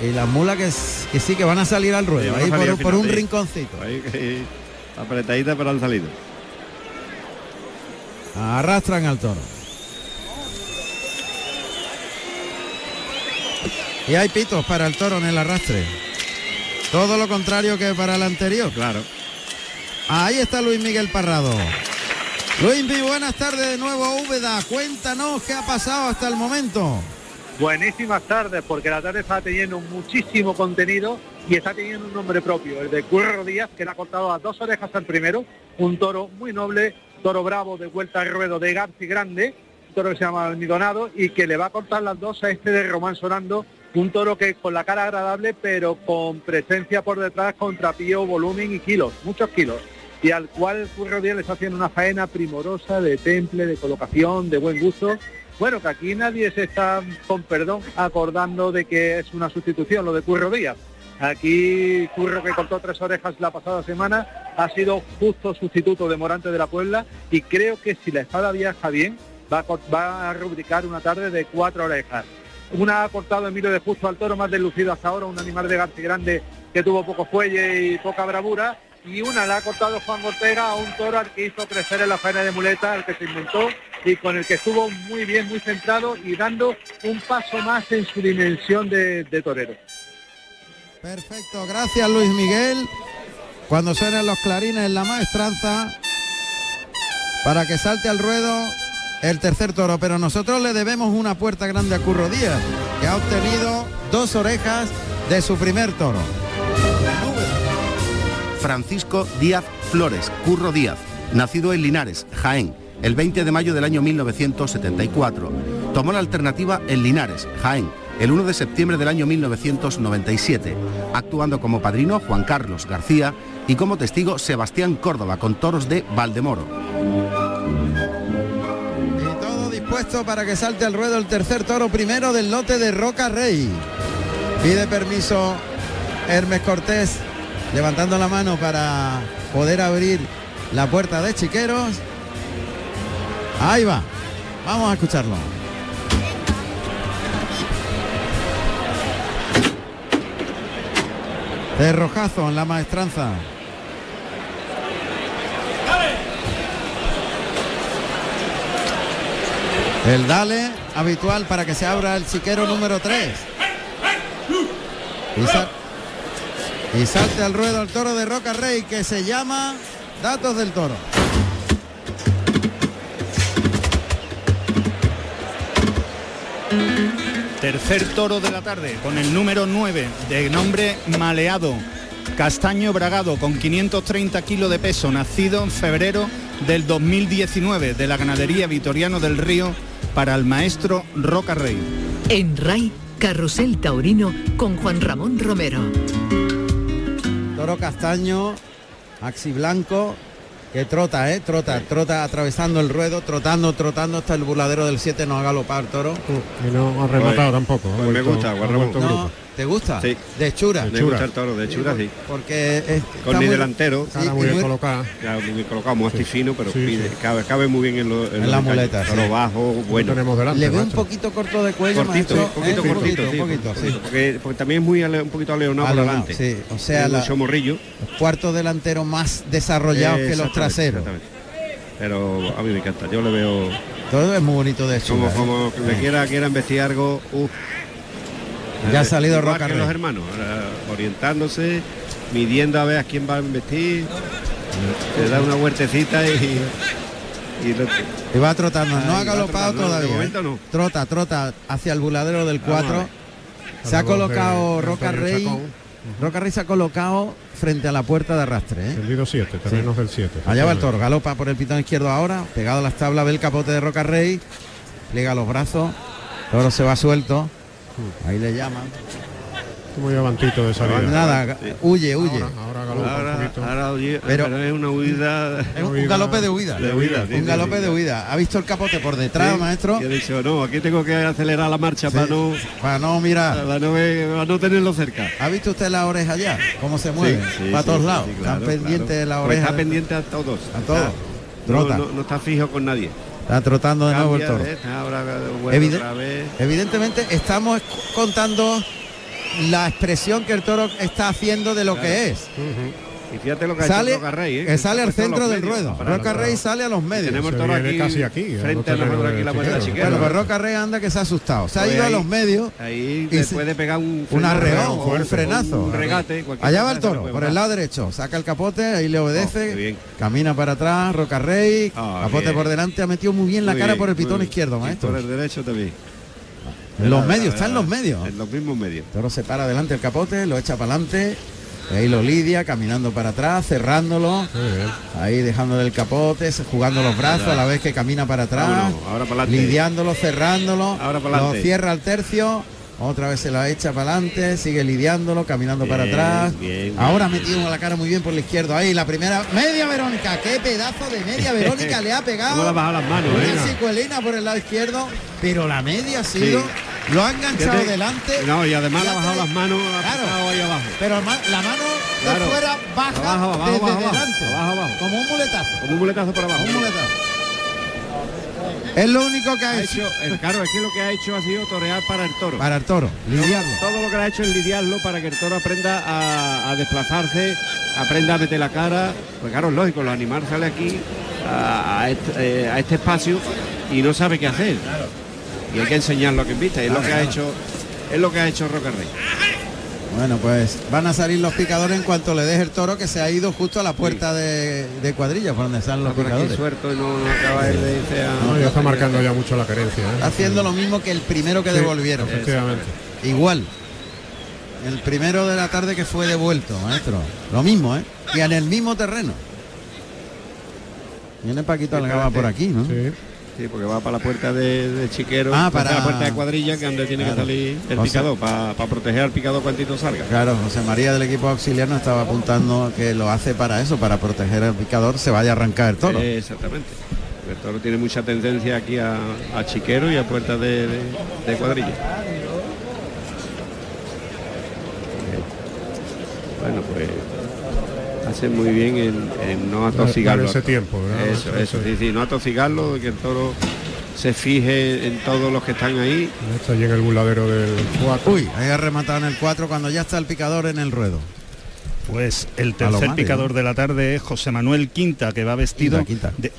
Y las mulas que, sí que van a salir al ruedo, ahí por, un rinconcito. ahí que- apretaditas pero han salido. Arrastran al toro. Y hay pitos para el toro en el arrastre. Todo lo contrario que para el anterior. Claro. Ahí está Luis Miguel Parrado. Luis, buenas tardes de nuevo a Úbeda. Cuéntanos qué ha pasado hasta el momento. Buenísimas tardes, porque la tarde está teniendo muchísimo contenido y está teniendo un nombre propio, el de Curro Díaz, que le ha cortado a dos orejas al primero, un toro muy noble, toro bravo de vuelta al ruedo de Garci Grande, un toro que se llama Almidonado y que le va a cortar las dos a este de Román Sonando, un toro que con la cara agradable, pero con presencia por detrás, contrapío, volumen y kilos, muchos kilos y al cual Curro Díaz le está haciendo una faena primorosa de temple, de colocación, de buen gusto. Bueno, que aquí nadie se está, con perdón, acordando de que es una sustitución lo de Curro Díaz. Aquí Curro que cortó tres orejas la pasada semana ha sido justo sustituto de Morante de la Puebla y creo que si la espada viaja bien va a, va a rubricar una tarde de cuatro orejas. Una ha cortado Emilio de Justo al toro más deslucido hasta ahora, un animal de García Grande que tuvo poco fuelle y poca bravura. Y una la ha cortado Juan Ortega a un toro al que hizo crecer en la faena de muleta, al que se inventó y con el que estuvo muy bien, muy centrado y dando un paso más en su dimensión de, de torero. Perfecto, gracias Luis Miguel. Cuando suenen los clarines en la maestranza, para que salte al ruedo el tercer toro. Pero nosotros le debemos una puerta grande a Curro Díaz, que ha obtenido dos orejas de su primer toro. Francisco Díaz Flores, Curro Díaz, nacido en Linares, Jaén, el 20 de mayo del año 1974. Tomó la alternativa en Linares, Jaén, el 1 de septiembre del año 1997, actuando como padrino Juan Carlos García y como testigo Sebastián Córdoba con toros de Valdemoro. Dispuesto para que salte al ruedo el tercer toro primero del lote de Roca Rey. Pide permiso Hermes Cortés, levantando la mano para poder abrir la puerta de Chiqueros. Ahí va. Vamos a escucharlo. De rojazo en la maestranza. El dale habitual para que se abra el chiquero número 3. Y, sal- y salte al ruedo el toro de Roca Rey que se llama Datos del Toro. Tercer toro de la tarde con el número 9 de nombre Maleado. Castaño Bragado con 530 kilos de peso, nacido en febrero del 2019 de la ganadería Vitoriano del Río para el maestro Roca Rey. En RAI, Carrusel Taurino con Juan Ramón Romero. Toro castaño, axi blanco, que trota, ¿eh? Trota, trota atravesando el ruedo, trotando, trotando hasta el burladero del 7, no ha galopado el toro. Y no ha rematado tampoco. pues me gusta, Juan Ramón. No, ¿Te gusta? Sí. De hechura. Me gusta el toro de hechura, sí. Porque es, Con muy- delantero. Sí, muy bien. Claro, muy bien colocado, muy Sí. fino, pero Sí, pide- sí. Cabe, cabe muy bien en, lo, En los la muleta, Toro bajo, bueno. tenemos delante, Le veo un poquito corto de cuello, cortito, maestro, un poquito ¿eh? cortito, sí, un poquito, sí. Porque, porque también es muy ale- un poquito aleonado por delante. sí. O sea, la- mucho morrillo. Cuarto delantero más desarrollado que los traseros. exactamente. Pero a mí me encanta, yo le veo Todo es muy bonito de como. ¿eh? como que le quiera, quiera investigar algo. uf. Ya ha salido Igual Roca que Rey. los hermanos, ahora, orientándose, midiendo a ver a quién va a investir. Le da una huertecita y, y lo- Y va trotando, no ha galopado todavía. de momento ¿eh? no. Trota, trota hacia el buladero del Vamos a 4. ver. Se ha colocado Roca Rey. Roca Rey se ha colocado frente a la puerta de arrastre. ¿eh? Tendido 7, terrenos del 7. Allá va el toro, galopa por el pitón izquierdo ahora, pegado a las tablas, ve el capote de Roca Rey, pliega los brazos, el toro se va suelto, ahí le llaman. Muy avantito de salida. Nada, huye, huye. Ahora, ahora Ahora, ahora oye, Pero- pero es una huida. Es un, un galope de huida. De huida, sí, un sí, galope de huida. Ha visto el capote por detrás, Sí, maestro. Y he dicho, no, aquí tengo que acelerar la marcha Sí, para no, Para no mirar. para no, ver- para no tenerlo cerca. ¿Ha visto usted la oreja ya? ¿Cómo se mueve? Sí, sí, para sí, todos lados. sí, claro, Están pendientes claro. de la Pues oreja. está pendiente a todos. A todos. No, Trota. no, no está fijo con nadie. Está trotando de nuevo el toro. ¿ves? Ahora vuelve Evide- otra vez. Evidentemente estamos contando la expresión que el toro está haciendo de lo Claro. que es. Y fíjate lo que Sale, ha hecho Rey, ¿eh? que sale ha al centro del medios ruedo. Roca Rey sale a los medios. Tenemos viene aquí, casi aquí, frente a nosotros aquí la puerta chiquera. Bueno, pues Roca Rey anda que se ha asustado. Se ha Pues ido a los medios. Ahí y se- puede pegar un, Un arreón, o un frenazo. Un regate. Allá va el toro, por el lado derecho. Saca el capote, ahí le Oh, obedece. bien. camina para atrás, Roca Rey. Ah, capote bien. por delante, ha metido muy bien la Muy cara bien, por el pitón izquierdo, maestro. Por el derecho también. En los medios, está en los medios. En los mismos medios. El toro se para delante el capote, lo echa para adelante. Ahí lo lidia, caminando para atrás, cerrándolo. Ahí dejándole el capote, jugando los brazos a la vez que camina para atrás. Vámonos, ahora para lidiándolo, cerrándolo. Ahora para lo cierra al tercio. Otra vez se la echa para adelante, sigue lidiándolo, caminando para atrás. bien, bien. Ahora metido la cara muy bien por la izquierda. Ahí la primera. Media Verónica, qué pedazo de media *laughs* Verónica le ha pegado. ¿Cómo le ha bajado las manos, Una eh? por el lado izquierdo, pero la media ha sido. Sí. Lo ha enganchado delante. No, y además y ha bajado las manos, Claro. ahí abajo. Pero la mano Claro. de fuera baja Abajo, abajo, desde abajo, abajo, delante. abajo. Como un muletazo. Como un muletazo por abajo. Un muletazo. Es lo único que ha Ha hecho. hecho, el, claro, es que lo que ha hecho ha sido torear para el toro. Para el toro, lidiarlo. Todo lo que ha hecho es lidiarlo para que el toro aprenda a, a desplazarse, aprenda a meter la cara. Pues claro, es lógico, el animal sale aquí a, a este, eh, a este espacio y no sabe qué hacer. Y hay que enseñarlo a quien viste. Es lo que ha hecho, es lo que ha hecho Roca Rey. Bueno, pues van a salir los picadores en cuanto le deje el toro que se ha ido justo a la puerta de, de cuadrilla por donde salen los Está por aquí picadores. suelto y no, no acaba él de irse a- No, ya está marcando ya mucho la carencia. ¿eh? Haciendo lo mismo que el primero que Sí, devolvieron. Efectivamente. Igual. El primero de la tarde que fue devuelto, maestro. Lo mismo, ¿eh? Y en el mismo terreno. Viene Paquito Algaba por aquí, ¿no? Sí. Sí, porque va para la puerta de, de chiquero, Ah, para para- la puerta de cuadrilla, que donde tiene Claro. que salir el sea- picador, para proteger al picador cuantito salga. Claro, José María del equipo auxiliar nos estaba apuntando que lo hace para eso, para proteger al picador, se vaya a arrancar el toro. Eh, exactamente. El toro tiene mucha tendencia aquí a, a chiquero y a puerta de, de- de cuadrilla. Bueno, pues hace muy bien en, en no atosigarlo. Ese tiempo, ¿verdad? Eso, eso, sí, sí, no atosigarlo, que el toro se fije en todos los que están ahí. Esta llega el buladero del 4. Uy, ahí ha rematado en el 4 cuando ya está el picador en el ruedo. Pues el tercer mal, picador de la tarde es José Manuel Quinta, que va vestido Quinta, Quinta. de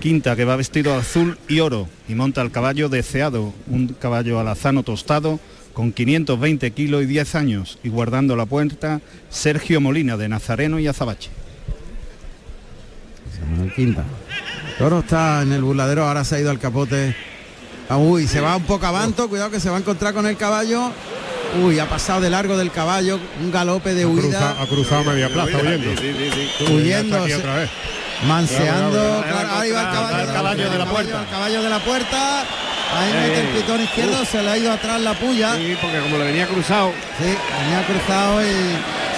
Quinta que va vestido azul y oro y monta el caballo deseado, un caballo alazano tostado con 520 kilos y 10 años y guardando la puerta Sergio Molina de Nazareno y Azabache. Quinta. Toro está en el burladero, ahora se ha ido al capote. Ah, uy, se va un poco avanto, cuidado que se va a encontrar con el caballo. Uy, ha pasado de largo del caballo, un galope de Ha, huida. cruza- ha cruzado media plaza huyendo. Huyendo, otra vez. Manseando, claro, ahí va el caballo, el caballo de la puerta. El caballo de la puerta. Ahí mete el ey. pitón izquierdo, se le ha ido atrás la puya. Sí, porque como le venía cruzado. Sí, venía cruzado y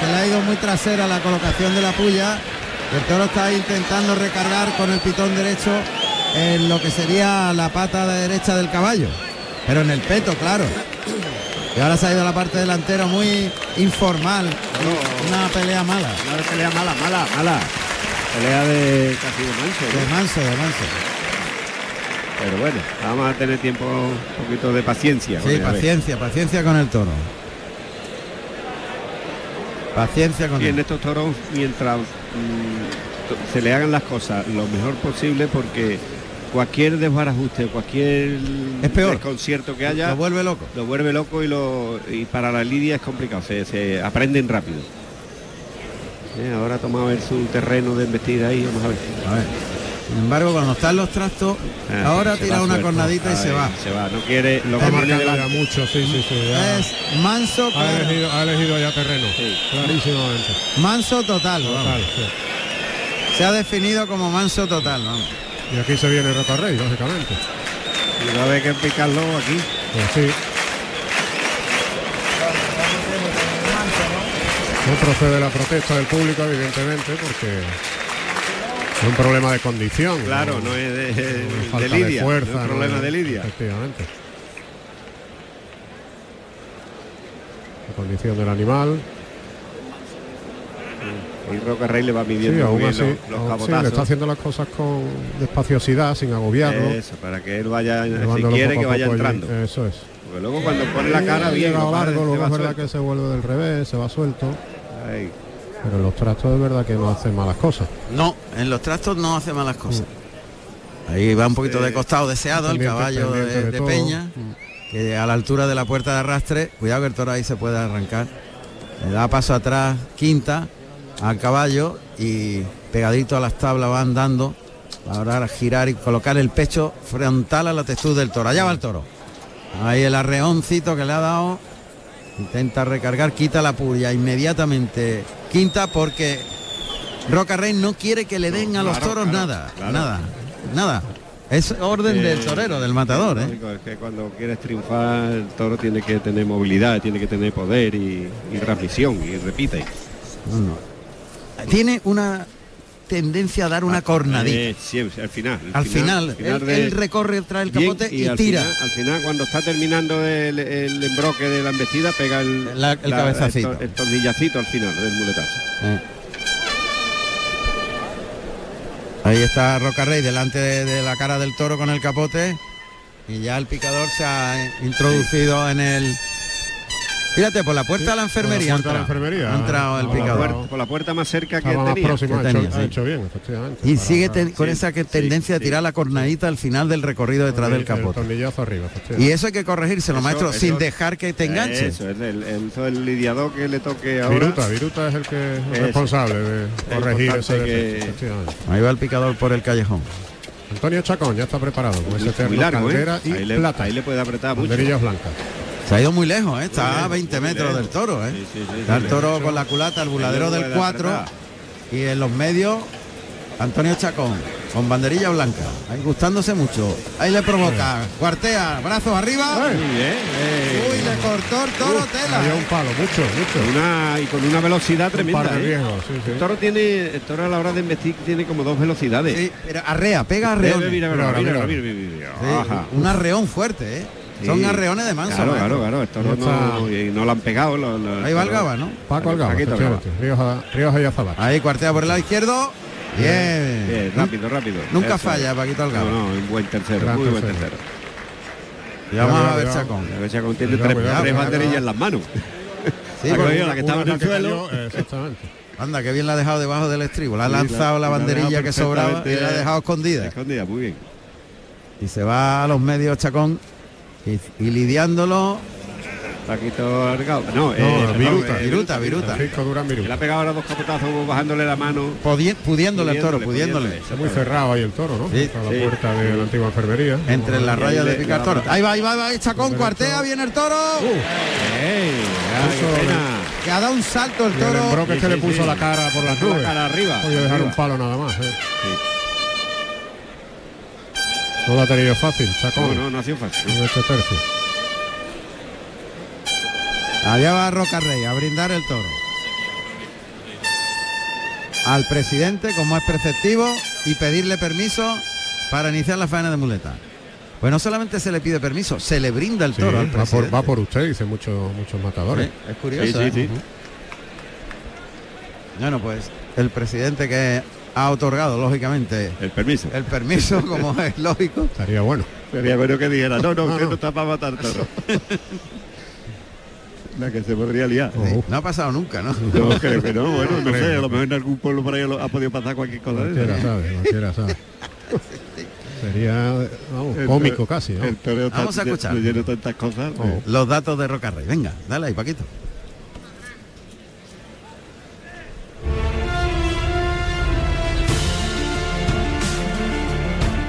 se le ha ido muy trasera la colocación de la puya. El toro está intentando recargar con el pitón derecho en lo que sería la pata de derecha del caballo. Pero en el peto, claro. Y ahora se ha ido a la parte delantera muy informal. Una pelea mala. Una pelea mala, mala, mala. Pelea de casi de manso. ¿no? De manso, de manso. Pero bueno, vamos a tener tiempo, un poquito de paciencia. Sí, a ver. paciencia, paciencia con el toro. Paciencia con Y en él. estos toros, mientras mm, se le hagan las cosas lo mejor posible, porque cualquier desbarajuste, cualquier Es peor. concierto que haya, Lo vuelve loco. lo vuelve loco y, lo, y para la lidia es complicado, se, se aprenden rápido. Eh, ahora ha tomado él su terreno de embestida ahí, vamos a ver. A ver. Sin embargo, cuando están los trastos, Ah, ahora tira una cornadita y se va. Se va, no quiere lo que marcando la- mucho, sí, sí, sí. ya. Es manso, Ha claro. elegido, ha elegido ya terreno. Clarísimamente. manso total. vamos. Total, sí. Se ha definido como manso total. vamos. Y aquí se viene Roca Rey, lógicamente. Y va a haber que picarlo aquí. Pues sí. No procede la protesta del público, evidentemente, porque es un problema de condición. Claro, no es de, de falta lidia, fuerza, no es problema es- de lidia. Efectivamente. La condición del animal. Hoy Roca Rey le va midiendo aún bien así, los, los aún- sí, le cabotazos. está haciendo las cosas con despaciosidad, sin agobiarlo. Eso, para que él vaya, si quiere que a vaya allí. entrando. Eso es. Porque luego cuando pone la cara Sí, bien, llega largo, luego es verdad suelto. que se vuelve del revés, se va suelto. Ahí. Pero los trastos es verdad que no hace malas cosas. No, en los trastos no hace malas cosas. Ahí va un poquito de costado deseado el caballo de. Peña, que a la altura de la puerta de arrastre, cuidado que el toro ahí se puede arrancar. Le da paso atrás, quinta, al caballo y pegadito a las tablas va andando. Ahora girar y colocar el pecho frontal a la textura del toro. Allá va el toro. Ahí el arreoncito que le ha dado. Intenta recargar, quita la puya inmediatamente. Quinta porque Roca Rey no quiere que le den a los claro, toros claro, nada, claro. nada, nada. Es orden Eh, del torero, del matador, ¿eh? Es que cuando quieres triunfar, el toro tiene que tener movilidad, tiene que tener poder y, y transmisión, y repite. Tiene una tendencia a dar una cornadita. Eh, siempre, al final. Al final, él, de- él recorre, trae el bien, capote y, al tira. Final, al final, cuando está terminando el, el embroque de la embestida, pega el, La- el cabezacito. El, to- el tornillacito al final del muletazo. Ahí está Roca Rey delante de, de la cara del toro con el capote. Y ya el picador se ha introducido en el Fíjate, por la puerta de la enfermería, por la puerta de enfermería, ha entrado el por la picador. Por, por la puerta más cerca que más tenía. próximo, que ha, hecho, ha bien, efectivamente. Y para- sigue ten- con esa que tendencia a sí. tirar la cornadita al final del recorrido detrás del el capote. arriba. Y eso hay que corregírselo, Eso- maestro, eso- sin dejar que te enganche. Eso, el, el, el- el lidiador que le toque ahora. Viruta, Viruta es el que es responsable de corregir ese que-. Ahí va el picador por el callejón. Antonio Chacón ya está preparado con ese terno largo, ¿eh? caldera y ahí, le, plata. ahí le puede apretar mucho. Blancas. Se ha ido muy lejos, ¿eh? está a Muy 20 lejos, muy metros lejos. del toro. ¿eh? Sí, sí, sí, Está sí, el toro con la culata, el buladero del puede 4 apretar. y en los medios Antonio Chacón con banderilla blanca, ahí gustándose mucho. Ahí le provoca, cuartea, brazos arriba. Muy bien. eh. Uy, le cortó el toro tela. Había ¿eh? un palo, mucho, mucho. Una, y con una velocidad tremenda. Un par de ¿eh? riesgos, sí, sí. El toro tiene, el toro a la hora de investir tiene como dos velocidades. Sí, pero arrea, pega Mira, arreones. mira, Mira, mira, mira, mira. mira, mira, mira. Sí, Ajá. un arreón fuerte, ¿eh? Son arreones de manso. Claro, claro, claro. Ya no, y no lo han pegado. lo- lo- Ahí va el Gaba, ¿no? Paco Algaba, y Azabache. Ahí cuartea por el lado izquierdo. Bien. Bien, rápido, rápido. Nunca Eso. falla, Paquito Algaba. No, no, un buen tercero, Gran muy buen tercero. Y vamos a ver. Chacón. A ver Chacón tiene Cuidado, tres, cuidado, tres cuidado. banderillas en las manos. Sí, *laughs* La porque cogió, la que estaba en el suelo. cayó, exactamente. Anda, que bien la ha dejado debajo del estribo. La ha Sí, lanzado la, banderilla que sobraba y la ha dejado escondida. Escondida, muy bien. Y se va a los medios Chacón y, y lidiándolo. Paquito Argao. No, No, eh, Viruta, eh, Viruta, Viruta. Que Le ha pegado ahora dos capotazos bajándole la mano. Pudi- pudiéndole el toro, pudiéndole. Está muy cerrado ahí el toro, ¿no? Sí. Está la puerta de la antigua enfermería. Entre rayas ahí de picar toro. Ahí va, ahí va, ahí va, Chacón, cuartea, viene el toro. Pena! Que ha dado un salto el Y el toro. que Sí, le puso sí. la cara por las Puso la nubes. cara arriba, Podía dejar arriba. un palo nada más. ¿eh? No lo ha tenido fácil, Chacón. No, no, no ha sido fácil. En este tercio. Allá va Roca Rey a brindar el toro. Al presidente, como es preceptivo, y pedirle permiso para iniciar la faena de muleta. Pues no solamente se le pide permiso, se le brinda el Sí, toro al va, por, presidente. va por usted, dicen muchos muchos matadores. Sí, es curioso. Sí, sí, ¿eh? Bueno, pues el presidente que ha otorgado, lógicamente, El permiso. el permiso, *laughs* como es lógico. Estaría bueno. Sería bueno que dijera, no, no, usted no. no está para matar toro. *laughs* La que se podría liar. Oh. No ha pasado nunca, ¿no? No, creo que no, bueno, no sé, a lo mejor en algún pueblo por ahí lo- ha podido pasar cualquier cosa de Cualquiera eso. sabe, cualquiera sabe. *laughs* Sería vamos, El cómico casi, ¿no? Vamos a escuchar. lleno de tantas cosas. Oh. Los datos de Roca Rey. Venga, dale ahí, Paquito.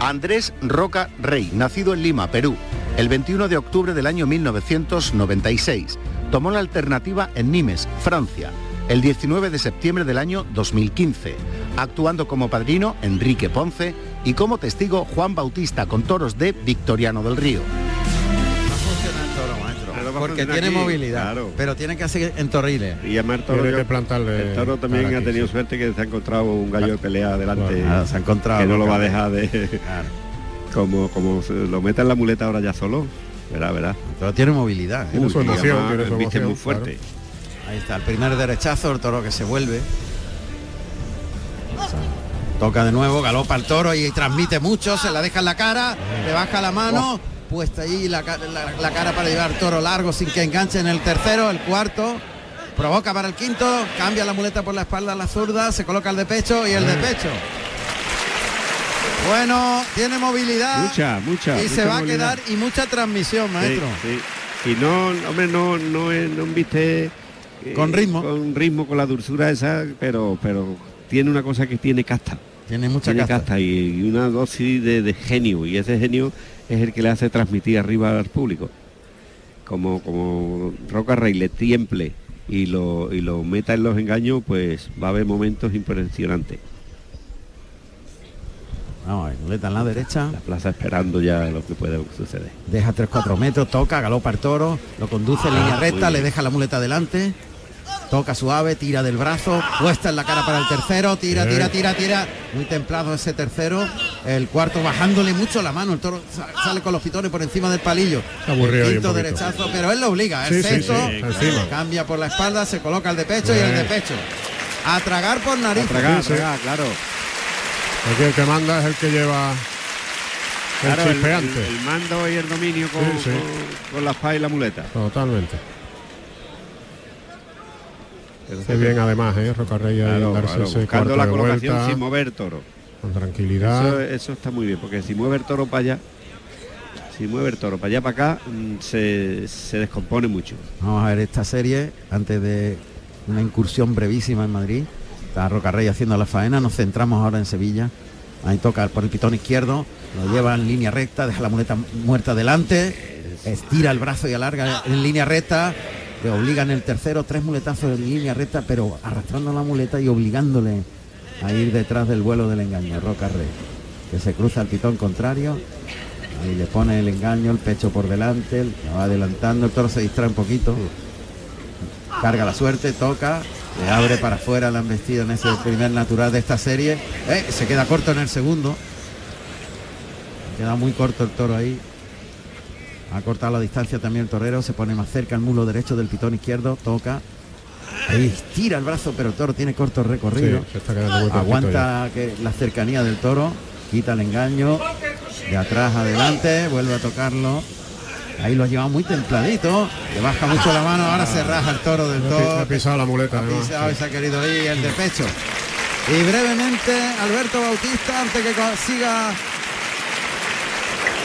Andrés Roca Rey, nacido en Lima, Perú, el 21 de octubre del año 1996. Tomó la alternativa en Nimes, Francia, el 19 de septiembre del año 2015, actuando como padrino Enrique Ponce y como testigo Juan Bautista con toros de Victoriano del Río. Porque tiene aquí, movilidad. claro. Pero tiene que hacer en torriles. Y además el toro, yo- que plantarle el toro también ha tenido sí. suerte que se ha encontrado un gallo de pelea adelante se ha encontrado que no lo va a dejar de Claro. *laughs* como como lo meta en la muleta ahora ya solo verá verá Pero tiene movilidad. ¿eh? Tiene su y emoción, además tiene su viste emoción, muy fuerte Ahí está, el primer derechazo, el toro que se vuelve. Toca de nuevo, galopa el toro y transmite mucho, se la deja en la cara, le baja la mano, puesta ahí la, la- la cara para llevar toro largo sin que enganche en el tercero, el cuarto, provoca para el quinto, cambia la muleta por la espalda a la zurda, se coloca el de pecho y el de pecho. Bueno, tiene movilidad mucha mucha y se va a quedar y mucha transmisión, maestro. sí. y no hombre no no no viste eh, Con ritmo. con ritmo con la dulzura esa pero pero tiene una cosa que tiene casta Tiene mucha tiene casta. casta y, y una dosis de, de genio y ese genio es el que le hace transmitir arriba al público. Como como Roca Rey le tiemple y lo y lo meta en los engaños pues va a haber momentos impresionantes. Vamos a ver, muleta en la derecha. la plaza esperando ya lo que puede suceder. Deja 3-4 metros, toca, galopa el toro, lo conduce en línea Ah, recta, muy le deja la muleta adelante, toca suave, tira del brazo, puesta en la cara para el tercero, tira, tira, tira, tira, muy templado ese tercero, el cuarto bajándole mucho la mano, el toro sa- sale con los pitones por encima del palillo, el un quinto derechazo, pero él lo obliga, el Sí, sexto, cambia por la espalda, se coloca el de pecho y el de pecho, a tragar por nariz, tragar, sí. tragar, claro. Aquí el que manda es el que lleva Claro, el el, chispeante. el- el mando y el dominio con, Sí, sí. con- con la espada y la muleta. Totalmente. Qué bien además, ¿eh? Rocarrey ahí Claro, darse claro, ese buscando la de colocación vuelta sin mover toro. con tranquilidad. Eso, eso está muy bien, porque si mueve el toro para allá, si mueve el toro para allá para acá, mm, se, se descompone mucho. Vamos a ver esta serie antes de una incursión brevísima en Madrid. Está Rocarrey haciendo la faena. Nos centramos ahora en Sevilla. Ahí toca por el pitón izquierdo. Lo lleva en línea recta. Deja la muleta muerta delante. Estira el brazo y alarga en línea recta. Le obliga en el tercero tres muletazos en línea recta, pero arrastrando la muleta y obligándole a ir detrás del vuelo del engaño. Rocarrey. Que se cruza el pitón contrario. Ahí le pone el engaño, el pecho por delante, la va adelantando, el toro se distrae un poquito. Carga la suerte, toca, le abre para afuera, la han vestido en ese primer natural de esta serie. Eh, se queda corto en el segundo. Queda muy corto el toro ahí. Ha cortado la distancia también el torero, se pone más cerca el mulo derecho del pitón izquierdo, toca. Ahí estira el brazo, pero el toro tiene corto recorrido. Sí, Aguanta que la cercanía del toro, quita el engaño, de atrás adelante, vuelve a tocarlo. Ahí lo ha llevado muy templadito, le baja mucho la mano, ahora se raja el toro del toro. ha pisado la muleta, Ha pisado y se ha querido ir el de pecho. Y brevemente, Alberto Bautista, antes que consiga...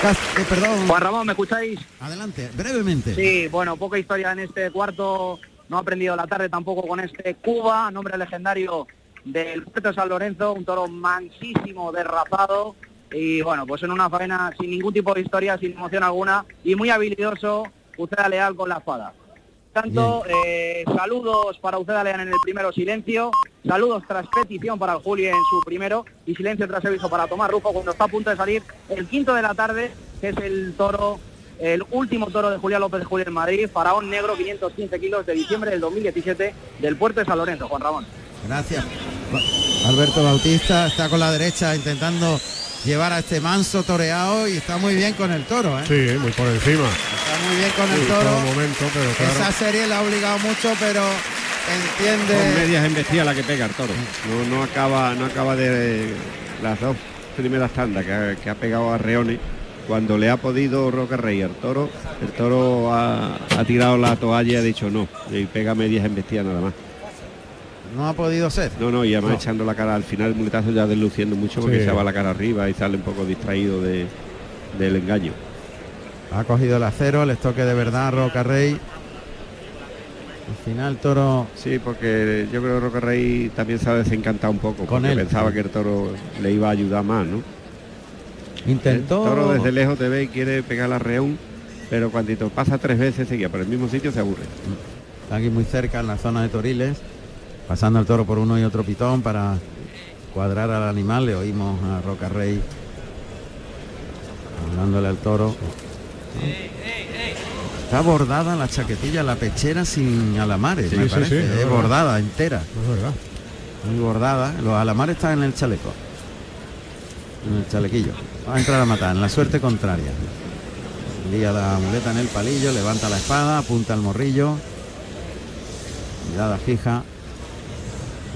Eh, perdón. Juan Ramón, ¿me escucháis? Adelante, brevemente. Sí, bueno, poca historia en este cuarto. No ha aprendido la tarde tampoco con este Cuba, nombre legendario del Puerto de San Lorenzo, un toro mansísimo, derrapado. Y bueno, pues en una faena sin ningún tipo de historia, sin emoción alguna, y muy habilidoso, Uceda Leal con la espada. Tanto, eh, saludos para Uceda Leal en el primero, silencio. Saludos tras petición para Juli en su primero y silencio tras aviso para Tomás Rufo cuando está a punto de salir el quinto de la tarde, que es el toro, el último toro de Julián López de Juli en Madrid, Faraón Negro, 515 kilos de diciembre del 2017 del puerto de San Lorenzo, Juan Ramón. Gracias. Alberto Bautista está con la derecha intentando llevar a este manso toreado y está muy bien con el toro, ¿eh? Sí, muy por encima. Está muy bien con el toro. momento, pero claro. Esa serie le ha obligado mucho, pero Con entiende. medias embestidas la que pega el toro. No, no acaba, no acaba de las dos primeras tandas que ha, que ha pegado a Reones. Cuando le ha podido Roca Rey al toro, el toro ha, ha tirado la toalla y ha dicho no. Y pega medias embestidas nada más. No ha podido ser. No, no, y además No. echando la cara al final el muletazo ya desluciendo mucho porque Sí. se va la cara arriba y sale un poco distraído de- del engaño. Ha cogido el acero, el estoque de verdad, Roca Rey. Al final toro. Sí, porque yo creo que Roca Rey también se ha desencantado un poco, Con porque él. pensaba que el toro le iba a ayudar más, ¿no? Intentó. El toro desde lejos te ve y quiere pegar la reún, pero cuando pasa tres veces seguía por el mismo sitio se aburre. Está aquí muy cerca en la zona de Toriles, pasando el toro por uno y otro pitón para cuadrar al animal. Le oímos a Roca Rey hablándole al toro. Está bordada la chaquetilla, la pechera sin alamares, Sí, me sí, parece. sí, es bordada entera. Es verdad. Muy bordada. Los alamares están en el chaleco. En el chalequillo. Va a entrar a matar, en la suerte contraria. Lía la muleta en el palillo, levanta la espada, apunta al morrillo. Mirada fija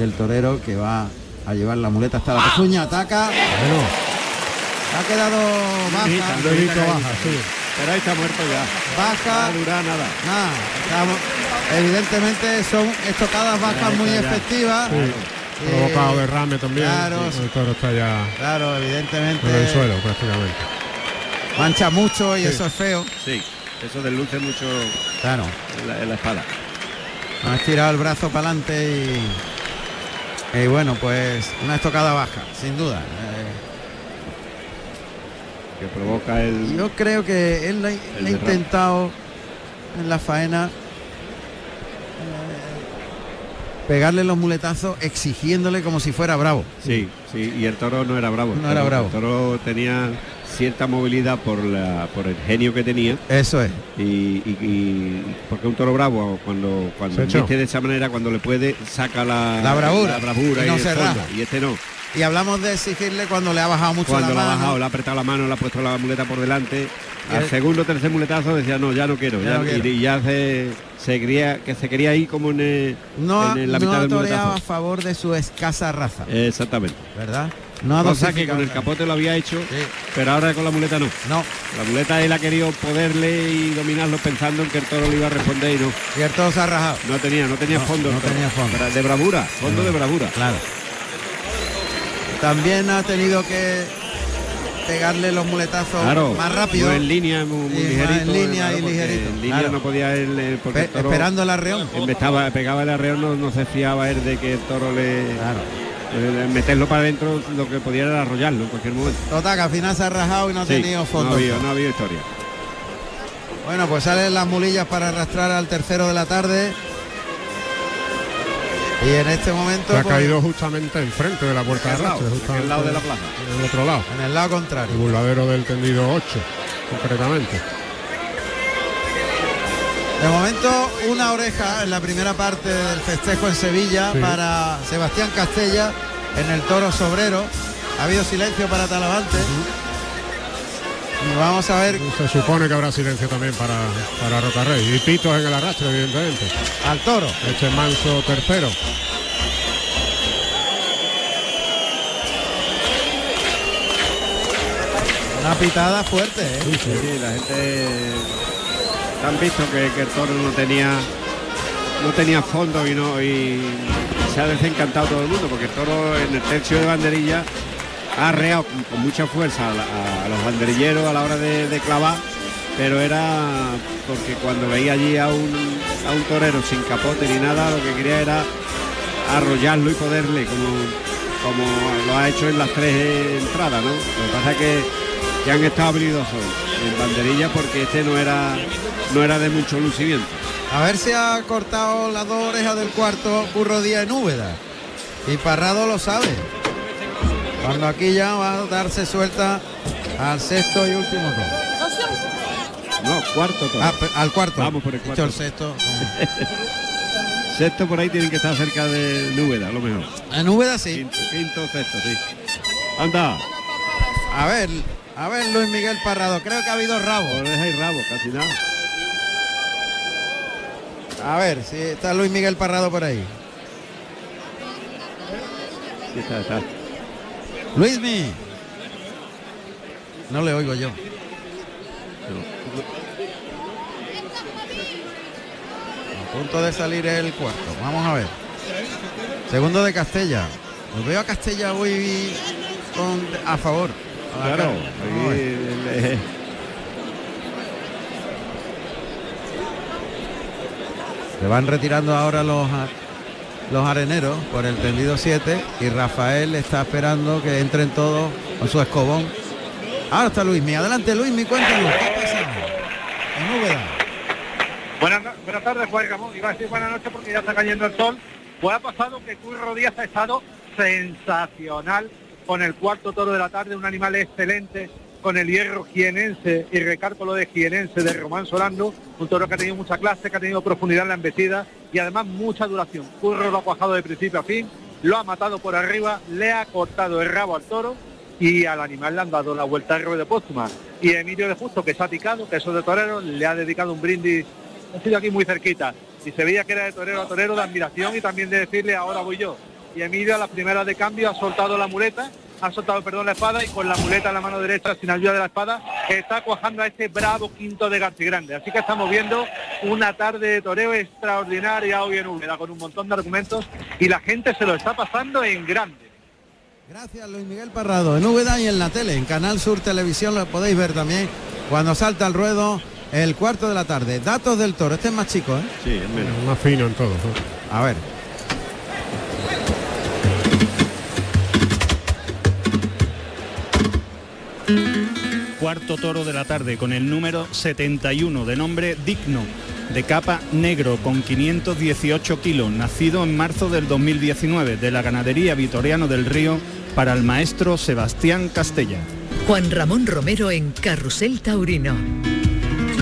del torero que va a llevar la muleta hasta la pezuña, ataca. Ha quedado baja. Pero ahí está muerto ya. Baja. No dura nada. Nada, estamos- evidentemente son estocadas bajas muy ya. efectivas. Sí. Eh, Provocado derrame también. claro, Sí, El toro está ya Claro, evidentemente. en el suelo prácticamente. Mancha mucho y Sí. eso es feo. Sí, eso desluce mucho Claro. en la, en la espada. Ha estirado el brazo para adelante y, y bueno, pues una estocada baja, sin duda. Eh, Que provoca el... yo creo que él ha intentado en la faena eh, pegarle los muletazos exigiéndole como si fuera bravo. Sí, sí, y el toro no era bravo. No El era bravo. El toro tenía cierta movilidad por la por el genio que tenía. Eso es. Y, y- y- porque un toro bravo cuando cuando viste de esa manera cuando le puede saca la, La bravura. la bravura Y no se fondo, y este no. Y hablamos de exigirle cuando le ha bajado mucho Cuando la lo ha mano. bajado, le ha apretado la mano, le ha puesto la muleta por delante. Al segundo tercer muletazo decía no, ya no quiero. Ya ya no no- quiero. Y, y ya se, se quería que se quería ir como en, el- No, en la mitad ha del toreado a muletazo. favor de su escasa raza, Exactamente. ¿verdad? No ha Cosa que con el capote lo había hecho, pero ahora con la muleta no. No. La muleta él ha querido poderle y dominarlo pensando en que el toro le iba a responder y no. Y el toro se ha rajado. No tenía, no tenía No, fondo. no tenía fondo. De bravura, fondo de bravura. Claro. También ha tenido que pegarle los muletazos Claro, más rápido. no en línea, muy, muy ligerito. en línea claro, y ligerito, En línea claro. no podía él, eh, porque Pe- el toro- esperando el arreón. Empezaba, pegaba el arreón, no, no se fiaba él de que el toro le, le- meterlo para adentro, lo que podía era arrollarlo en cualquier momento. Total, que al final se ha rajado y no ha Sí, tenido fondo. No había, no había historia. Bueno, pues salen las mulillas para arrastrar al tercero de la tarde. Y en este momento Se ha pues, caído justamente enfrente de la puerta de lado, arrastre, en el lado de la plaza. En el otro lado. en el lado contrario. El burladero del tendido 8, concretamente. De momento una oreja en la primera parte del festejo en Sevilla Sí. para Sebastián Castella en el toro sobrero. Ha habido silencio para Talavante. Vamos a ver Se supone que habrá silencio también para, para Rocarrey. Y pitos en el arrastre, evidentemente. al toro. Este manso tercero. Una pitada fuerte, ¿eh? Sí, la gente han visto que, el toro no tenía no tenía fondo y no y se ha desencantado todo el mundo porque el toro en el tercio de banderilla ha arreado con, mucha fuerza a, los banderilleros a la hora de, de clavar pero era porque cuando veía allí a un, a un torero sin capote ni nada lo que quería era arrollarlo y poderle como, como lo ha hecho en las tres entradas ¿no? lo que pasa es que, que han estado habilidosos en banderilla porque este no era no era de mucho lucimiento A ver si ha cortado las dos orejas del cuarto Curro Díaz en Úbeda. Y Parrado lo sabe. Cuando aquí ya va a darse suelta al sexto y último toro. No, cuarto. Ah, al cuarto. Vamos por el cuarto. el sexto. *laughs* Sexto por ahí tienen que estar cerca de Núbeda, a lo mejor. En Úbeda sí. Quinto, quinto, sexto, sí. Anda. A ver, a ver Luis Miguel Parrado. Creo que ha habido rabo. Oreja y rabo, casi nada. A ver si está Luis Miguel Parrado por ahí. Sí, está, está. Luismi. No le oigo yo. A punto de salir el cuarto. Vamos a ver. Segundo de Castella. Os veo a Castella hoy con, a favor. Claro, ahí eh, Se van retirando ahora los, los areneros por el tendido 7 y Rafael está esperando que entren todos con su escobón. Ahora está Luismi. Adelante Luismi, cuéntanos. ¿Qué ha pasado? En Úbeda. Buenas, buenas tardes, Juan Ramón. Iba a decir buenas noches porque ya está cayendo el sol. Pues ha pasado que Curro Díaz ha estado sensacional con el cuarto toro de la tarde, un animal excelente, con el hierro jienense y recárpolo de jienense de Román Solando, un toro que ha tenido mucha clase, que ha tenido profundidad en la embestida y además mucha duración. Curro lo ha cuajado de principio a fin, lo ha matado por arriba, le ha cortado el rabo al toro y al animal le han dado la vuelta al ruedo póstuma. Y Emilio de Justo, que se ha picado, que eso de torero, le ha dedicado un brindis, ha sido aquí muy cerquita. Y se veía que era de torero a torero, de admiración y también de decirle ahora voy yo. Y Emilio a la primera de cambio ha soltado la muleta, ha soltado, perdón, la espada y con la muleta en la mano derecha sin ayuda de la espada está cuajando a este bravo quinto de García Grande. Así que estamos viendo una tarde de toreo extraordinaria hoy en Úbeda con un montón de argumentos y la gente se lo está pasando en grande. Gracias Luis Miguel Parrado. En Úbeda y en la tele, en Canal Sur Televisión lo podéis ver también cuando salta al ruedo el cuarto de la tarde. Datos del toro. Este es más chico, ¿eh? Sí, es menos. Más fino en todo. A ver. Cuarto toro de la tarde con el número 71 de nombre Digno, de capa negro con 518 kilos, nacido en marzo del 2019 de la ganadería Vitoriano del Río para el maestro Sebastián Castella. Juan Ramón Romero en Carrusel Taurino.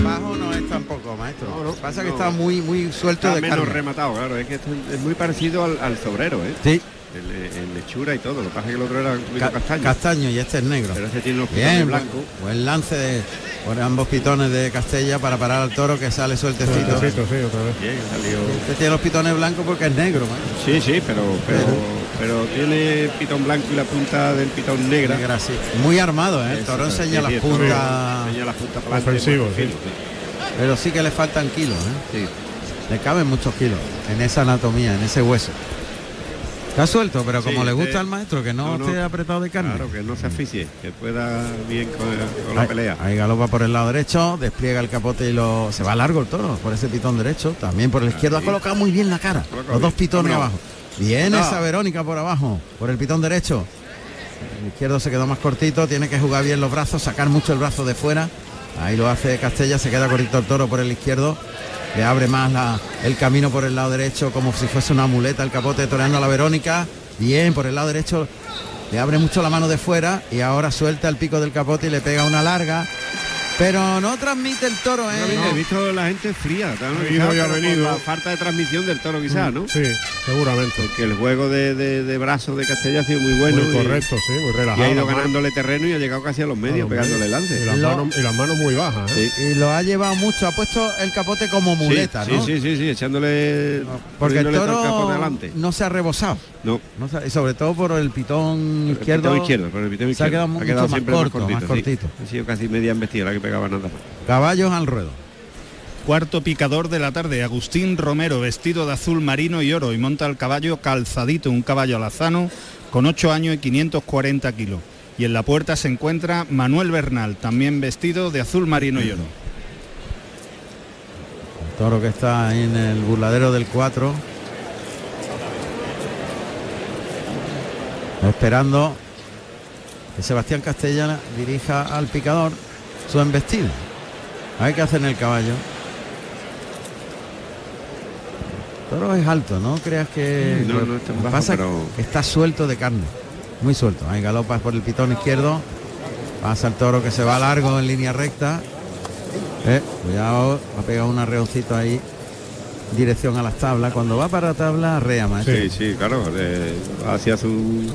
Bajo no es tampoco, maestro. Pasa que no. está muy muy suelto Está de menos carne. rematado, claro. Es que esto es muy parecido al, al sobrero, ¿eh? Sí. El, el lechura y todo. Lo que pasa es que el otro era un poquito Ca- castaño. castaño y este es negro. Pero este tiene los Bien, pitones buen, blancos. buen lance de, por ambos pitones de Castella para parar al toro que sale sueltecito. Sueltecito, sí, otra vez. Bien, salió. Este tiene los pitones blancos porque es negro, maestro. Sí, sí, pero, pero, pero tiene pitón blanco y la punta del pitón negra. Negra, sí. Muy armado, ¿eh? El toro enseña sí, las puntas. Enseña las puntas para Ofensivo, sí. Pero sí que le faltan kilos, ¿eh? sí. Le caben muchos kilos en esa anatomía, en ese hueso. Está suelto, pero como Sí, le gusta al maestro, que no, no, no. esté apretado de carne. Claro, que no se asfixie, que pueda bien con, con la Ahí- pelea. Ahí galopa por el lado derecho, despliega el capote y lo. Se va largo el toro por ese pitón derecho. También por el izquierdo ha colocado muy bien la cara. Los dos pitones abajo. Viene No. esa Verónica por abajo, por el pitón derecho. El izquierdo se quedó más cortito, tiene que jugar bien los brazos, sacar mucho el brazo de fuera. Ahí lo hace Castella, se queda cortito el toro por el izquierdo. Le abre más el camino por el lado derecho como si fuese una muleta el capote toreando a la Verónica. Bien, por el lado derecho le abre mucho la mano de fuera y ahora suelta el pico del capote y le pega una larga. Pero no transmite el toro, ¿eh? He visto la gente fría. Ha ha por la falta de transmisión del toro quizás, ¿no? Sí, seguramente. Porque el juego de, de, de brazos de Castella ha sido muy bueno. muy y- correcto, sí, muy Y relajado. ha ido ganándole terreno y ha llegado casi a los medios, los pegándole medios. lance. Y las, Lo- manos, y las manos muy bajas. ¿eh? Sí. Y lo ha llevado mucho, ha puesto el capote como muleta, sí, ¿no? Sí, sí, sí, echándole. Porque el toro adelante. no se ha rebosado. No, No se- y sobre todo por el pitón el izquierdo. pitón izquierdo, por el pitón se ha izquierdo. quedado mucho más siempre corto, más sí. cortito. Ha sido casi media embestida la que pegaba nada más. Caballos al ruedo. Cuarto picador de la tarde, Agustín Romero, vestido de azul marino y oro y monta el caballo calzadito, un caballo alazano con 8 años y 540 kilos. Y en la puerta se encuentra Manuel Bernal, también vestido de azul marino y oro. El toro que está en el burladero del 4. Esperando que Sebastián Castellana dirija al picador su embestida. A ver qué hace en el caballo. Toro es alto, no creas que No, no, está lo que bajo, pasa pero- está suelto de carne, muy suelto. Ahí galopas por el pitón izquierdo. Pasa el toro que se va largo en línea recta. Eh, cuidado, ha pegado un arreoncito ahí. Dirección a las tablas. Cuando va para tabla, arrea más. Sí, sí, claro, eh, hacia su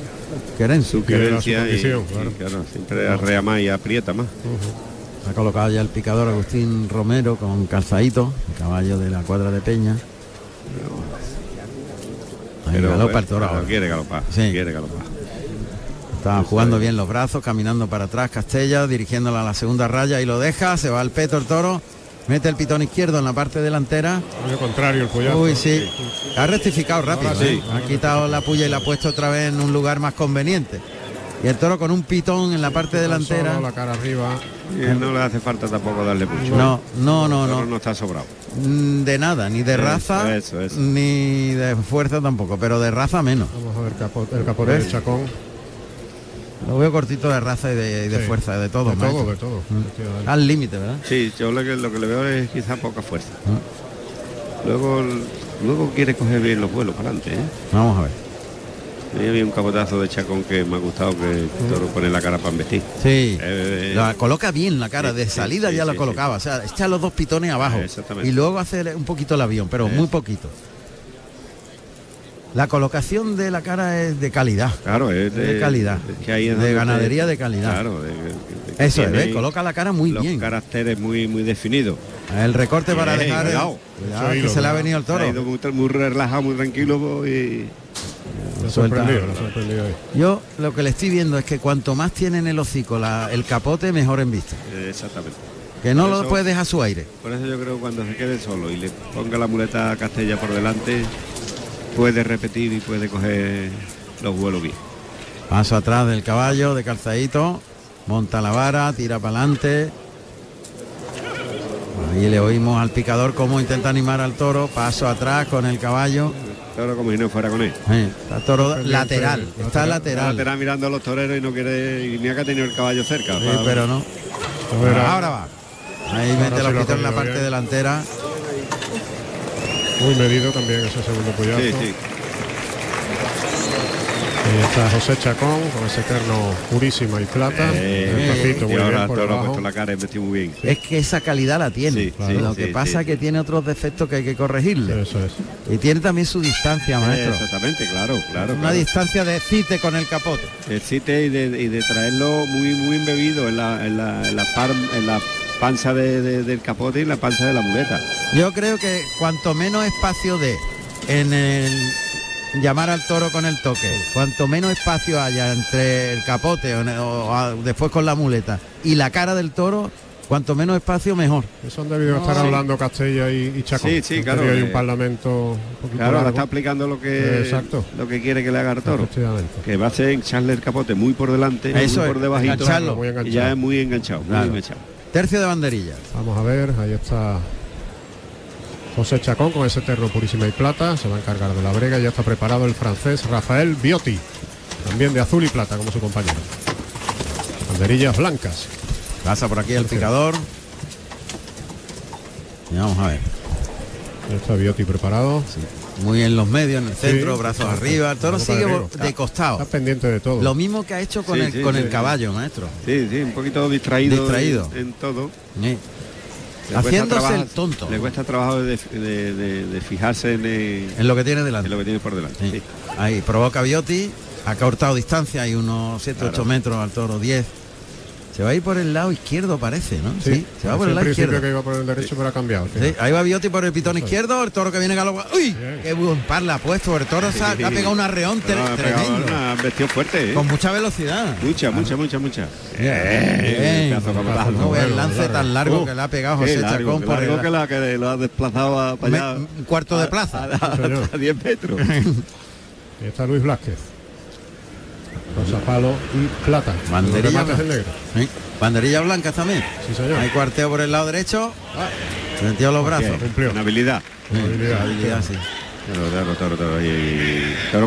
Querencia. su querencia y, condición, y, claro. claro, siempre arrea más y aprieta más. Ha colocado ya el picador Agustín Romero con calzadito, el caballo de la cuadra de Peña. Ahí Pero, galopa el toro pero ahora. quiere galopar, Sí. quiere galopar. Está jugando bien los brazos, caminando para atrás Castella, dirigiéndola a la segunda raya y lo deja, se va al peto el toro, mete el pitón izquierdo en la parte delantera. Al contrario, el pollazo. Uy, sí. Ha rectificado rápido. Ahora sí. ¿eh? Ha quitado la puya y la ha puesto otra vez en un lugar más conveniente. Y el toro con un pitón en la parte delantera. Solo, la cara arriba. Y no le hace falta tampoco darle mucho. No, no, no, El toro no. no está sobrado. Mm, De nada, ni de Eso, raza, eso, eso. ni de fuerza tampoco, pero de raza menos. Vamos a ver el capote del Chacón. Lo veo cortito de raza y de, y de Sí. fuerza, de todo. De todo, maestro. de todo. Mm. Al límite, ¿verdad? Sí, yo lo que, lo que le veo es quizá poca fuerza. Luego, luego quiere coger bien los vuelos para adelante. ¿eh? Vamos a ver. Ahí había un capotazo de Chacón que me ha gustado que el toro pone la cara para embestir. Sí. Eh, La coloca bien la cara, de sí, salida sí, ya la sí, colocaba, o sea, echa los dos pitones abajo Exactamente. y luego hace un poquito el avión, pero muy poquito. La colocación de la cara es de calidad. Claro, es de, calidad. es que ahí es de ganadería te- de calidad. Claro, de- de- de- Eso es, coloca la cara muy los bien. caracteres muy muy definidos. El recorte para Eh, dejar el- cuidado. cuidado, que se le ha venido el toro. Se ha ido muy, muy relajado, muy tranquilo y Lo ha Suelta. sorprendido, lo ha sorprendido ahí. Yo lo que le estoy viendo es que cuanto más tiene en el hocico la- el capote, mejor en vista. eh, exactamente. Que no lo eso- puede dejar a su aire. Por eso yo creo que cuando se quede solo y le ponga la muleta a Castella por delante, puede repetir y puede coger los vuelos bien. Paso atrás del caballo, de calzadito, monta la vara, tira para adelante. Ahí le oímos al picador cómo intenta animar al toro, paso atrás con el caballo. Toro como si no fuera con él. Eh, está toro lateral, está lateral. Lateral mirando a los toreros y no quiere, y mira que ha tenido el caballo cerca. Sí, para- pero no. Ahora- Ahora va. Ahí Ahora mete los pitones en la parte bien. delantera. Muy medido también ese segundo pollazo. Sí, sí. Ahí está José Chacón con ese terno purísima y plata. Eh, Despacito, y muy ahora bien por puesto la cara y metido muy bien. Es que esa calidad la tiene. Sí, sí, Lo sí, que pasa sí, es que tiene otros defectos que hay que corregirle. Eso es. Y tiene también su distancia, maestro. Exactamente, claro, claro. Una claro. distancia de cite con el capote. El cite y de, y de traerlo muy muy embebido en la, en la, en la, par- en la panza de- de- del capote y en la panza de la muleta. Yo creo que cuanto menos espacio de en el llamar al toro con el toque, cuanto menos espacio haya entre el capote o, después con la muleta y la cara del toro, cuanto menos espacio mejor. Eso han debido estar sí. hablando Castella y, y Chacón. Sí, sí, claro, ahí eh, un parlamento un poquito Claro, ahora largo. está aplicando lo que Exacto. lo que quiere que le haga el toro. Que va a ser echarle el capote muy por delante, Eso muy es, por debajito. engancharlo. Muy y ya es muy enganchado, muy enganchado. Tercio de banderillas. Vamos a ver, ahí está José Chacón con ese terno purísima y plata. Se va a encargar de la brega. Ya está preparado el francés Rafael Biotti. También de azul y plata como su compañero. Banderillas blancas. Pasa por aquí el picador. Y vamos a ver. Ya está Biotti preparado. Muy en los medios, en el centro, Sí, brazos exacto. arriba. El toro sigue de costado. Está pendiente de todo. Lo mismo que ha hecho con Sí, el, sí, con sí, el sí. caballo, maestro. Sí, sí, un poquito distraído, Distraído. En, en todo. Le Haciéndose el tonto. Le cuesta trabajo de, de- de- de fijarse en, el- En lo que tiene delante. en lo que tiene por delante. Sí. sí. Ahí provoca Biotti, ha cortado distancia, hay unos 7, 8 Claro. metros al toro, 10. Se va a ir por el lado izquierdo, parece, ¿no? Sí, se va por el en lado principio izquierdo. que iba por el derecho, pero ha cambiado. Sí, ahí va Bioti por el pitón izquierdo, el toro que viene galopando. ¡Uy! ¡Qué buen par le ha puesto! El toro se ha, pegado un arreón tre- No, ha pegado tremendo. una- vestido fuerte, ¿eh? Con mucha velocidad. Mucha, mucha, mucha, mucha. Bien. No ve el lance tan largo Uh, que le ha pegado José largo, Chacón qué por largo el- que, la, que lo ha desplazado a, para Me- allá. un cuarto de plaza. A, a- a 10 metros. Está Luis Blázquez. Rosa palo y plata. Banderilla, negro. Sí. Banderilla blanca también. Sí, señor. Hay cuarteo por el lado derecho. Se metió los brazos. Una habilidad. Sí, habilidad. habilidad, sí.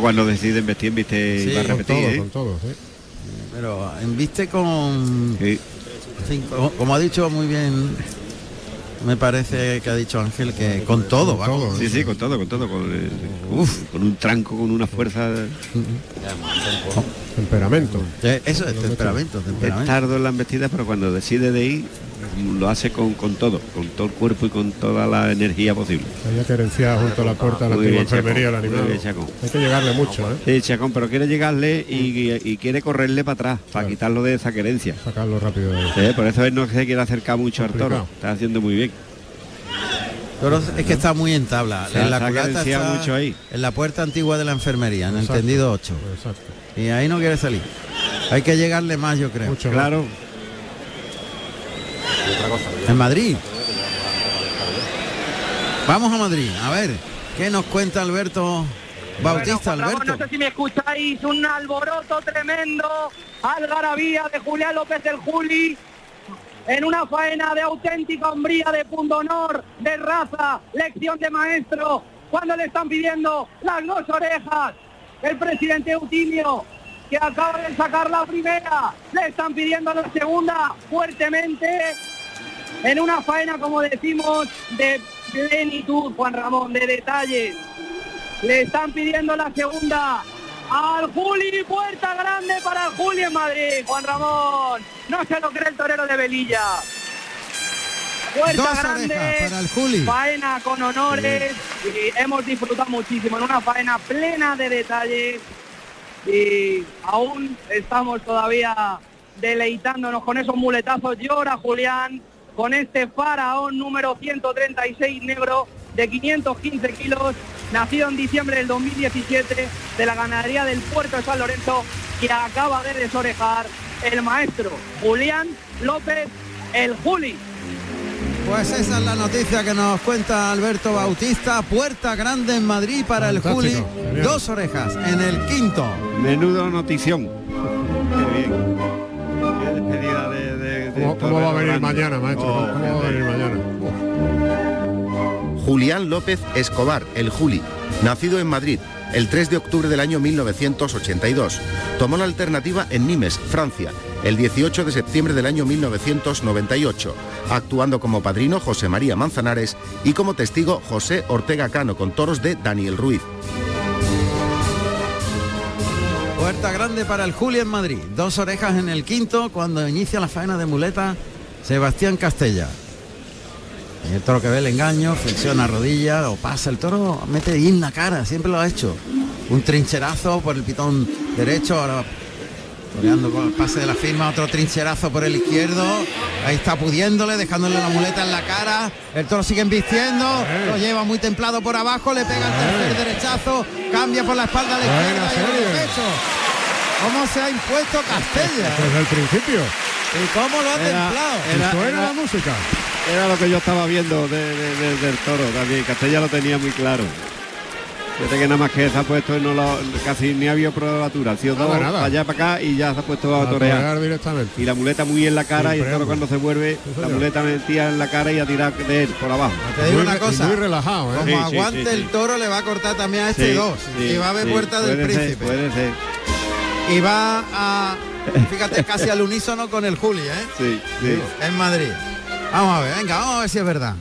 Cuando deciden vestir, viste Sí, y va a con repetir. Todo, ¿eh? con todo, sí. Pero embiste con Sí. cinco- como ha dicho muy bien me parece que ha dicho Ángel que con todo, va con- Sí, sí, con todo, con todo, con, eh, con- con un tranco, con una fuerza. Temperamento. Eh, Eso es temperamento, Es temperamento. tardo en la embestida, pero cuando decide de ir, lo hace con, con todo, con todo el cuerpo y con toda la energía posible. Había que herenciar junto a la puerta de la Muy antigua enfermería el muy animal. Hay que llegarle mucho, ¿eh? Sí, Chacón, pero quiere llegarle y, y quiere correrle para atrás, para quitarlo de esa querencia. Sacarlo rápido de ahí. Sí, por eso él no se quiere acercar mucho al toro. Complicado. Está haciendo muy bien. Es que está muy en tabla. En la se ha culata carenciado está mucho ahí. en la puerta antigua de la enfermería, en el Exacto. tendido 8. Exacto. Y ahí no quiere salir. Hay que llegarle más, yo creo. Mucho Claro. En Madrid. Vamos a Madrid. A ver, ¿qué nos cuenta Alberto Bautista, Bueno, Juan Ramón, Alberto? no sé si me escucháis, un alboroto tremendo, algarabía de Julián López del Juli, en una faena de auténtica hombría, de pundonor, de raza, lección de maestro, cuando le están pidiendo las dos orejas, el presidente Eutimio, que acaba de sacar la primera, le están pidiendo la segunda fuertemente, en una faena, como decimos, de plenitud, Juan Ramón, de detalles. Le están pidiendo la segunda al Juli, puerta grande para el Juli en Madrid, Juan Ramón. No se lo cree el torero de Velilla. Puerta Dos grande, para el Juli. faena con honores y hemos disfrutado muchísimo en una faena plena de detalles y aún estamos todavía deleitándonos con esos muletazos. Llora Julián con este faraón número 136 negro de 515 kilos, nacido en diciembre del 2017 de la ganadería del puerto de San Lorenzo, que acaba de desorejar el maestro Julián López, el Juli. Pues esa es la noticia que nos cuenta Alberto Bautista. Puerta grande en Madrid para el Juli. Genial. Dos orejas en el quinto. Menudo notición. Qué bien. Qué despedida de, de- de ¿Cómo, cómo va a venir grande. mañana, maestro? Oh, ¿Cómo va a venir mañana? Julián López Escobar, el Juli, nacido en Madrid el 3 de octubre del año 1982. Tomó la alternativa en Nimes, Francia, el 18 de septiembre del año 1998, actuando como padrino José María Manzanares y como testigo José Ortega Cano con toros de Daniel Ruiz. Puerta grande para el Juli en Madrid. Dos orejas en el quinto cuando inicia la faena de muleta Sebastián Castella. Y el toro que ve el engaño, flexiona rodilla o pasa. El toro mete ahí en la cara, siempre lo ha hecho. Un trincherazo por el pitón derecho, ahora toreando con el pase de la firma, otro trincherazo por el izquierdo. Ahí está pudiéndole, dejándole la muleta en la cara. El toro sigue embistiendo, lo lleva muy templado por abajo, le pega el tercer derechazo, cambia por la espalda a la izquierda y el pecho. ¿Cómo se ha impuesto Castella? Desde el principio. ¿Y cómo lo ha Era- templado? era- ¿Y suena era- la música? Era lo que yo estaba viendo de- de- de- del toro también. Castella lo tenía muy claro. Fíjate que nada más que se ha puesto y no lo, casi ni ha habido probatura. Ha sido Nada, dos nada. allá para acá y ya se ha puesto a, A torear. torear directamente. Y la muleta muy en la cara Sin y el toro cuando se vuelve, la muleta metía en la cara y a tirar de él por abajo. Te digo Muy una cosa. muy relajado, ¿eh? Como Sí, aguante sí, sí. el toro le va a cortar también a este dos. y va a haber puerta del ser, príncipe. puede ser. Y va a. Fíjate, casi al unísono con el Juli, ¿eh? Sí, sí. En Madrid. Vamos a ver, venga, vamos a ver si es verdad.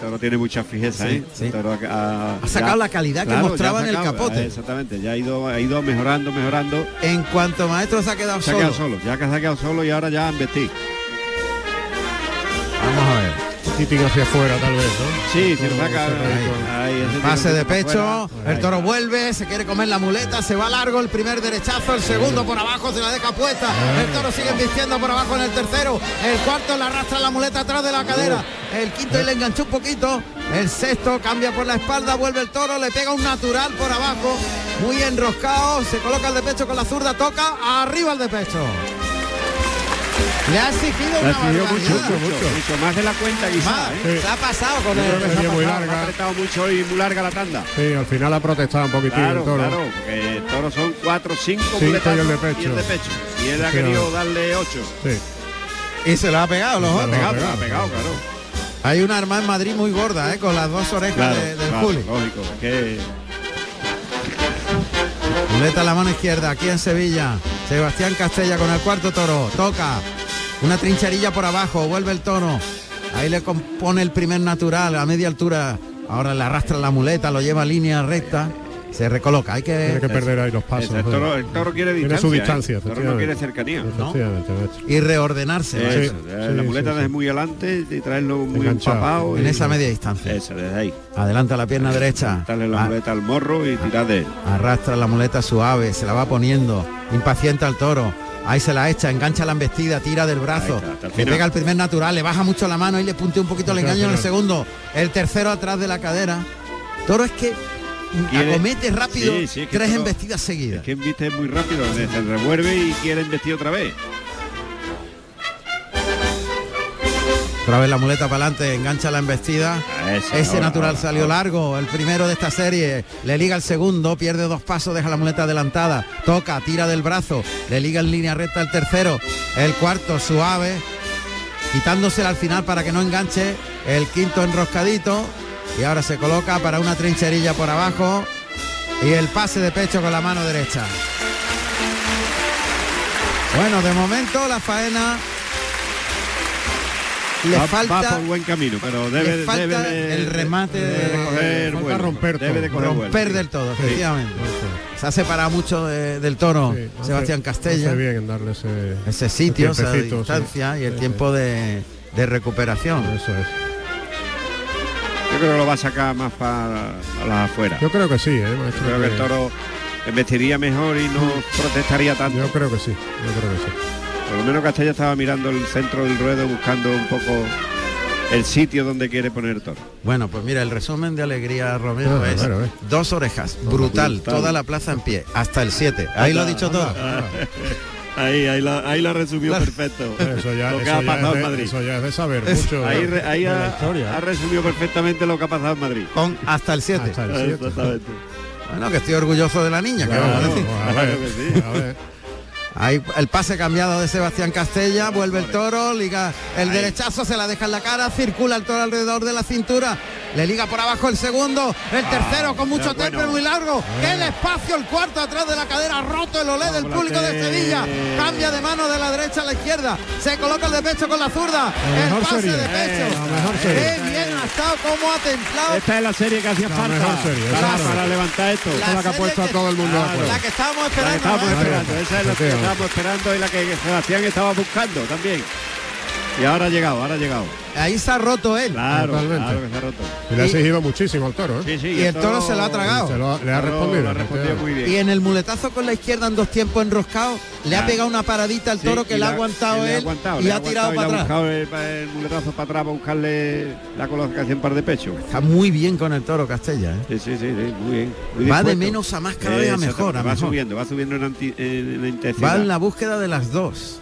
Toro tiene mucha fijeza, Sí, ¿eh? sí. Ha, Ha sacado la calidad que mostraba ya ha en el capote. eh, Exactamente, ya ha ido, ha ido mejorando, mejorando. En cuanto maestro se ha quedado Se ha solo. quedado solo, ya que se ha quedado solo y ahora ya han vestido. Poquitín hacia afuera tal vez, ¿no? Sí, se saca ahí, Pase de pecho, el toro vuelve, se quiere comer la muleta, se va largo el primer derechazo, el segundo por abajo se la deja puesta, el toro sigue vistiendo por abajo en el tercero, el cuarto le arrastra la muleta atrás de la cadera, el quinto y le enganchó un poquito, el sexto cambia por la espalda, vuelve el toro, le pega un natural por abajo, muy enroscado, se coloca el de pecho con la zurda, toca arriba el de pecho. Le ha exigido Le ha una exigido barbaridad. mucho, mucho, mucho, más de la cuenta quizá, Más, ¿eh? se ha pasado con el que sería muy Ha larga. apretado mucho y muy larga la tanda. Sí, al final ha protestado un poquitín Claro, el toro. claro, porque el toro son cuatro, cinco, Cinco y el de pecho. Y el de pecho. Y él ha Sí, querido no. darle ocho. Sí. Y se lo ha pegado los Lo ha otros. pegado, lo ha pegado, claro. Hay una arma en Madrid muy gorda, ¿eh? con las dos orejas Claro, de- del claro, Juli. lógico. Que Muleta a la mano izquierda, aquí en Sevilla. Sebastián Castella con el cuarto toro. Toca. Una trincherilla por abajo, vuelve el toro. Ahí le compone el primer natural a media altura. Ahora le arrastra la muleta, lo lleva a línea recta. Se recoloca. Hay que, Tiene que perder ahí los pasos. el, ¿no? toro, el toro quiere Tiene distancia. su ¿eh? distancia, El toro no quiere cercanía. Maestro. y reordenarse. ¿no? Eso, Sí, la muleta sí, desde sí. muy adelante y traerlo muy Enganchado. empapado. En y- esa media distancia. Eso, desde ahí. Adelanta la pierna derecha. Darle la A- muleta al morro y tirar de él. Arrastra la muleta suave, se la va poniendo, impacienta al toro. Ahí se la echa, engancha la embestida, tira del brazo. Está, le pega el primer natural, le baja mucho la mano y le puntea un poquito el engaño en el segundo. El tercero atrás de la cadera. Toro es que Quiere- acomete rápido Sí, sí, es que tres embestidas seguidas. Es que embiste muy rápido, se revuelve y quiere embestir otra vez. Otra vez la muleta para adelante, engancha la embestida. Eso, Ese ahora, natural ahora, salió ahora. largo, el primero de esta serie. Le liga el segundo, pierde dos pasos, deja la muleta adelantada. Toca, tira del brazo, le liga en línea recta el tercero. El cuarto suave, quitándosela al final para que no enganche. El quinto enroscadito. Y ahora se coloca para una trincherilla por abajo. Y el pase de pecho con la mano derecha. Bueno, de momento la faena le va, falta va por buen camino, pero debe, le falta debe de, el remate debe de de- coger falta vuelo, romper debe de todo. coger romper del todo, Sí. efectivamente. Se ha separado mucho de- del toro Sí, hace- Sebastián Castella. Hace bien en darle ese, Ese sitio, esa sí. distancia y el Sí, tiempo de, de recuperación. Eso es. Yo creo que lo va a sacar más para las afuera. Yo creo que sí, ¿eh, Yo creo que el toro embestiría mejor y no protestaría tanto. Yo creo que sí, yo creo que sí. Por lo menos Castella estaba mirando el centro del ruedo buscando un poco el sitio donde quiere poner el toro. Bueno, pues mira, el resumen de Alegría Romero Ah, es bueno, eh. dos orejas, brutal, brutal. toda la plaza en pie, hasta el 7. Ahí lo ha dicho todo. *laughs* Ahí, ahí la, ahí la resumió perfecto. *laughs* Eso ya, lo que eso ha ya pasado es en de, Madrid. eso ya es de saber Es- mucho Ahí, re- ahí de ha, historia. ha resumido perfectamente lo que ha pasado en Madrid. Con hasta el 7. Hasta el siete. Exactamente. Bueno, que estoy orgulloso de la niña, que vamos a *laughs* Claro, decir. Claro ver, a ver. Ahí el pase cambiado de Sebastián Castella, vuelve el toro, liga el derechazo, se la deja en la cara, circula el toro alrededor de la cintura, le liga por abajo el segundo, el tercero con mucho bueno. temple muy largo, el espacio, el cuarto atrás de la cadera, roto el olé del público de Sevilla, cambia de mano de la derecha a la izquierda, se coloca el de pecho con la zurda, La el pase serie. de pecho, Eh, serie. qué bien ha estado, cómo ha templado Esta es la serie que hacía falta serie, para, claro. para levantar esto. La que ha puesto a todo el mundo Claro. la que estábamos La que esperando. estábamos ¿no? esperando, esa es la que Efectivamente. Estábamos esperando y la que Sebastián estaba buscando también. Y ahora ha llegado, ahora ha llegado. Ahí se ha roto él. Claro, claro que se ha roto. Y le ha exigido muchísimo al toro, ¿eh? Sí, sí, Y el toro se lo ha tragado. Se lo- le ha toro respondido. lo ha respondido muy bien. Y en el muletazo con la izquierda en dos tiempos enroscados, le ha pegado una paradita al Sí, toro y que le ha aguantado él aguantado, y le ha tirado para le ha atrás. buscado el, el muletazo para atrás para buscarle la colocación par de pecho. Está muy bien con el toro Castella. ¿eh? Sí, sí, sí, sí, muy bien. muy Va de menos a más, cada vez a mejor, va subiendo, va subiendo en la intensidad. Va en la búsqueda de las dos.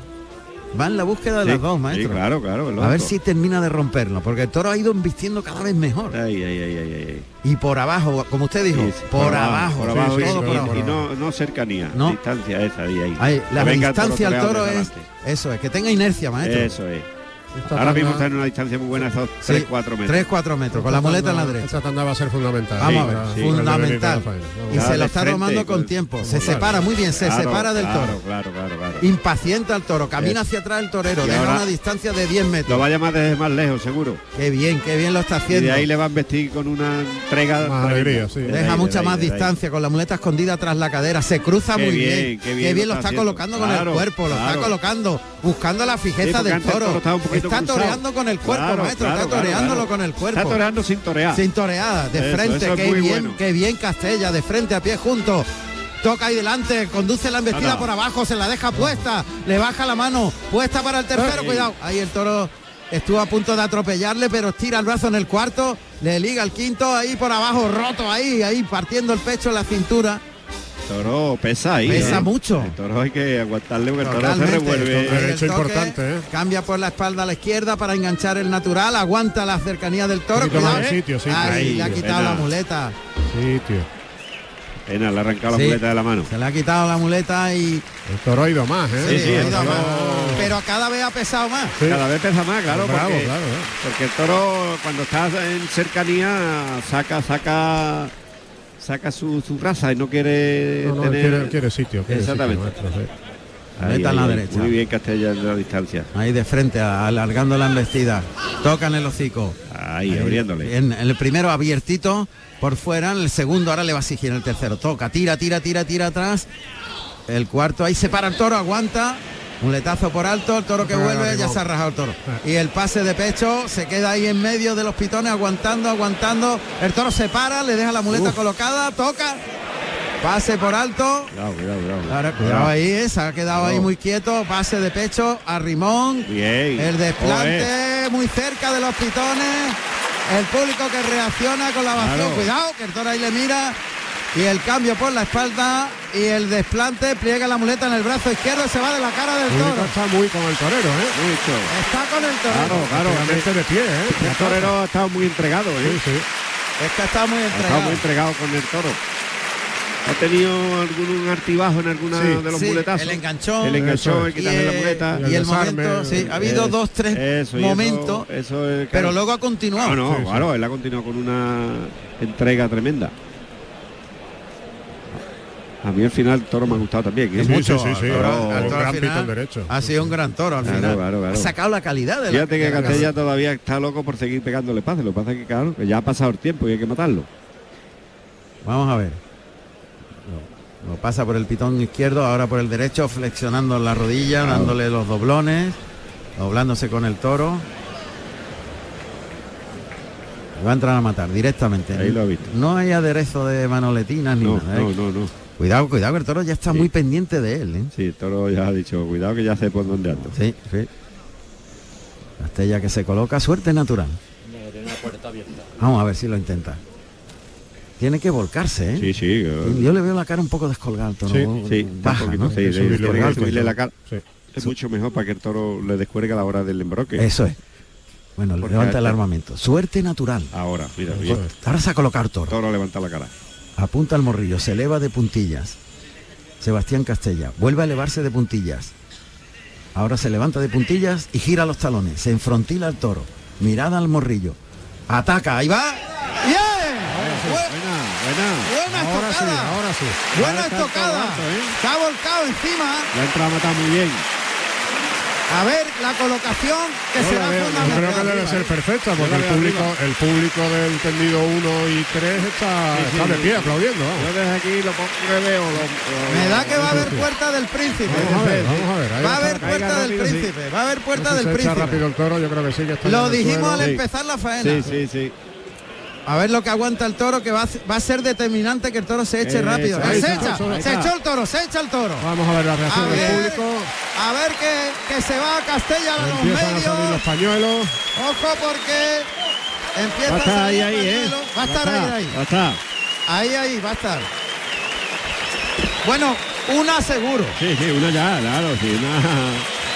Va en la búsqueda de Sí, las dos, sí, maestro. claro, claro. es a ver si termina de romperlo, porque el toro ha ido embistiendo cada vez mejor. Ay, ay, ay, ay, ay. Y por abajo, como usted dijo, Sí, sí, por, abajo, por abajo sí, todo por abajo. y no, no cercanía, No. distancia esa ahí, ahí. Ahí, la distancia al toro es adelante. eso, es que tenga inercia, maestro. Eso es. Esta Ahora mismo está en una distancia muy buena, esos Sí, 3-4 metros. 3-4 metros, con la muleta en la derecha. Esta tanda va a ser fundamental. Vamos a ver, fundamental. Y se lo está tomando con tiempo. Se claro. separa muy bien, se Claro, separa del claro, toro. Claro, claro, claro. Impacienta al toro, camina hacia atrás el torero, Y deja ahora- una distancia de 10 Lo metros. va a llamar desde más lejos, seguro. Qué bien, qué bien lo está Y haciendo. de ahí le van a vestir con una entrega. Más alegría, sí. Deja ahí, mucha de ahí, más de distancia con la muleta escondida tras la cadera. Se cruza Qué muy bien, bien. qué bien lo lo está colocando con el cuerpo, lo está colocando, buscando la fijeza del toro. Está cruzado. toreando con el cuerpo, Claro, maestro, claro, está toreándolo claro. con el cuerpo. Está toreando sin torear. Sin toreada, de Eso, frente, eso es qué bien, bueno. qué bien Castella, de frente a pie junto. Toca ahí delante, conduce la embestida por abajo, se la deja puesta, le baja la mano, puesta para el tercero, cuidado. Ahí el toro estuvo a punto de atropellarle, pero tira el brazo en el cuarto, le liga el quinto, ahí por abajo, roto ahí, ahí partiendo el pecho, la cintura. Toro pesa ahí. Pesa ¿eh? mucho. El toro hay que aguantarle porque el toro se Totalmente. revuelve. El toque, Cambia por la espalda a la izquierda para enganchar el natural, aguanta la cercanía del toro. cuidado, de ¿eh? sitio, sí. Ahí, Ahí, le ha quitado pena. la muleta. Sitio. Pena, le ha arrancado la Sí. muleta de la mano. Se le ha quitado la muleta y El toro ha ido más, ¿eh? Sí, sí, ha el ido toro- más. pero cada vez ha pesado más. Cada vez pesa más, claro, Bravo, porque, claro, ¿eh? porque el toro cuando está en cercanía saca, saca, saca su, su raza y no quiere No, no, tener. quiere, quiere sitio. quiere sitio, Exactamente. maestro, sí. Ahí, Meta en la ahí, derecha. Muy bien Castella en la distancia. Ahí de frente, alargando la embestida. Tocan el hocico. Ahí, abriéndole. En, en el primero abiertito por fuera, en el segundo ahora le va a exigir el tercero. Toca, tira, tira, tira, tira atrás. El cuarto ahí se para el toro, aguanta. Un letazo por alto, el toro que Ah, vuelve, ya se ha rajado el toro. Y el pase de pecho se queda ahí en medio de los pitones, aguantando, aguantando. El toro se para, le deja la muleta colocada, toca. Pase por alto. Cuidado, cuidado, cuidado. Ahora, cuidado ahí, eh, se ha quedado ahí muy quieto. Pase de pecho a Rimón. Bien. El desplante muy cerca de los pitones. El público que reacciona con la ovación. Claro. Cuidado, que el toro ahí le mira. Y el cambio por la espalda y el desplante, pliega la muleta en el brazo izquierdo y se va de la cara del toro. está muy con el torero, ¿eh? Mucho. Está con el toro. Claro, claro. De pie, ¿eh? El torero ha estado muy entregado, ¿eh? Sí, sí. Es que está muy entregado. muy entregado con el toro. ¿Ha tenido algún artibajo en alguna Sí. de los Sí, muletazos? el enganchón. El enganchón, el es. quitarle la muleta. y el desarme, momento, sí, ha habido Eh, dos, tres eso, momentos, Eso, eso es, pero luego ha continuado. No, no, Sí, sí. claro, él ha continuado con una entrega tremenda. A mí al final el toro me ha gustado también. ¿eh? Sí, Mucho. sí, sí, sí. Al toro- al gran final derecho. Ha sido un gran toro al Claro, final. claro, claro. Ha sacado la calidad de la Fíjate que la Castella todavía está loco por seguir pegándole pases. Lo que pasa es que, claro, que ya ha pasado el tiempo y hay que matarlo. Vamos a ver. Lo, lo pasa por el pitón izquierdo, ahora por el derecho, flexionando la rodilla, Claro. dándole los doblones, doblándose con el toro. Va a entrar a matar directamente. Ahí lo he visto. No hay aderezo de manoletinas ni No, nada. ¿eh? no, no, no. Cuidado, cuidado, que el toro ya está Sí. muy pendiente de él. ¿eh? Sí, el toro ya ha dicho, cuidado que ya sé por dónde ando. Sí, sí. Castella que se coloca, suerte natural. Vamos a ver si lo intenta. Tiene que volcarse, ¿eh? Sí, sí. Yo le veo la cara un poco descolgada al toro. Sí, Sí, Baja, poquito, ¿no? sí, Hay que de- subirle tiene un que alto y subirle todo. la cara. Sí. Es mucho mejor para que el toro le descuelgue a la hora del embroque. Eso es. Bueno, Porque levanta el armamento. Suerte natural. Ahora, mira, es. Ahora se ha colocado el toro. Toro levanta la cara. Apunta al morrillo, se eleva de puntillas. Sebastián Castella. Vuelve a elevarse de puntillas. Ahora se levanta de puntillas y gira los talones. Se enfrontila al toro. Mirada al morrillo. Ataca. Ahí va. ¡Bien! Bu- Buena, buena. Buena Ahora sí, estocada. ahora sí. Buena Ahora está ¿eh? Volcado encima. La entra a matar muy bien. A ver la colocación que Yo será la veo, yo Yo creo que debe ser perfecta porque el público, el público del tendido 1 y 3 está, Sí, está sí. de pie aplaudiendo. Yo desde aquí lo poco que veo. Lo, lo- Me da que va a haber puerta del príncipe. Vamos a ver, vamos a ver. Va a haber puerta del príncipe. Va a haber puerta del se príncipe. rápido el toro, yo creo que sí que está Lo dijimos al empezar la faena. Sí, sí, sí. A ver lo que aguanta el toro, que va a, va a ser determinante que el toro se eche Eh, rápido. ahí se echa, ahí se echó el toro, se echa el toro. Vamos a ver la reacción A del ver, público. a ver que, que se va a Castella a los Empiezan a salir los medios. pañuelos. Ojo porque empieza Va a estar ahí, ahí, ¿eh? Va a estar ahí, ahí. Va a estar. Ahí, ahí, va a estar. Bueno, una seguro. Sí, sí, una ya, claro, sí, una...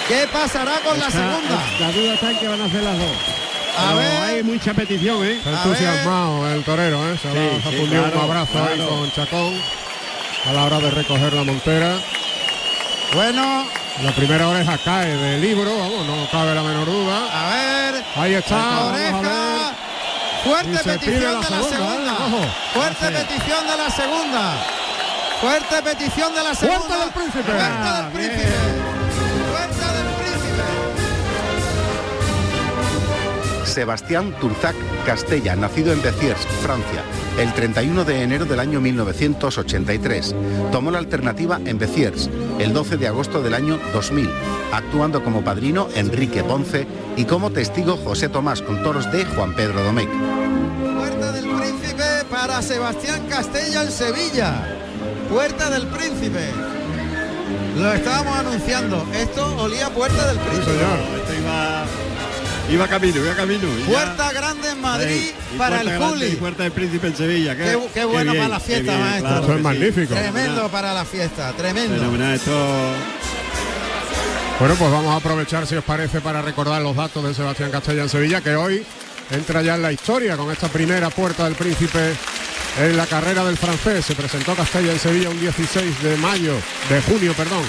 ¿Qué pasará con la segunda? La duda está en que van a hacer las dos. A ver. Hay mucha petición, ¿eh? Está entusiasmado el torero, ¿eh? Se, Sí, va- se sí, fundió claro, un abrazo ahí claro. con Chacón a la hora de recoger la montera. Bueno, La primera oreja cae del libro, vamos, no cabe la menor duda. a ver. Ahí está, La oreja. Fuerte petición pide de la la segunda, segunda. ¿eh? Ojo. Fuerte petición de la segunda. Fuerte petición de la segunda. Fuerte del príncipe. Fuerte Ah, del príncipe. Fuerte Sebastián Turzac Castella, nacido en Béziers, Francia, el 31 de enero del año 1983. Tomó la alternativa en Béziers. el 12 de agosto del año 2000, actuando como padrino Enrique Ponce y como testigo José Tomás con toros de Juan Pedro Domecq. Puerta del Príncipe para Sebastián Castella en Sevilla. Puerta del Príncipe. Lo estábamos anunciando. Esto olía a Puerta del Príncipe. Esto iba, iba camino, iba camino. ya- Puerta Grande en Madrid Sí, para el Juli. y Puerta del Príncipe en Sevilla. Qué, qué bueno bien, para la fiesta, bien, maestro. claro es sí. magnífico. Tremendo para la fiesta, tremendo. Fenomenal, esto Bueno, pues vamos a aprovechar, si os parece, para recordar los datos de Sebastián Castella en Sevilla, que hoy entra ya en la historia con esta primera puerta del príncipe en la carrera del francés. Se presentó Castella en Sevilla un 16 de mayo, de junio, perdón,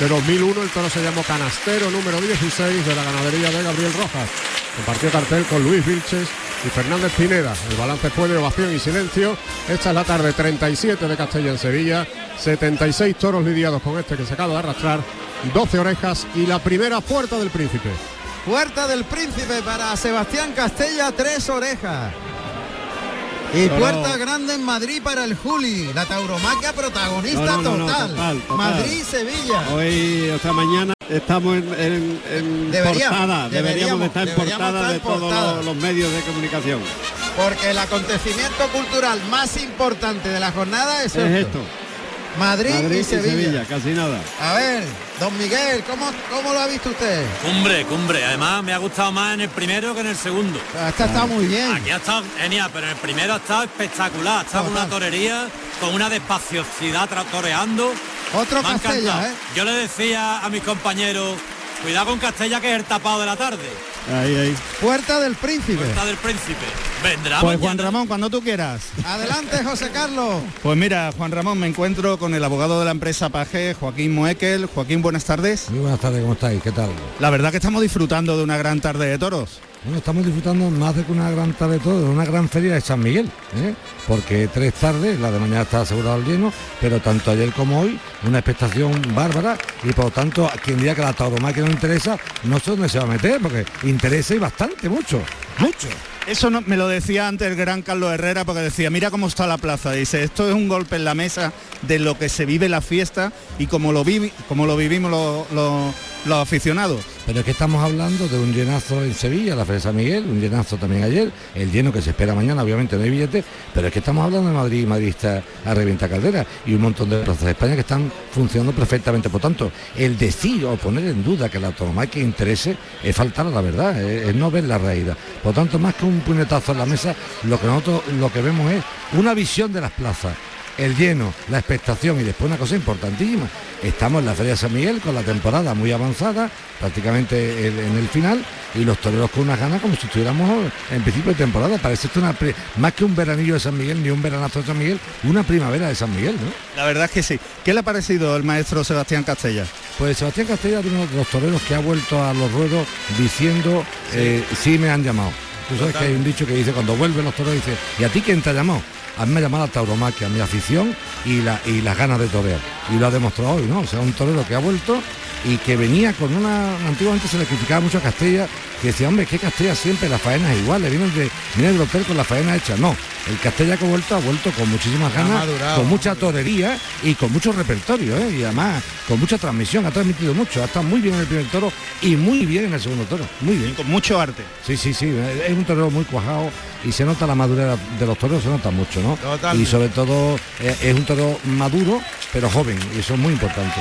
de 2001. El toro se llamó Canastero número 16 de la ganadería de Gabriel Rojas. Compartió cartel con Luis Vilches y Fernández Pineda. El balance fue de ovación y silencio. Esta es la tarde 37 de Castella en Sevilla. 76 toros lidiados con este que se acaba de arrastrar. 12 orejas y la primera puerta del príncipe. Puerta del Príncipe para Sebastián Castella, tres orejas. Y puerta grande en Madrid para el Juli, la tauromaquia protagonista No, no, total. total, total. Madrid-Sevilla. hoy, o sea, mañana estamos en, en- en Deberíamos, portada. Deberíamos, deberíamos, de estar en portada estar de todos los, los medios de comunicación. Porque el acontecimiento cultural más importante de la jornada es, Es esto. esto. Madrid, Madrid y Sevilla. casi nada. A ver, don Miguel, ¿cómo, ¿cómo lo ha visto usted? Cumbre, cumbre. Además me ha gustado más en el primero que en el segundo. Esta está muy bien. Aquí ha estado genial, pero en el primero ha estado espectacular. Ha estado una torería con una despaciosidad toreando. Otro Me Castella, encantado. ¿eh? Yo le decía a mis compañeros, cuidado con Castella que es el tapado de la tarde. Ahí, ahí. Puerta del Príncipe. Puerta del Príncipe. Vendrá Pues mañana. Juan Ramón, cuando tú quieras. Adelante, José Carlos. Pues mira, Juan Ramón, me encuentro con el abogado de la empresa Paje, Joaquín Moekel. Joaquín, buenas tardes. Muy buenas tardes, ¿cómo estáis? ¿Qué tal? La verdad que estamos disfrutando de una gran tarde de toros. Bueno, estamos disfrutando más de que una gran tarde de todo, de una gran feria de San Miguel, ¿eh? porque tres tardes, la de mañana está asegurado el lleno, pero tanto ayer como hoy, una expectación bárbara y por lo tanto, quien diga que la tauromaquia no interesa, no sé dónde se va a meter, porque interesa y bastante, mucho, mucho. Eso no, me lo decía antes el gran Carlos Herrera porque decía, mira cómo está la plaza. Dice, esto es un golpe en la mesa de lo que se vive la fiesta y como lo, vivi- como lo vivimos los aficionados. Pero es que estamos hablando de un llenazo en Sevilla, la Feria San Miguel, un llenazo también ayer, el lleno que se espera mañana, obviamente no hay billetes, pero es que estamos hablando de Madrid y Madrid está a revienta caldera y un montón de plazas de España que están funcionando perfectamente. Por tanto, el decir o poner en duda que la autonomía interese es faltar a la verdad, es, es no ver la realidad. Por tanto, más que un puñetazo en la mesa, lo que nosotros lo que vemos es una visión de las plazas el lleno, la expectación y después una cosa importantísima. Estamos en la Feria de San Miguel con la temporada muy avanzada, prácticamente en el final, y los toreros con unas ganas como si estuviéramos en principio de temporada. Parece esto una más que un veranillo de San Miguel ni un veranazo de San Miguel, una primavera de San Miguel, ¿no? La verdad es que sí. ¿Qué le ha parecido el maestro Sebastián Castella? Pues Sebastián Castella es uno de los toreros que ha vuelto a los ruedos diciendo eh, sí me han llamado. Tú sabes que hay un dicho que dice cuando vuelven los toreros dice, ¿y a ti quién te ha llamado? A mí me ha llamado la tauromaquia, mi afición y, la, y las ganas de torear. Y lo ha demostrado hoy, ¿no? O sea, un torero que ha vuelto y que venía con una... Antiguamente se le criticaba mucho a Castella, que decía, hombre, que Castella siempre las faenas iguales, viene, de, viene del hotel con la faena hecha. No, el Castella que ha vuelto ha vuelto con muchísimas ganas, madurado, con mucha torería y con mucho repertorio, ¿eh? y además con mucha transmisión, ha transmitido mucho, ha estado muy bien en el primer toro y muy bien en el segundo toro, muy bien. con mucho arte. Sí, sí, sí, es un torero muy cuajado y se nota la madurez de los toreros, se nota mucho, ¿no? Totalmente. Y sobre todo eh, es un toro maduro, pero joven, y eso es muy importante.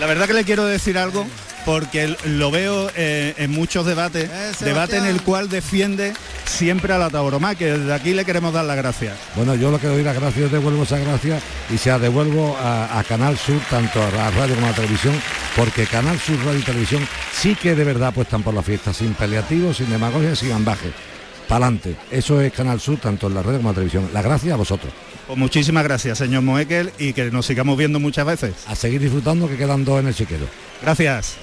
La verdad que le quiero decir algo porque lo veo eh, en muchos debates, debate en el cual defiende siempre a la tauromaquia. Desde aquí le queremos dar las gracias. Bueno, yo lo que doy las gracias, devuelvo esa gracia y se la devuelvo a, a Canal Sur, tanto a la radio como a la televisión, porque Canal Sur Radio y Televisión sí que de verdad apuestan por la fiesta, sin paliativos, sin demagogia, sin ambaje. Para adelante. Eso es Canal Sur, tanto en la radio como en la televisión. Las gracias a vosotros. Pues muchísimas gracias, señor Moekel, y que nos sigamos viendo muchas veces. A seguir disfrutando, que quedan dos en el chiquero. Gracias.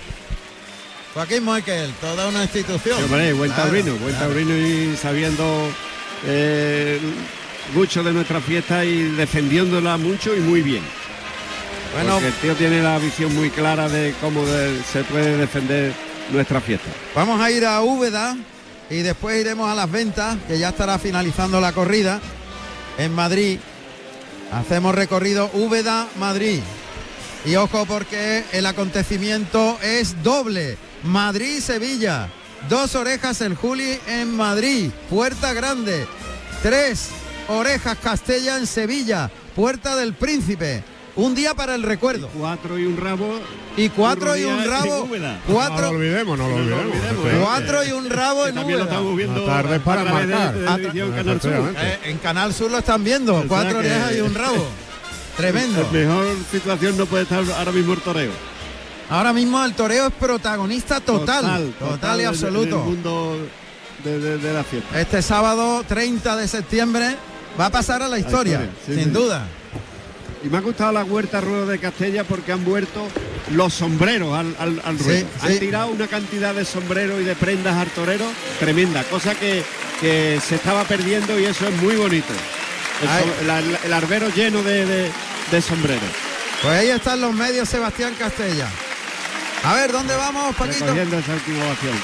Joaquín Moekel, toda una institución. Sí, hombre, buen Claro, taurino, buen claro. taurino y sabiendo eh, mucho de nuestra fiesta y defendiéndola mucho y muy bien. Bueno. Porque el tío tiene la visión muy clara de cómo de- se puede defender nuestra fiesta. Vamos a ir a Úbeda y después iremos a las ventas, que ya estará finalizando la corrida en Madrid. Hacemos recorrido Úbeda-Madrid. Y ojo porque el acontecimiento es doble. Madrid-Sevilla. Dos orejas el Juli en Madrid. Puerta Grande. Tres orejas Castella en Sevilla. Puerta del Príncipe. Un día para el recuerdo. Cuatro y un rabo. Y cuatro y un rabo. *laughs* Cuatro. No lo olvidemos, no lo olvidemos. Cuatro y un rabo en También lo Úbeda. estamos viendo La tarde para a través de- marcar. de la televisión Canal Sur. Efectivamente. Eh, en Canal Sur lo están viendo. O sea Cuatro que- orejas y un rabo. Tremendo. En mejor situación no puede estar ahora mismo el toreo. Ahora mismo el toreo es protagonista total. Total, y absoluto. En el mundo de, de- de la fiesta. Este sábado 30 de septiembre va a pasar a la historia, historia, sí, sin sí. duda. Y me ha gustado la huerta ruedo de Castella porque han vuelto los sombreros al, al, al Sí, ruedo. Han sí. tirado una cantidad de sombreros y de prendas al torero tremenda, cosa que, que se estaba perdiendo y eso es muy bonito. El, la- arbero lleno de, de- de sombreros. Pues ahí están los medios Sebastián Castella. A ver, ¿dónde vamos, Paquito? Recogiendo esa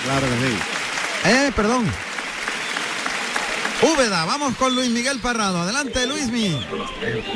claro que sí. Eh, perdón. Úbeda, vamos con Luis Miguel Parrado. Adelante, Luismi.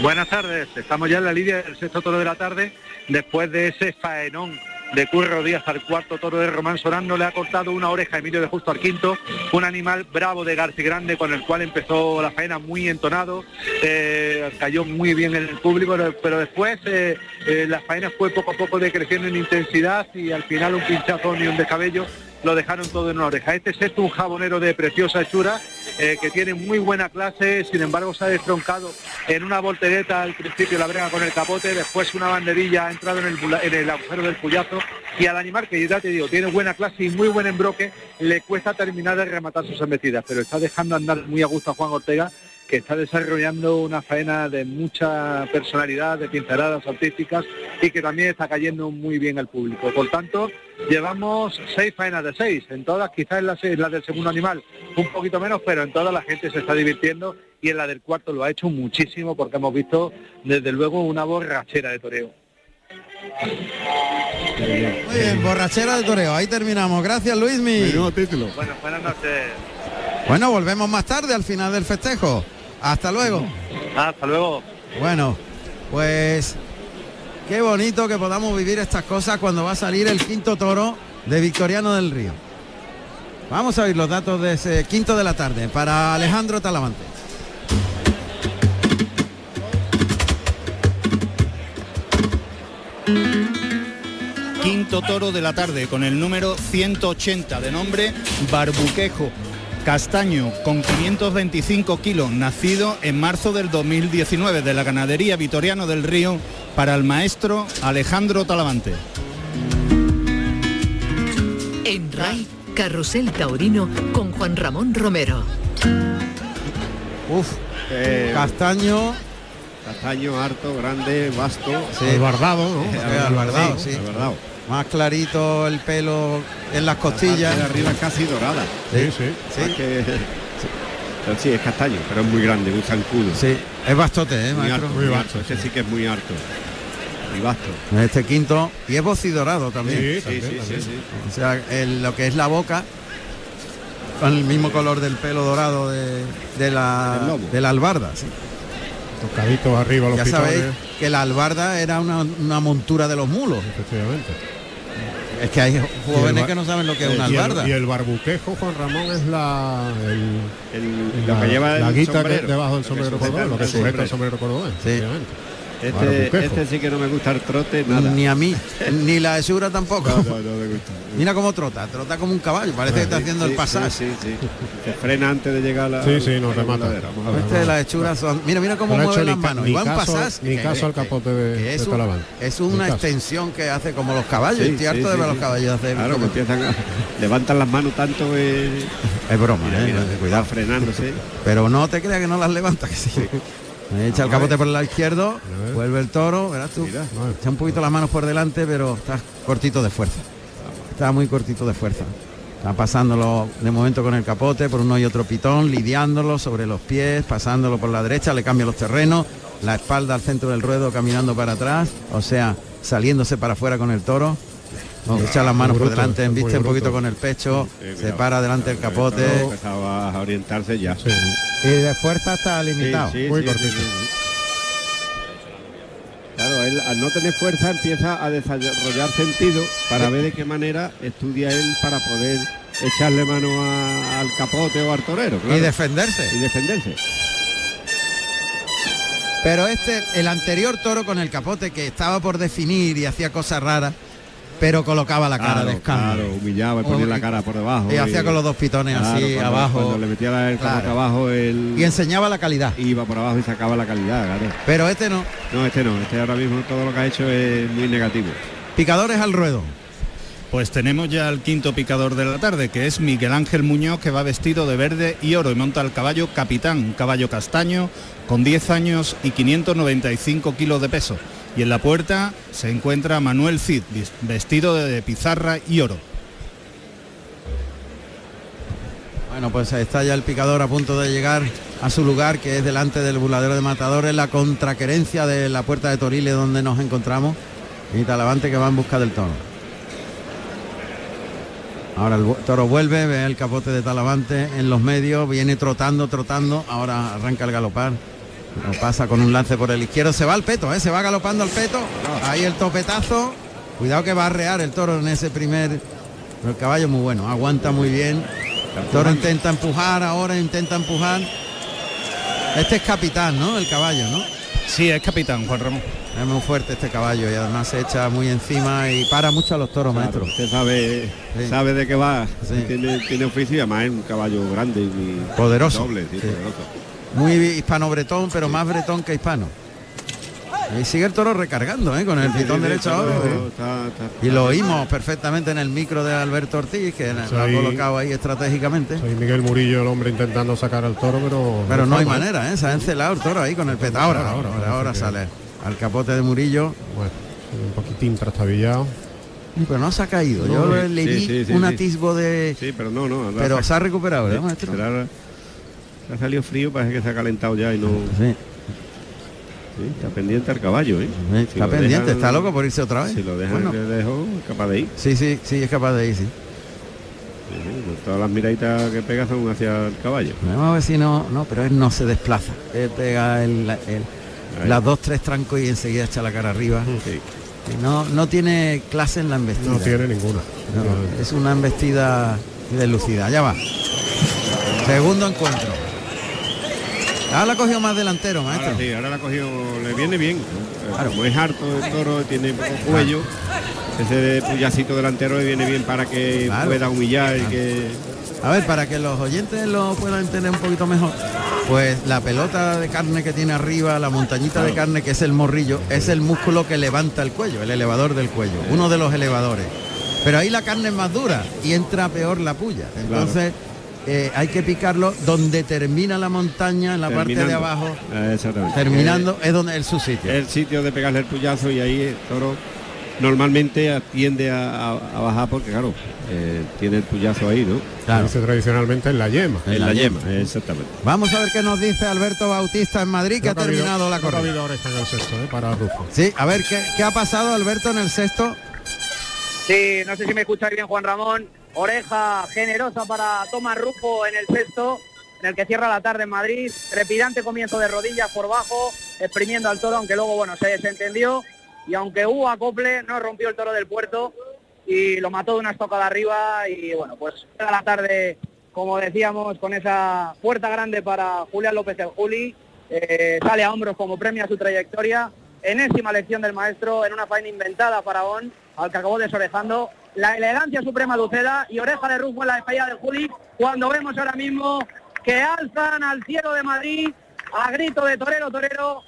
Buenas tardes, estamos ya en la línea del sexto toro de la tarde, después de ese faenón de Curro Díaz al cuarto toro de Román Sorano, le ha cortado una oreja a Emilio de Justo al quinto, un animal bravo de García Grande con el cual empezó la faena muy entonado, eh, cayó muy bien en el público, pero después eh, eh, la faena fue poco a poco decreciendo en intensidad y al final un pinchazo ni un descabello lo dejaron todo en una oreja. Este es esto un jabonero de preciosa hechura eh, que tiene muy buena clase, sin embargo se ha destroncado en una voltereta al principio la brega con el capote, después una banderilla ha entrado en el, agujero del puyazo y al animal que ya te digo, tiene buena clase y muy buen embroque, le cuesta terminar de rematar sus embestidas, pero está dejando andar muy a gusto a Juan Ortega que está desarrollando una faena de mucha personalidad, de pinceladas artísticas y que también está cayendo muy bien al público. Por tanto, llevamos seis faenas de seis, en todas, quizás en la, en la del segundo animal un poquito menos, pero en todas la gente se está divirtiendo y en la del cuarto lo ha hecho muchísimo porque hemos visto desde luego una borrachera de toreo. Muy bien, borrachera de toreo. Ahí terminamos. Gracias, Luismi. título. Bueno, buenas noches. Bueno, volvemos más tarde al final del festejo. Hasta luego. Hasta luego. Bueno, pues qué bonito que podamos vivir estas cosas cuando va a salir el quinto toro de Victoriano del Río. Vamos a ver los datos de ese quinto de la tarde para Alejandro Talavante. Quinto toro de la tarde con el número 180 de nombre Barbuquejo. Castaño con 525 kilos, nacido en marzo del 2019 de la ganadería Vitoriano del Río para el maestro Alejandro Talavante. En RAI, Carrusel Taurino con Juan Ramón Romero. Uf, Castaño. Castaño, harto, grande, vasto. Sí. Albardado, ¿no? Eh, albardado, sí. albardado. Más clarito el pelo en las costillas. de arriba es casi dorada. Sí, sí. Sí. Que- sí, es castaño, pero es muy grande, muy zancudo. Sí, es bastote, ¿eh, Muy maestro? alto, muy sí que es muy alto. Y vasto. Este quinto. Y es bocidorado también. Sí, sí, sí, sí, sí. O sea, el- lo que es la boca, con el mismo color del pelo dorado de, de la, de la albarda. sí. Tocaditos arriba los Ya pitones. sabéis que la albarda era una, una montura de los mulos. Efectivamente. Es que hay jóvenes que no saben lo que es una y el-. Y el, barbuquejo, Juan Ramón, es la, el, El- la, lo que lleva la guita que debajo del sombrero cordobés, lo que sujeta el sombrero cordobés. Sí. Este, este sí que no me gusta el trote, nada. Ni a mí, ni la hechura tampoco. No, no, no me gusta. Mira cómo trota, trota como un caballo, parece que está haciendo el Sí, pasar. Sí, sí, sí. Se frena antes de llegar a la. Sí, sí, no, remata. Este de las hechuras son. Mira, mira cómo mueve las manos. caso- pasás. ni caso al capote de- es, de es una extensión que hace como los caballos. Sí, Estoy harto sí, de ver sí, los caballos hacer. Claro, que como- empiezan a. Levantan las manos tanto. Es broma, Mira, eh, mira, cuidado. frenándose. Pero no te creas que no las levanta, que sí. *laughs* Echa el capote por el lado izquierdo, vuelve el toro, verás tú. Echa un poquito las manos por delante, pero está cortito de fuerza. Está muy cortito de fuerza. Está pasándolo de momento con el capote por uno y otro pitón, lidiándolo sobre los pies, pasándolo por la derecha, le cambia los terrenos, la espalda al centro del ruedo caminando para atrás, o sea, saliéndose para afuera con el toro. No, echa las manos por delante, embiste un poquito con el pecho, Sí, se cuidado. para delante del capote Empezaba a orientarse ya. y de fuerza está limitado. Sí, muy cortito. Claro, él al no tener fuerza empieza a desarrollar sentido para ver de qué manera estudia él para poder echarle mano a- al capote o al torero. claro. Y defenderse. Y defenderse. Pero este, el anterior toro con el capote que estaba por definir y hacía cosas raras, pero colocaba la cara Claro, de escándalo. claro, humillaba y ponía la cara por debajo. Y hacía con los dos pitones Claro, así cuando- abajo. Cuando le metía la- el Claro. abajo, él Y enseñaba la calidad. iba por abajo y sacaba la calidad, claro. Pero este no. No, este no, este ahora mismo todo lo que ha hecho es muy negativo. Picadores al ruedo. Pues tenemos ya el quinto picador de la tarde, que es Miguel Ángel Muñoz, que va vestido de verde y oro y monta el caballo Capitán, un caballo castaño con 10 años y 595 kilos de peso. Y en la puerta se encuentra Manuel Cid, vestido de pizarra y oro. Bueno, pues está ya el picador a punto de llegar a su lugar, que es delante del burladero de matadores, la contraquerencia de la puerta de Toriles donde nos encontramos. Y Talavante que va en busca del toro. Ahora el toro vuelve, ve el capote de Talavante en los medios, viene trotando, trotando, ahora arranca el galopar. Lo pasa con un lance por el izquierdo, se va al peto, ¿eh? se va galopando al peto. Ahí el topetazo. Cuidado que va a arrear el toro en ese primer. pero el caballo muy bueno, aguanta muy bien. El toro intenta empujar, ahora intenta empujar. Este es capitán, ¿no? El caballo, ¿no? Sí, es capitán, Juan Ramón. Es muy fuerte este caballo y además se echa muy encima y para mucho a los toros, Claro, maestro. Usted sabe, Sí. sabe de qué va, Sí. tiene, tiene oficio y además es un caballo grande y muy Poderoso. doble, sí, Sí. poderoso. Muy hispano-bretón, pero más bretón que hispano. Y sigue el toro recargando, ¿eh? Con el pitón sí, derecho ahora. Y lo oímos perfectamente en el micro de Alberto Ortiz, que lo ha colocado ahí estratégicamente. Soy Miguel Murillo, el hombre intentando sacar al toro, pero... Pero no hay ¿eh? manera, ¿eh? Se ha encelado el toro ahí con el peta. Ahora, ahora, ahora, ahora sale al capote de Murillo. Bueno, un poquitín trastabillado. Pero no se ha caído. No, Yo sí, le sí, vi sí, sí, un sí. atisbo de... Sí, pero no, no. Pero se ha recuperado, ¿verdad, Sí, maestro? Ha salido frío, parece que se ha calentado ya y no. Sí. Sí, está pendiente al caballo, ¿eh? Sí, Si está pendiente, dejan- está loco por irse otra vez. Si lo dejan Bueno. dejó, es capaz de ir. Sí, sí, sí, es capaz de ir, sí. Todas las miraditas que pega son hacia el caballo. Vamos a ver si no, no, pero él no se desplaza. Él pega el, el- las dos, tres trancos y enseguida echa la cara arriba. Y no, no tiene clase en la embestida. No tiene ninguna. No, es una embestida de lucida. Ya va. Segundo encuentro. Ahora la cogió más delantero, maestro. Ahora sí, ahora la ha cogido, le viene bien. Como es harto el toro, tiene poco cuello. Ese puyacito delantero le viene bien para que Claro. pueda humillar y que. A ver, para que los oyentes lo puedan entender un poquito mejor, pues la pelota de carne que tiene arriba, la montañita de carne que es el morrillo, es el músculo que levanta el cuello, el elevador del cuello, uno de los elevadores. Pero ahí la carne es más dura y entra peor la puya. Entonces eh, hay que picarlo donde termina la montaña, en la parte de abajo, Eh, Exactamente. terminando, es donde es su sitio. el sitio de pegarle el puyazo y ahí el toro normalmente tiende a, a- a bajar porque claro, eh, tiene el puyazo ahí, ¿no? Claro. Dice tradicionalmente en la yema. En la yema, exactamente. Vamos a ver qué nos dice Alberto Bautista en Madrid, que ha habido- terminado la que ha corrida. habido en el sexto, ¿eh? para Rufo. Sí, a ver ¿qué, qué ha pasado Alberto en el sexto. Sí, no sé si me escucháis bien Juan Ramón. Oreja generosa para Tomás Rufo en el sexto, en el que cierra la tarde en Madrid. Trepidante comienzo de rodillas por bajo, exprimiendo al toro, aunque luego bueno se desentendió. Y aunque hubo acople, no rompió el toro del puerto y lo mató de una estocada arriba. Y bueno, pues llega la tarde, como decíamos, con esa puerta grande para Julián López el Juli. Eh, sale a hombros como premia su trayectoria. Enésima lección del maestro en una faena inventada Faraón, al que acabó desorejando. La elegancia suprema de Uceda y oreja de Rufo en la despedida del Juli, cuando vemos ahora mismo que alzan al cielo de Madrid a grito de torero, torero,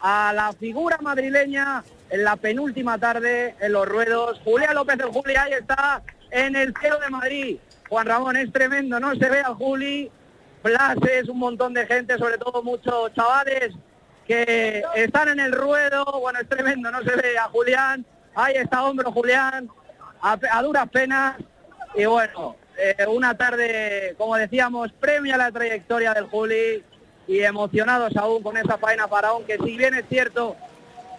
a la figura madrileña en la penúltima tarde en los ruedos. Julián López del Juli, ahí está, en el cielo de Madrid. Juan Ramón, es tremendo, no se ve al Juli, Blases, un montón de gente, sobre todo muchos chavales que están en el ruedo, bueno, es tremendo, no se ve a Julián, ahí está hombro Julián, a, a duras penas, y bueno, eh, una tarde, como decíamos, premia la trayectoria del Juli y emocionados aún con esa faena faraón, que si bien es cierto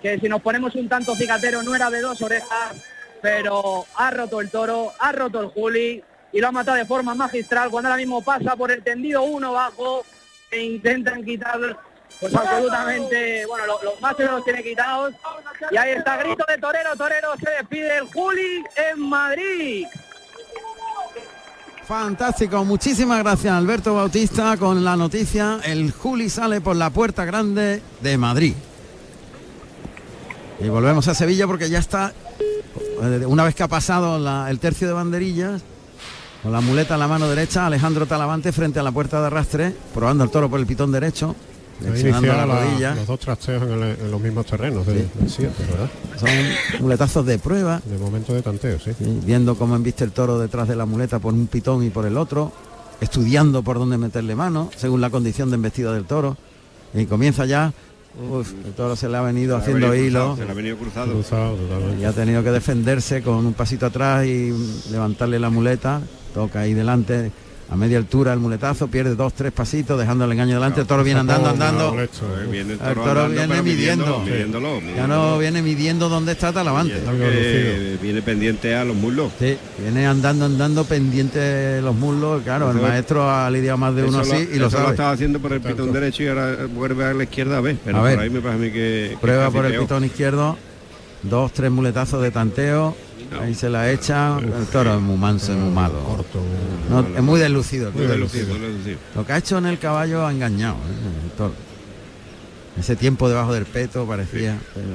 que si nos ponemos un tanto cicatero no era de dos orejas, pero ha roto el toro, ha roto el Juli y lo ha matado de forma magistral cuando ahora mismo pasa por el tendido uno bajo e intentan quitar pues absolutamente, bueno, lo- los más los tiene quitados. Y ahí está, grito de torero, torero, se despide el Juli en Madrid. Fantástico, muchísimas gracias Alberto Bautista con la noticia. El Juli sale por la puerta grande de Madrid. Y volvemos a Sevilla porque ya está, eh, una vez que ha pasado el tercio de banderillas, con la muleta en la mano derecha, Alejandro Talavante frente a la puerta de arrastre, probando el toro por el pitón derecho, flexionando iniciado la la- rodilla. los dos trasteos en, el- en los mismos terrenos del, del siete, ¿verdad? Son muletazos de prueba. De momento de tanteo, sí. Sí, viendo cómo embiste el toro detrás de la muleta por un pitón y por el otro, estudiando por dónde meterle mano, según la condición de embestida del toro. Y comienza ya, uf, el toro se le ha venido Se ha haciendo venido hilo cruzado, se le ha venido cruzado. Y ha tenido que defenderse con un pasito atrás y levantarle la muleta, toca ahí delante. A media altura el muletazo, pierde dos, tres pasitos, dejando el engaño delante, el toro viene andando, andando. Eh, Viene el El toro, viene midiendo. midiéndolo, Ya no viene midiendo dónde está Talavante. Que viene pendiente a los muslos. Sí, viene andando, andando pendiente los muslos. Claro, el maestro ha lidiado más de uno así lo, y lo sabe. estaba haciendo por el pitón derecho y ahora vuelve a la izquierda a ver. Pero A ver. por ahí me parece a mí que... Prueba por el peor. pitón izquierdo. Dos, tres muletazos de tanteo. Ahí se la echa. El toro es muy manso, es muy malo. No, es muy deslucido. Muy deslucido, deslucido. Lo que ha hecho en el caballo ha engañado. ¿eh? el toro. Ese tiempo debajo del peto parecía. Pero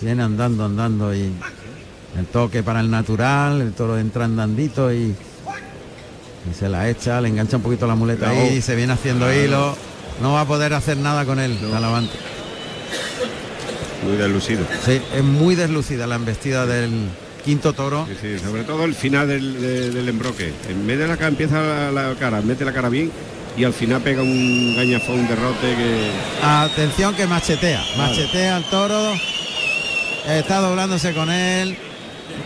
viene andando, andando y el toque para el natural. El toro entra andandito y, y se la echa, le engancha un poquito la muleta Cuidado. ahí, se viene haciendo hilo. No va a poder hacer nada con él, Talavante. Muy deslucido. Sí, es muy deslucida la embestida del quinto toro. Sí, sí, sobre todo el final del, de- del embroque. En vez de la cara empieza la, la cara, mete la cara bien y al final pega un gañafón, un derrote que... Atención que machetea, machetea al toro. Está doblándose con él.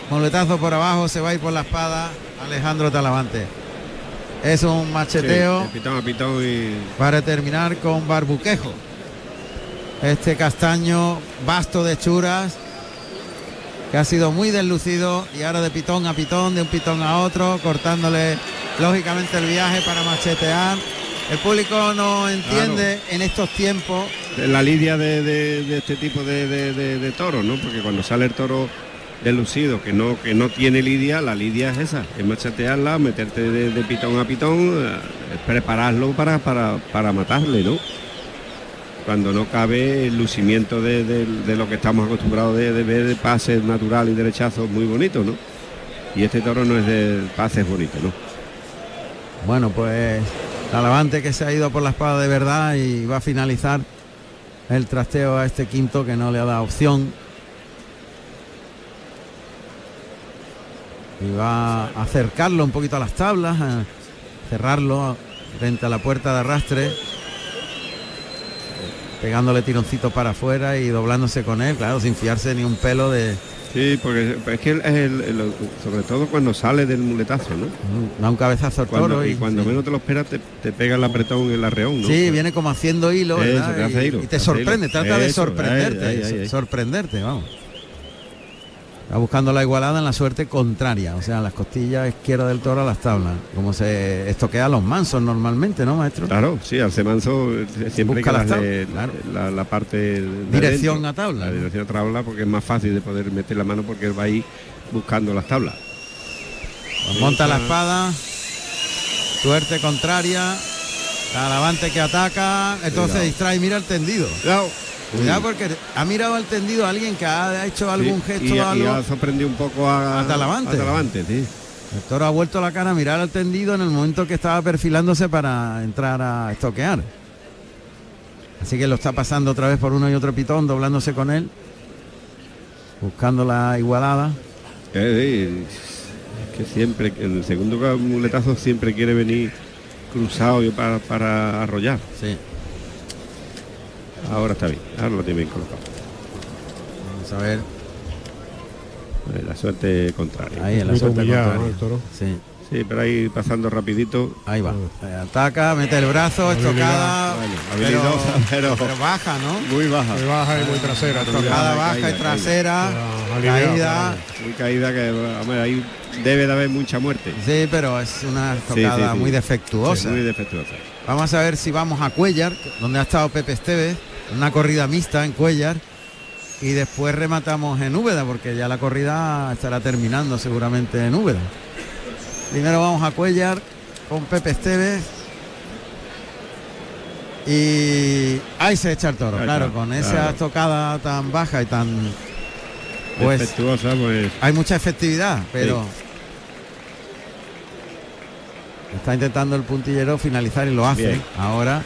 Muletazo por abajo, se va a ir por la espada. Alejandro Talavante. Es un macheteo. Sí, de pitón a pitón y... para terminar con Barbuquejo. Este castaño vasto de churas que ha sido muy deslucido y ahora de pitón a pitón, de un pitón a otro, cortándole lógicamente el viaje para machetear. El público no entiende en estos tiempos La lidia de, de- de este tipo de, de, toros, ¿no? Porque cuando sale el toro deslucido, que no, que no tiene lidia, la lidia es esa, es machatearla, meterte de, de pitón a pitón, eh, prepararlo para, para, para matarle, ¿no? Cuando no cabe el lucimiento de, lo que estamos acostumbrados de, ver de pases natural y derechazos muy bonitos, ¿no? Y este toro no es de pases bonitos, ¿no? Bueno, pues Talavante que se ha ido por la espada de verdad y va a finalizar el trasteo a este quinto que no le ha dado opción. Y va a acercarlo un poquito a las tablas, a cerrarlo frente a la puerta de arrastre, pegándole tironcitos para afuera y doblándose con él, claro, sin fiarse ni un pelo de... Sí, porque es que es el- el- sobre todo cuando sale del muletazo, ¿no? Da un cabezazo al Cuando, toro y y, cuando menos te lo esperas te, te pega el apretón en el arreón, ¿no? Sí, viene como haciendo hilo, Eso, ¿verdad? te hace y, hilo, y te sorprende, hilo. trata de sorprenderte, sorprenderte, vamos. Está buscando la igualada en la suerte contraria, o sea, las costillas izquierda del toro a las tablas, como se estoquea a los mansos normalmente, ¿no, maestro? Claro, sí, al manso eh, siempre Busca que las darle tablas, la, la parte de Dirección a tabla, La dirección a tabla porque es más fácil de poder meter la mano porque él va ahí buscando las tablas. Pues monta la espada, suerte contraria, Talavante que ataca, entonces Cuidado. distrae, mira el tendido. Cuidado porque ha mirado al tendido a alguien que ha hecho algún Sí, gesto y, o y algo. ha sorprendido un poco a, A Talavante. a Talavante, sí. El toro ha vuelto la cara a mirar al tendido en el momento que estaba perfilándose para entrar a estoquear. Así que lo está pasando otra vez por uno y otro pitón, doblándose con él, buscando la igualada. Eh, es que siempre, en el segundo muletazo siempre quiere venir cruzado para, para arrollar. Sí. Ahora está bien, ahora lo tiene bien colocado. Vamos a ver. La suerte contraria. Ahí en la Muy suerte contraria. ¿no, el toro? Sí. Sí, pero ahí pasando rapidito. Ahí va. Eh, Ataca, mete el brazo, estocada. Bueno, pero, pero, pero baja, ¿no? muy baja. Muy baja y muy trasera. Estocada baja y caída, trasera. aliviado, Caída. Muy caída que hombre, ahí debe de haber mucha muerte. Sí, pero es una Sí, estocada sí, sí. muy Sí, defectuosa. muy defectuosa. Vamos a ver si vamos a Cuellar, donde ha estado Pepe Esteves, una corrida mixta en Cuellar. Y después rematamos en Úbeda, porque ya la corrida estará terminando seguramente en Úbeda. Primero vamos a Cuellar con Pepe Esteves. Y ahí se echa el toro, claro, con esa claro. estocada tan baja y tan... Pues pues. hay mucha efectividad, pero está intentando el puntillero finalizar y lo hace Bien. ahora.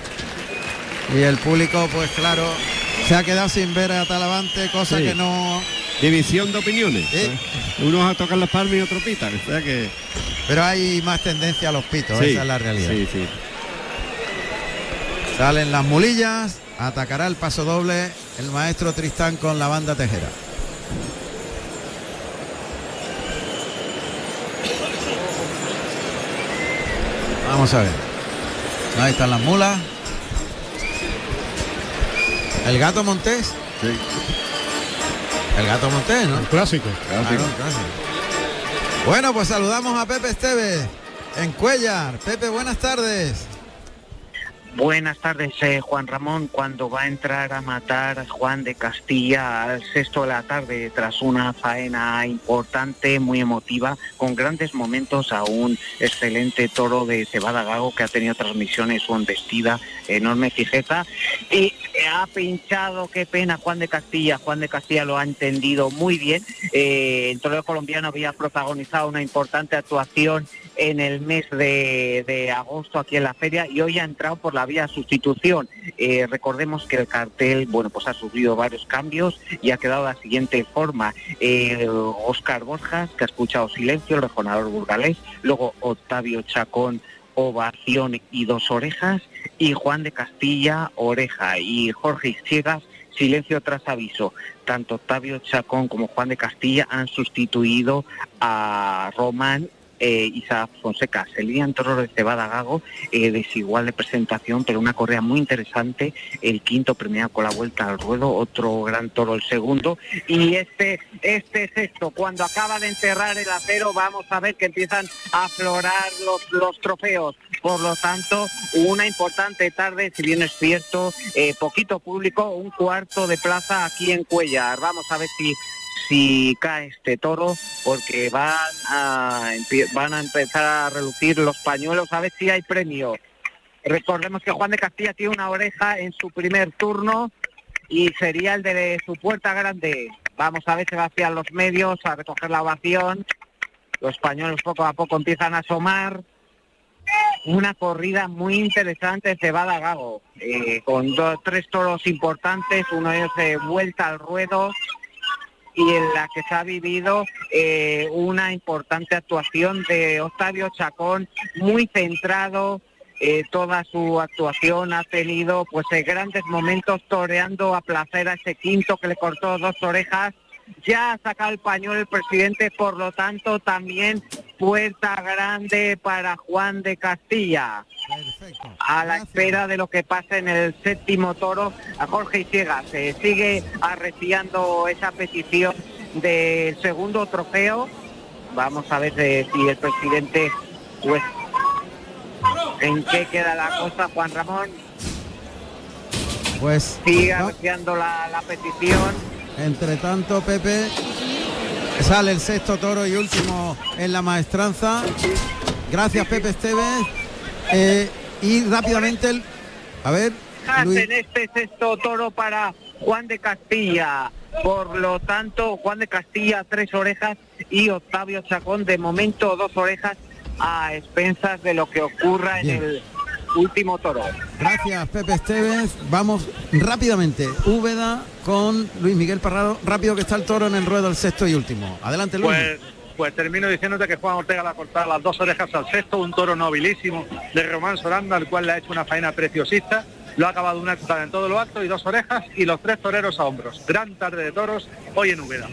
Y el público, pues claro, se ha quedado sin ver a Talavante, cosa Sí. que no. División de opiniones. Sí. Unos a tocar las palmas y otros pitan. O sea que. Pero hay más tendencia a los pitos, Sí, esa es la realidad. Sí, sí. Salen las mulillas, atacará el paso doble el maestro Tristán con la banda tejera. Vamos a ver. Ahí están las mulas. El gato Montés. El gato Montés, ¿no? El clásico. Claro, clásico. Bueno, pues saludamos a Pepe Esteves en Cuellar. Pepe, buenas tardes. Buenas tardes, eh, Juan Ramón. Cuando va a entrar a matar Juan de Castilla al sexto de la tarde tras una faena importante, muy emotiva, con grandes momentos a un excelente toro de Cebada Gago que ha tenido transmisiones embestida, enorme fijeza y ha pinchado, qué pena, Juan de Castilla. Juan de Castilla lo ha entendido muy bien. Eh, el torero colombiano había protagonizado una importante actuación en el mes de, agosto aquí en la feria y hoy ha entrado por la vía sustitución. Eh, recordemos que el cartel, bueno, pues ha sufrido varios cambios y ha quedado de la siguiente forma. Eh, Oscar Borjas, que ha escuchado silencio, el rejonador burgalés, luego Octavio Chacón, ovación y dos orejas, y Juan de Castilla, oreja, y Jorge Ciegas, silencio tras aviso. Tanto Octavio Chacón como Juan de Castilla han sustituido a Román eh, Isaac Fonseca. Se lían toros de Cebada Gago, eh, desigual de presentación, pero una correa muy interesante. El quinto premiado con la vuelta al ruedo, otro gran toro el segundo. Y este, este sexto, cuando acaba de enterrar el acero, vamos a ver que empiezan a aflorar los, los trofeos. Por lo tanto, una importante tarde, si bien es cierto, eh, poquito público, un cuarto de plaza aquí en Cuellar. Vamos a ver si si cae este toro porque van a van a empezar a relucir los pañuelos a ver si hay premio. Recordemos que Juan de Castilla tiene una oreja en su primer turno y sería el de su puerta grande. Vamos a ver va hacia los medios a recoger la ovación. Los pañuelos poco a poco empiezan a asomar. Una corrida muy interesante de Bada Gago, eh, con dos, tres toros importantes, uno ellos de vuelta al ruedo, y en la que se ha vivido eh, una importante actuación de Octavio Chacón, muy centrado. eh, toda su actuación ha tenido pues eh, grandes momentos toreando a placer a ese quinto que le cortó dos orejas. Ya ha sacado el pañuelo el presidente, por lo tanto también puerta grande para Juan de Castilla. A la espera de lo que pase en el séptimo toro, a Jorge Isiegas se sigue arreciando esa petición del segundo trofeo. Vamos a ver si el presidente, pues, en qué queda la cosa, Juan Ramón. Pues Sigue arreciando la, la petición. entre tanto, Pepe sale el sexto toro y último en la maestranza. Gracias, Pepe Esteves. Eh, y rápidamente, el- a ver, Luis. en este sexto toro para Juan de Castilla. Por lo tanto, Juan de Castilla tres orejas y Octavio Chacón de momento dos orejas a expensas de lo que ocurra en el último toro. Gracias, Pepe Esteves. Vamos rápidamente. Úbeda con Luis Miguel Parrado. Rápido que está el toro en el ruedo, el sexto y último. Adelante, Luis. Pues, pues termino diciéndote que Juan Ortega le ha cortado las dos orejas al sexto, un toro nobilísimo de Román Soranda, al cual le ha hecho una faena preciosista. Lo ha acabado una época en todo lo alto y dos orejas y los tres toreros a hombros. Gran tarde de toros hoy en Úbeda.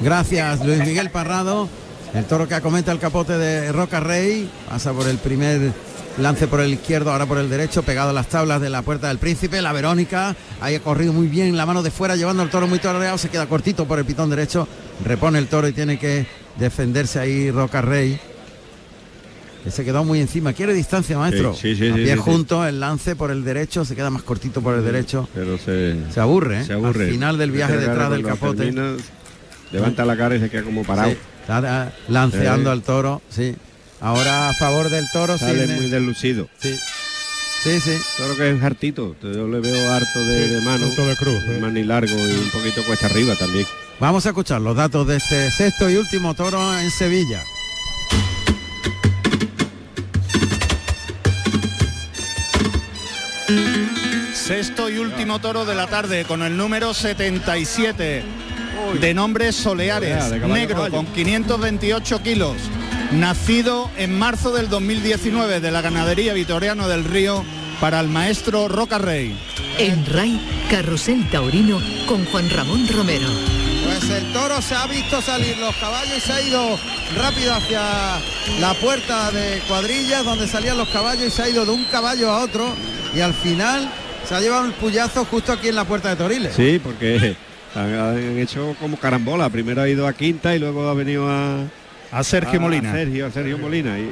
Gracias, Luis Miguel Parrado. El toro que acometa el capote de Roca Rey, pasa por el primer lance por el izquierdo, ahora por el derecho, pegado a las tablas de la puerta del príncipe, la Verónica, ahí ha corrido muy bien la mano de fuera, llevando el toro muy toreado, se queda cortito por el pitón derecho, repone el toro y tiene que defenderse ahí Roca Rey. Que se quedó muy encima, quiere distancia maestro. Sí, sí, sí, el lance por el derecho, se queda más cortito por el derecho. Pero se, Se aburre, ¿eh? se aburre. Al final del viaje detrás del capote. levanta la cara y se queda como parado. Está lanceando Sí. al toro, sí. Ahora a favor del toro, Sale sí. muy deslucido. Sí. Sí, sí. Todo que es hartito. Yo le veo harto de, de mano. de cruz. Mani largo y un poquito cuesta arriba también. Vamos a escuchar los datos de este sexto y último toro en Sevilla. Sexto y último toro de la tarde con el número 77 de nombre Soleares, de negro caballo. con 528 kilos, nacido en marzo del 2019 de la ganadería Vitoriano del Río para el maestro Roca Rey. En RAI, Carrusel Taurino con Juan Ramón Romero. Pues el toro se ha visto salir los caballos y se ha ido rápido hacia la puerta de cuadrillas donde salían los caballos y se ha ido de un caballo a otro y al final se ha llevado el puyazo justo aquí en la puerta de Toriles. Sí, porque han, han hecho como carambola. Primero ha ido a Quinta y luego ha venido a... A Sergio Molina. A Sergio, a Sergio Molina. Y,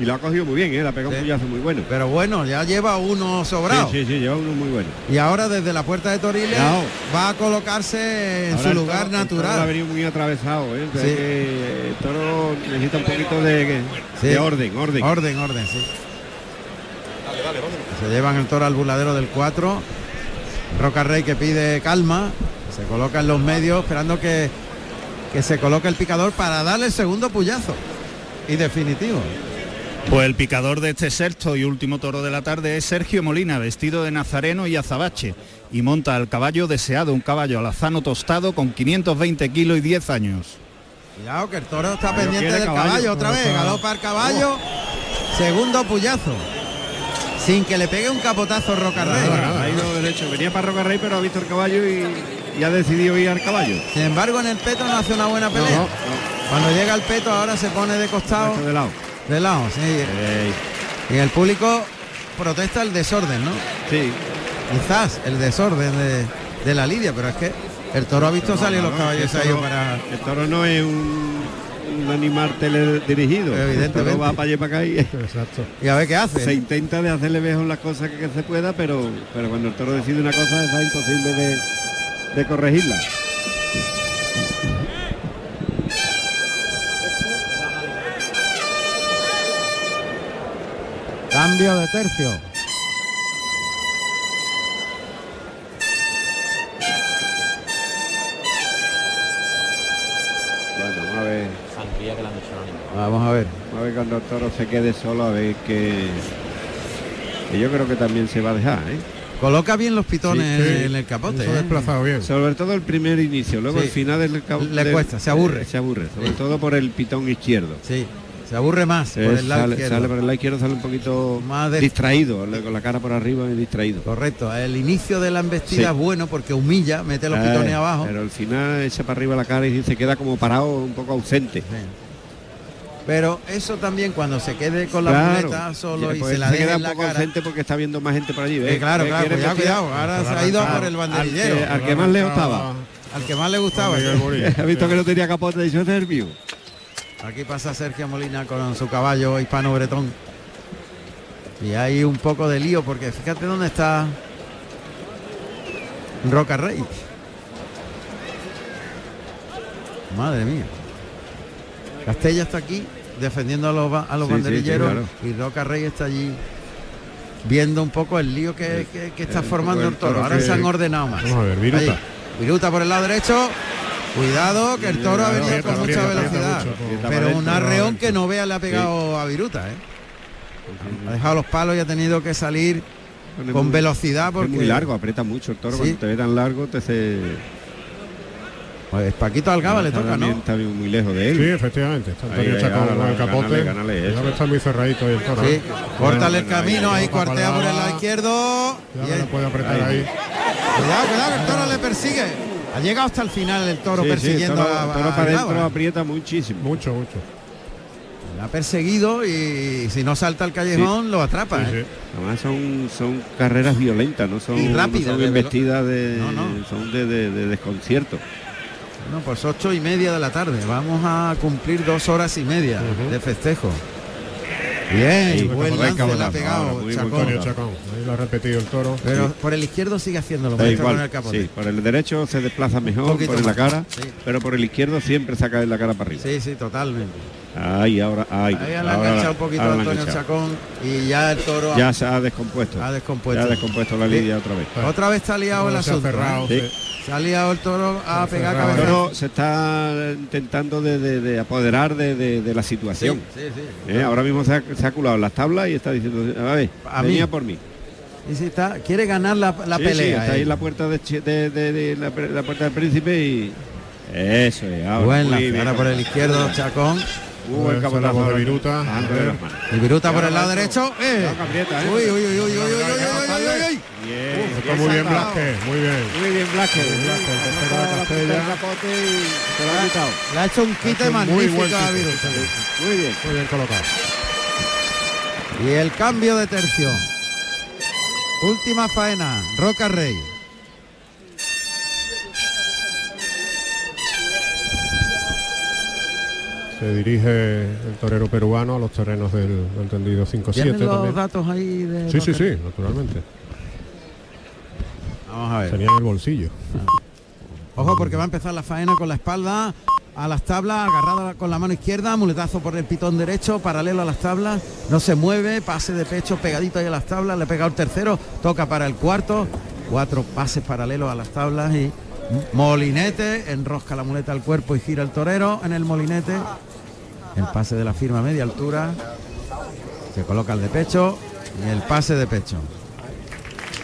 y lo ha cogido muy bien, ¿eh? le ha pegado un puyazo muy bueno. Pero bueno, ya lleva uno sobrado. Sí, sí, sí, lleva uno muy bueno. Y ahora desde la puerta de Toriles Claro. va a colocarse en Ahora su lugar toro- natural. ha venido muy atravesado, ¿eh? Sí. que el toro necesita un poquito de, Sí. de orden, orden. Orden, orden, sí. Se llevan el toro al buladero del 4. Roca Rey que pide calma. Se coloca en los medios esperando que, que se coloque el picador para darle el segundo puyazo. Y definitivo. Pues el picador de este sexto y último toro de la tarde es Sergio Molina, vestido de nazareno y azabache, y monta al caballo deseado, un caballo alazano tostado con 520 kilos y 10 años. Cuidado que el toro está pendiente del caballo. caballo, otra vez. Opa. Galopa el caballo. Segundo puyazo. Sin que le pegue un capotazo Roca Rey. Ha ido derecho, venía para Roca Rey, pero ha visto el caballo y, y ha decidido ir al caballo. Sin embargo, en el peto no hace una buena pelea. no. Cuando llega el peto ahora se pone de costado. de lado. De lado, sí. Y el público protesta el desorden, ¿no? Sí. Quizás el desorden de, de la lidia, pero es que el toro ha visto salir los caballos ido para... El toro no es un, un animal teledirigido. Evidentemente. Va para allá para acá y, *laughs* Exacto. y a ver qué hace. se intenta de hacerle mejor las cosas que, que se pueda, pero, pero cuando el toro decide una cosa es imposible de, de corregirla. Cambio de tercio. Vamos a ver. Vamos a ver cuando el toro se quede solo, a ver que, que yo creo que también se va a dejar, ¿eh? Coloca bien los pitones Sí, sí. en el capote. Ha ¿eh? desplazado bien. Sobre todo el primer inicio, luego Sí. el final del cabo Le cuesta, se aburre. Se aburre, sobre Sí. todo por el pitón izquierdo. Sí, se aburre más Eh, por el lado sale, izquierdo. sale por el lado izquierdo, sale un poquito Más de- distraído, con la cara por arriba y distraído. Correcto, el inicio de la embestida Sí. es bueno porque humilla, mete los Eh, pitones abajo. Pero al final echa para arriba la cara y se queda como parado, un poco ausente. Pero eso también cuando se quede con la Claro. muleta solo y pues se la se queda en un la poco ausente porque está viendo más gente por allí. Eh, claro, claro, cuidado, cuidado. Ahora se ha ido por el banderillero. Al que, al que más lejos estaba. Al que más le gustaba. *laughs* ha visto que no tenía capote y dicho, "Este es el mío". Aquí pasa Sergio Molina con su caballo hispano bretón. Y hay un poco de lío porque fíjate dónde está Roca Rey. Madre mía. Castella está aquí defendiendo a los, ba- a los Sí, sí, sí, banderilleros claro. y Roca Rey está allí viendo un poco el lío que, que- que está un formando el toro. Ahora que- se han ordenado más. Vamos a ver, Viruta. Ahí. Viruta por el lado derecho. Cuidado que el toro ha venido con mucha velocidad. mucho, Pero un arreón que no vea le ha pegado a Viruta, ¿eh? Ha dejado los palos y ha tenido que salir con velocidad Es porque muy largo, aprieta mucho el toro. Sí. Cuando te ve tan largo, te se... Pues Paquito Algaba le Está toca, también- ¿no? Está bien muy lejos de él. Sí, efectivamente. Está Antonio ahí, Chacón ahora, con el capote. eso. que está muy cerradito ahí el toro. Sí, ¿eh? córtale el camino, ahí ahí, cuartea por el lado izquierdo. Ya Y no le puede apretar ahí. ahí. Cuidado, cuidado, el toro le persigue. Ha llegado hasta el final el toro Sí, sí, persiguiendo toro- a, toro a para adentro aprieta muchísimo. Mucho, mucho. La ha perseguido y si no salta al callejón lo atrapa. ¿eh? Además son, son carreras violentas, no son, Y no son investidas de, No, no. son de, de- de desconcierto. No, pues ocho y media de la tarde. Vamos a cumplir dos horas y media de festejo. Bien, Sí, buen lance le ha pegado Ahora, muy Chacón. Chacón. Ahí lo ha repetido el toro. Pero Sí. por el izquierdo sigue haciéndolo. Maestro, igual, con el capote. sí, por el derecho se desplaza mejor, por la cara, sí. pero por el izquierdo siempre saca la cara para arriba. Sí, sí, totalmente. Ahí, ahora, ahí. Ahí ahora la- un poquito ahora la Antonio. Chacón y ya el toro Ya se ha descompuesto. ha descompuesto. Ya ha descompuesto la Sí. lidia otra vez. Otra vez está liado el Se asunto. ¿eh? sí. Se ha liado el toro a pegar El cabeza. toro se está intentando de, de- de apoderar de, de- de la situación. Sí, sí, sí. Eh, Ahora mismo se ha, se ha culado las tablas y está diciendo, a ver, a venía mí. por mí. Y si está, quiere ganar la, la sí, pelea. Sí, está eh. ahí en la puerta de, de, de, de la, la, puerta del príncipe y. Eso es, ahora. Bueno, ahora por el izquierdo, Chacón. Uh, el capotazo de Viruta. Ah, y Viruta por el lado derecho. Eh. eh. Uy, uy, uy, uy, uy, uy, uy, uy, Está muy bien Blasque, muy bien. Muy bien Blasque. Blasque, Le ha hecho un quite magnífico a Viruta. Muy bien. Muy bien colocado. Y el cambio de tercio. Última faena, Roca Rey. Se dirige el torero peruano a los terrenos del, del tendido 5-7 ¿Tienen los también. datos ahí de Sí, sí, Roca sí, Rey? naturalmente. Vamos a ver. Tenía en el bolsillo. Ojo porque va a empezar la faena con la espalda a las tablas, agarrada con la mano izquierda, muletazo por el pitón derecho, paralelo a las tablas, no se mueve, pase de pecho pegadito ahí a las tablas, le pega el tercero, toca para el cuarto, cuatro pases paralelos a las tablas y molinete, enrosca la muleta al cuerpo y gira el torero en el molinete, el pase de la firma a media altura, se coloca el de pecho y el pase de pecho.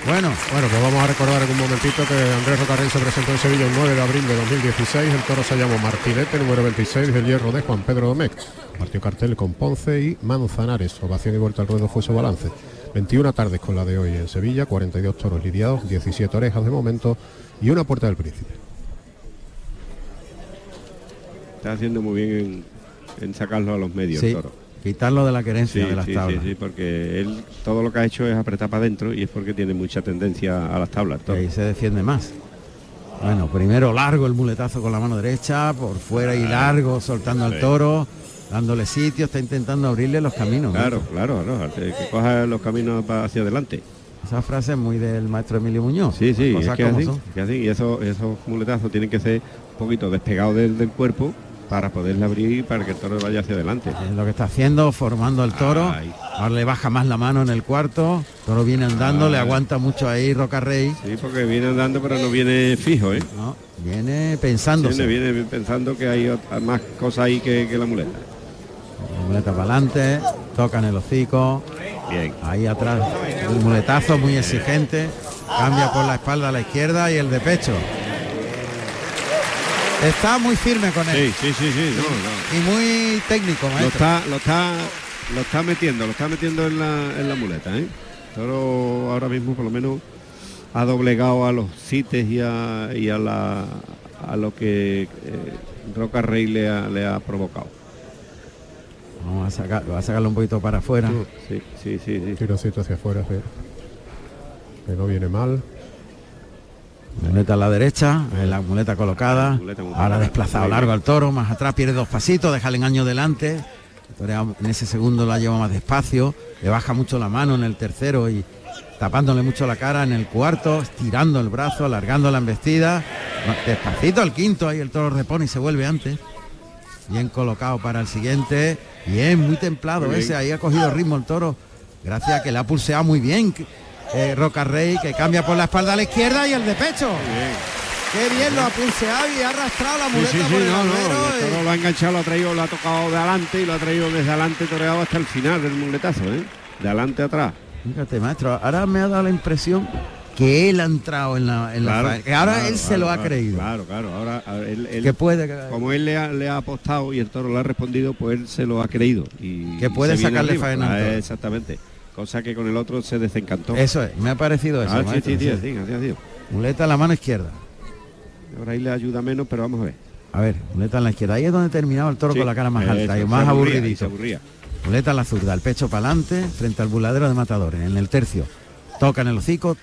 Bueno, Bueno, pues vamos a recordar en un momentito que Andrés Rocarrey se presentó en Sevilla el 9 de abril de 2016. El toro se llamó Martinete, número 26 del hierro de Juan Pedro Domecq. Partió cartel con Ponce y Manzanares. Ovación y vuelta al ruedo fue su balance. 21 tardes con la de hoy en Sevilla, 42 toros lidiados, 17 orejas de momento y una puerta del príncipe. Está haciendo muy bien en, en sacarlo a los medios, sí, el toro. Quitarlo de la querencia Sí, de las sí, tablas. sí, sí, porque él todo lo que ha hecho es apretar para adentro y es porque tiene mucha tendencia a las tablas. toro. ahí se defiende más. Bueno, primero largo el muletazo con la mano derecha, por fuera y largo, soltando al toro, dándole sitio, está intentando abrirle los caminos. ¿no? Claro, claro, claro, que coja los caminos para hacia adelante. Esa frase es muy del maestro Emilio Muñoz. Sí, sí, es que así, es que así, y esos, esos muletazos tienen que ser un poquito despegados del, del cuerpo para poderle abrir para que el toro vaya hacia adelante. Es lo que está haciendo, formando el toro. Ay. Ahora le baja más la mano en el cuarto. El toro viene andando, le aguanta mucho ahí Roca Rey. Sí, porque viene andando pero no viene fijo, ¿eh? No, viene pensándose. Viene, viene pensando que hay ot- más cosas ahí que, que la muleta. La muleta para adelante, toca en el hocico. Bien. Ahí atrás el muletazo muy exigente. Cambia por la espalda a la izquierda y el de pecho. Está muy firme con él. Sí, sí, sí, sí, no, no. Y muy técnico, Lo maestro. está, lo está, lo está metiendo, lo está metiendo en la, en la muleta, ¿eh? Toro ahora mismo por lo menos ha doblegado a los cites y a, y a la a lo que eh, Roca Rey le ha, le ha provocado. Vamos a sacar, va a sacarlo un poquito para afuera. Sí, sí, sí, sí. Tirocito hacia afuera, sí. Que no viene mal. Muleta a la derecha, eh, la muleta colocada. Muleta Ahora desplazado largo al toro, más atrás pierde dos pasitos, deja el engaño delante. En ese segundo la lleva más despacio, le baja mucho la mano en el tercero y tapándole mucho la cara en el cuarto, estirando el brazo, alargando la embestida. Despacito al quinto, ahí el toro repone y se vuelve antes. Bien colocado para el siguiente. Bien, muy templado Muy bien. ese, ahí ha cogido ritmo el toro. Gracias a que le ha pulseado muy bien eh, Roca Rey, que cambia por la espalda a la izquierda y el de pecho. Qué bien lo ha pulseado y ha arrastrado la Sí, muleta sí, sí, por el no, no, eh. lo ha enganchado, lo ha traído, lo ha tocado de adelante y lo ha traído desde adelante toreado hasta el final del muletazo, ¿eh? De adelante a atrás. Fíjate, maestro, ahora me ha dado la impresión que él ha entrado en la, en la Claro, que ahora claro, él se lo ha creído. Claro, claro. Ahora él, él- Que puede- como él le ha, le ha apostado y el toro le ha respondido, pues él se lo ha creído. Y, Que puede sacarle faena Ah. Exactamente. Cosa que con el otro se desencantó. Eso es, me ha parecido eso. Ah, sí, sí. Muleta a la mano izquierda. Ahora ahí le ayuda menos, pero vamos a ver. A ver, muleta en la izquierda. Ahí es donde terminaba el toro Sí, con la cara más alta eso, y más aburría, aburridito. aburría. Muleta en la zurda, el pecho para adelante, frente al buladero de matadores. En el tercio, toca en el hocico,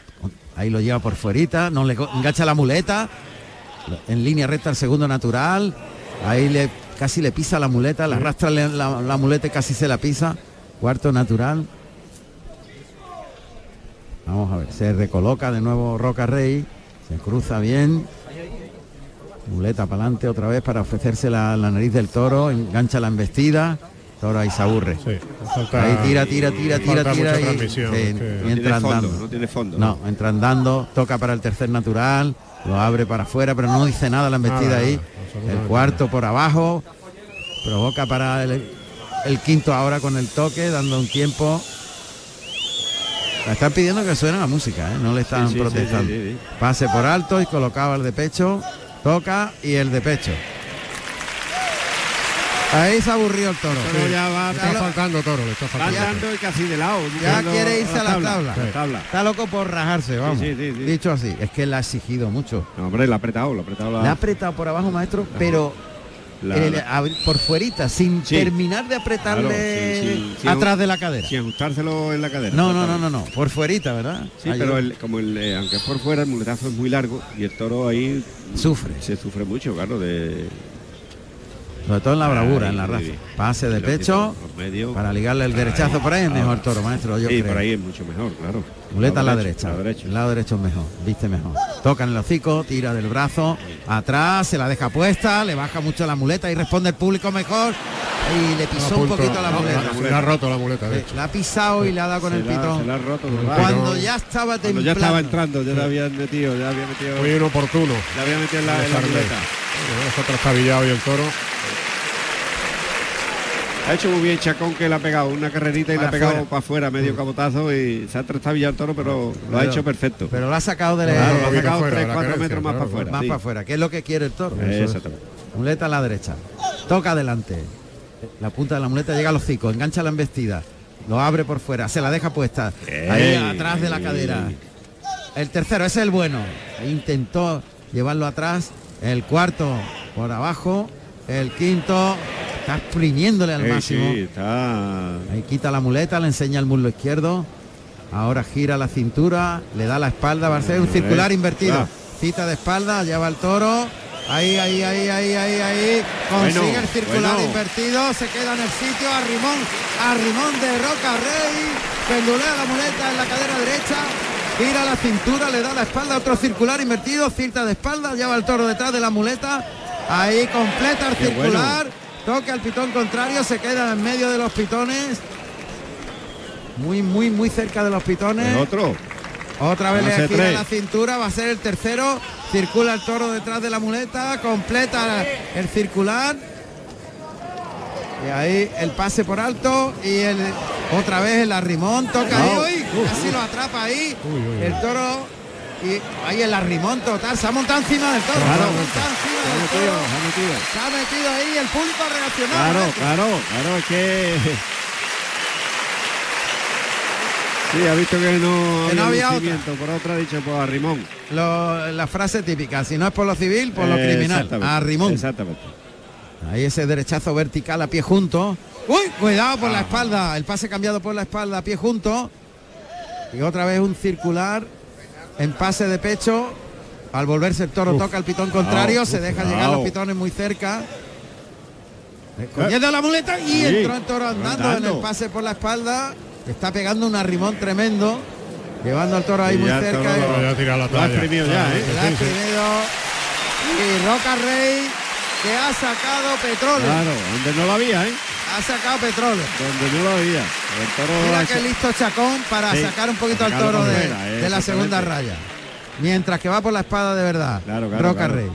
ahí lo lleva por fuerita, no le engancha la muleta, en línea recta el segundo natural, ahí le casi le pisa la muleta, le arrastra la, la- la muleta y casi se la pisa. Cuarto natural. Vamos a ver, se recoloca de nuevo Roca Rey, se cruza bien, muleta para adelante otra vez para ofrecerse la, la nariz del toro, engancha la embestida, toro ahí se aburre. falta- ahí tira, tira, tira, tira, tira y, sí, No entra tiene fondo, andando. no tiene fondo. No, entra andando, toca para el tercer natural, lo abre para afuera, pero no dice nada la embestida Nada, ahí. El cuarto por abajo, provoca para el, el quinto ahora con el toque, dando un tiempo. Le están pidiendo que suene la música, ¿eh? no le están Sí, sí, sí, protestando. sí, sí, Pase por alto y colocaba el de pecho, toca y el de pecho. Ahí se aburrió el toro. Pero ya va, está faltando toro, le está faltando. y casi de lado. Ya quiere irse a la tabla. La tabla. Está loco por rajarse, vamos. sí, sí, sí. Dicho así, es que le ha exigido mucho. No, hombre, le ha apretado, le ha apretado la... Le ha apretado por abajo, maestro, pero La- el- por fuerita, sin Sí. terminar de apretarle Claro, sí, sí, sí, atrás de la cadera. Sin ajustárselo en la cadera. No, no, no, no, no, por fuerita, ¿verdad? Sí, Ahí- pero el- como el, eh, aunque es por fuera, el muletazo es muy largo y el toro ahí Sufre. Se sufre mucho, claro, de... Sobre todo en la bravura, en la raza. Pase de pecho medios. para ligarle el derechazo por ahí es mejor toro, maestro, yo sí, creo. por ahí es mucho mejor, claro. Muleta a la Lado derecha. lado derecho. El lado derecho es mejor, viste mejor. Toca en el hocico, tira del brazo, atrás, se la deja puesta, le baja mucho la muleta y responde el público mejor. Y le pisó un poquito la No, muleta. la- ha roto la muleta, de hecho. La ha pisado y le ha dado con Se el la- pitón. se la ha roto, ¿verdad? Cuando ya estaba Cuando ya estaba entrando, ya habían metido, ya había metido... Muy inoportuno. Le había metido en la, en la muleta. Está trastabillado y el toro. Ha hecho muy bien Chacón que le ha pegado una carrerita y le ha pegado para afuera, medio cabotazo y se ha trastabillado el toro, pero lo ha hecho perfecto. Pero lo ha sacado de Claro, la- lo ha sacado fuera, 3, la 4 querencia, metros más claro, para afuera. más sí. para afuera, que es lo que quiere el toro. Exactamente. Muleta a la derecha. Toca adelante. La punta de la muleta llega al hocico, engancha la embestida. Lo abre por fuera, se la deja puesta. Ahí atrás de la cadera. El tercero, ese es el bueno. Intentó llevarlo atrás. El cuarto por abajo. El quinto está exprimiéndole al Eh, máximo. sí, está... Ahí quita la muleta, le enseña el muslo izquierdo. Ahora gira la cintura, le da la espalda, va a ser un circular Eh, invertido. ah. Cita de espalda, lleva el toro. Ahí, ahí, ahí, ahí, ahí, ahí. Consigue Bueno, el circular bueno. invertido, se queda en el sitio. Arrimón, arrimón de Roca Rey. Pendulea la muleta en la cadera derecha. Gira la cintura, le da la espalda, otro circular invertido, cita de espalda, lleva el toro detrás de la muleta. Ahí completa el Qué circular. Toca el pitón contrario, se queda en medio de los pitones. Muy, muy, muy cerca de los pitones. El otro. Otra vez le gira la cintura, va a ser el tercero. Circula el toro detrás de la muleta, completa el circular. Y ahí el pase por alto y el otra vez el arrimón toca ahí, uy, casi lo atrapa ahí. El toro y ahí el arrimón total, se ha montado encima del toro. Claro. se ha Se metido, se ha ahí, el público reaccionado. Claro, claro, claro, es que... Sí, ha visto que no, Que no había otra. por otra ha dicho pues a Rimón. Lo- la frase típica, si no es por lo civil, por lo criminal. exactamente, A Rimón. Exactamente. Ahí ese derechazo vertical a pie junto. Uy, cuidado por la espalda. El pase cambiado por la espalda a pie junto. Y otra vez un circular en pase de pecho. Al volverse el toro Uf. toca el pitón contrario, Uf, se deja llegar los pitones muy cerca. Cogiendo la muleta y Sí, entró el toro andando, en el pase por la espalda. Está pegando un arrimón tremendo. Llevando al toro ahí Y muy cerca. y- la Lo ha toalla. exprimido ya, ¿eh? la ha exprimido. Y Roca Rey que ha sacado petróleo. Claro, donde no lo había, ¿eh? Ha sacado petróleo. Donde no lo había. El toro Mira qué listo Chacón para Sí, sacar un poquito al toro de, eh, la segunda raya. Mientras que va por la espada de verdad. Claro, claro, Roca claro. Rey.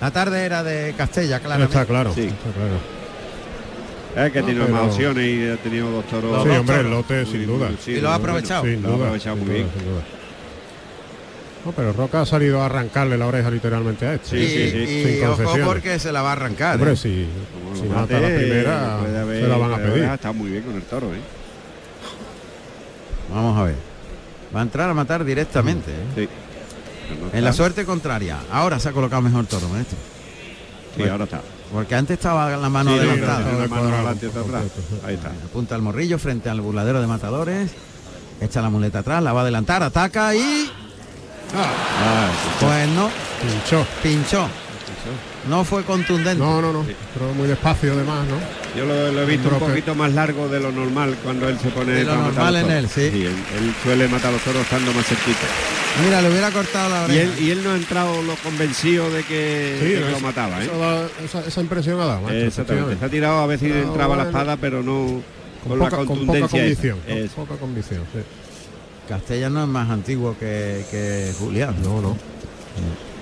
La tarde era de Castella, claramente. Está claro. Sí. Está claro. Es que No, pero- más opciones y ha tenido dos toros. Sí, hombre, el lote, sin duda. Sí, Y lo ha aprovechado. bueno. Sin Lo ha aprovechado muy duda, bien. sin duda. No, pero Roca ha salido a arrancarle la oreja literalmente a este. Sí, y sí, sí. y Sin ojo concesiones. porque se la va a arrancar. Hombre, ¿eh? si, si lo mata mate, la primera, haber- se la van a pedir. Está muy bien con el toro, ¿eh? Vamos a ver. Va a entrar a matar directamente. ¿eh? Sí. En la suerte contraria. Ahora se ha colocado mejor toro, maestro. Sí, ahora está. Porque antes estaba la mano Sí, adelantada. tiene la mano adelante y otra atrás. Ahí está. Apunta al morrillo frente al burladero de matadores. Echa la muleta atrás, la va a adelantar, ataca y. Ah, Pues no. Pinchó. Pinchó. No fue contundente. No, no, no. Pero muy despacio además, ¿no? Yo lo, lo he visto un poquito más largo de lo normal cuando él se pone De lo para normal en él, sí. él, él suele matar a los toros estando más cerquita. Mira, le hubiera cortado la Y oreja. él, y él no ha entrado lo convencido de que, Sí, de que lo mataba, ¿eh? da- esa, esa impresión ha dado, maestro, Exactamente. Se ha tirado a ver si Pero entraba la bueno, espada, pero no con, Con la poca, con poca contundencia. convicción. con poca convicción, sí. Castellano es más antiguo que, que Julián. No, no.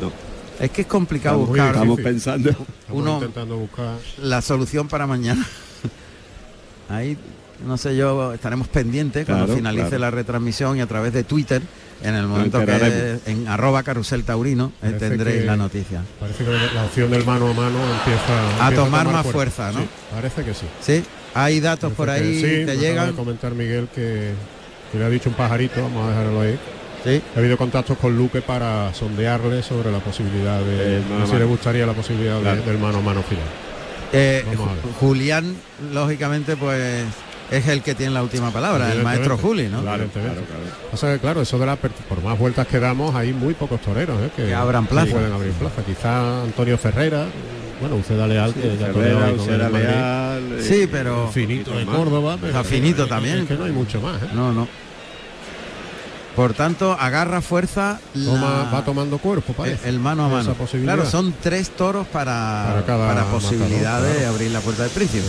No. Es que es complicado Estamos buscar Estamos pensando. Estamos Uno- intentando buscar. la solución para mañana. Ahí, no sé yo, estaremos pendientes cuando finalice claro. la retransmisión y a través de Twitter, en el momento que en arroba carusel taurino, eh, Parece tendréis que- la noticia. Parece que la opción del mano a mano empieza A empieza tomar más fuerza, ¿no? Sí, parece que sí. Sí, hay datos por ahí que sí, acaba llegan. de comentar Miguel que, que le ha dicho un pajarito, vamos a dejarlo ahí. Sí. Ha habido contactos con Luque para sondearle sobre la posibilidad de mano si le gustaría la posibilidad de- del mano a mano final. Eh, Julián, lógicamente, pues es el que tiene la última palabra, el maestro Juli, ¿no? Claro, claro, claro. O sea que, claro, eso de la por más vueltas que damos, hay muy pocos toreros ¿eh? que, Que abran plaza. que pueden abrir plaza. Quizá Antonio Ferrera, bueno, Uceda Leal, que ya Uceda Madrid. Leal, Sí, eh, pero- Finito de. Córdoba. pero- Finito también. Es que no hay mucho más. ¿eh? No, no. Por tanto, agarra fuerza la- va tomando cuerpo, parece. el mano a mano. Claro, son tres toros para, Para cada para posibilidad matador, de abrir la puerta del príncipe.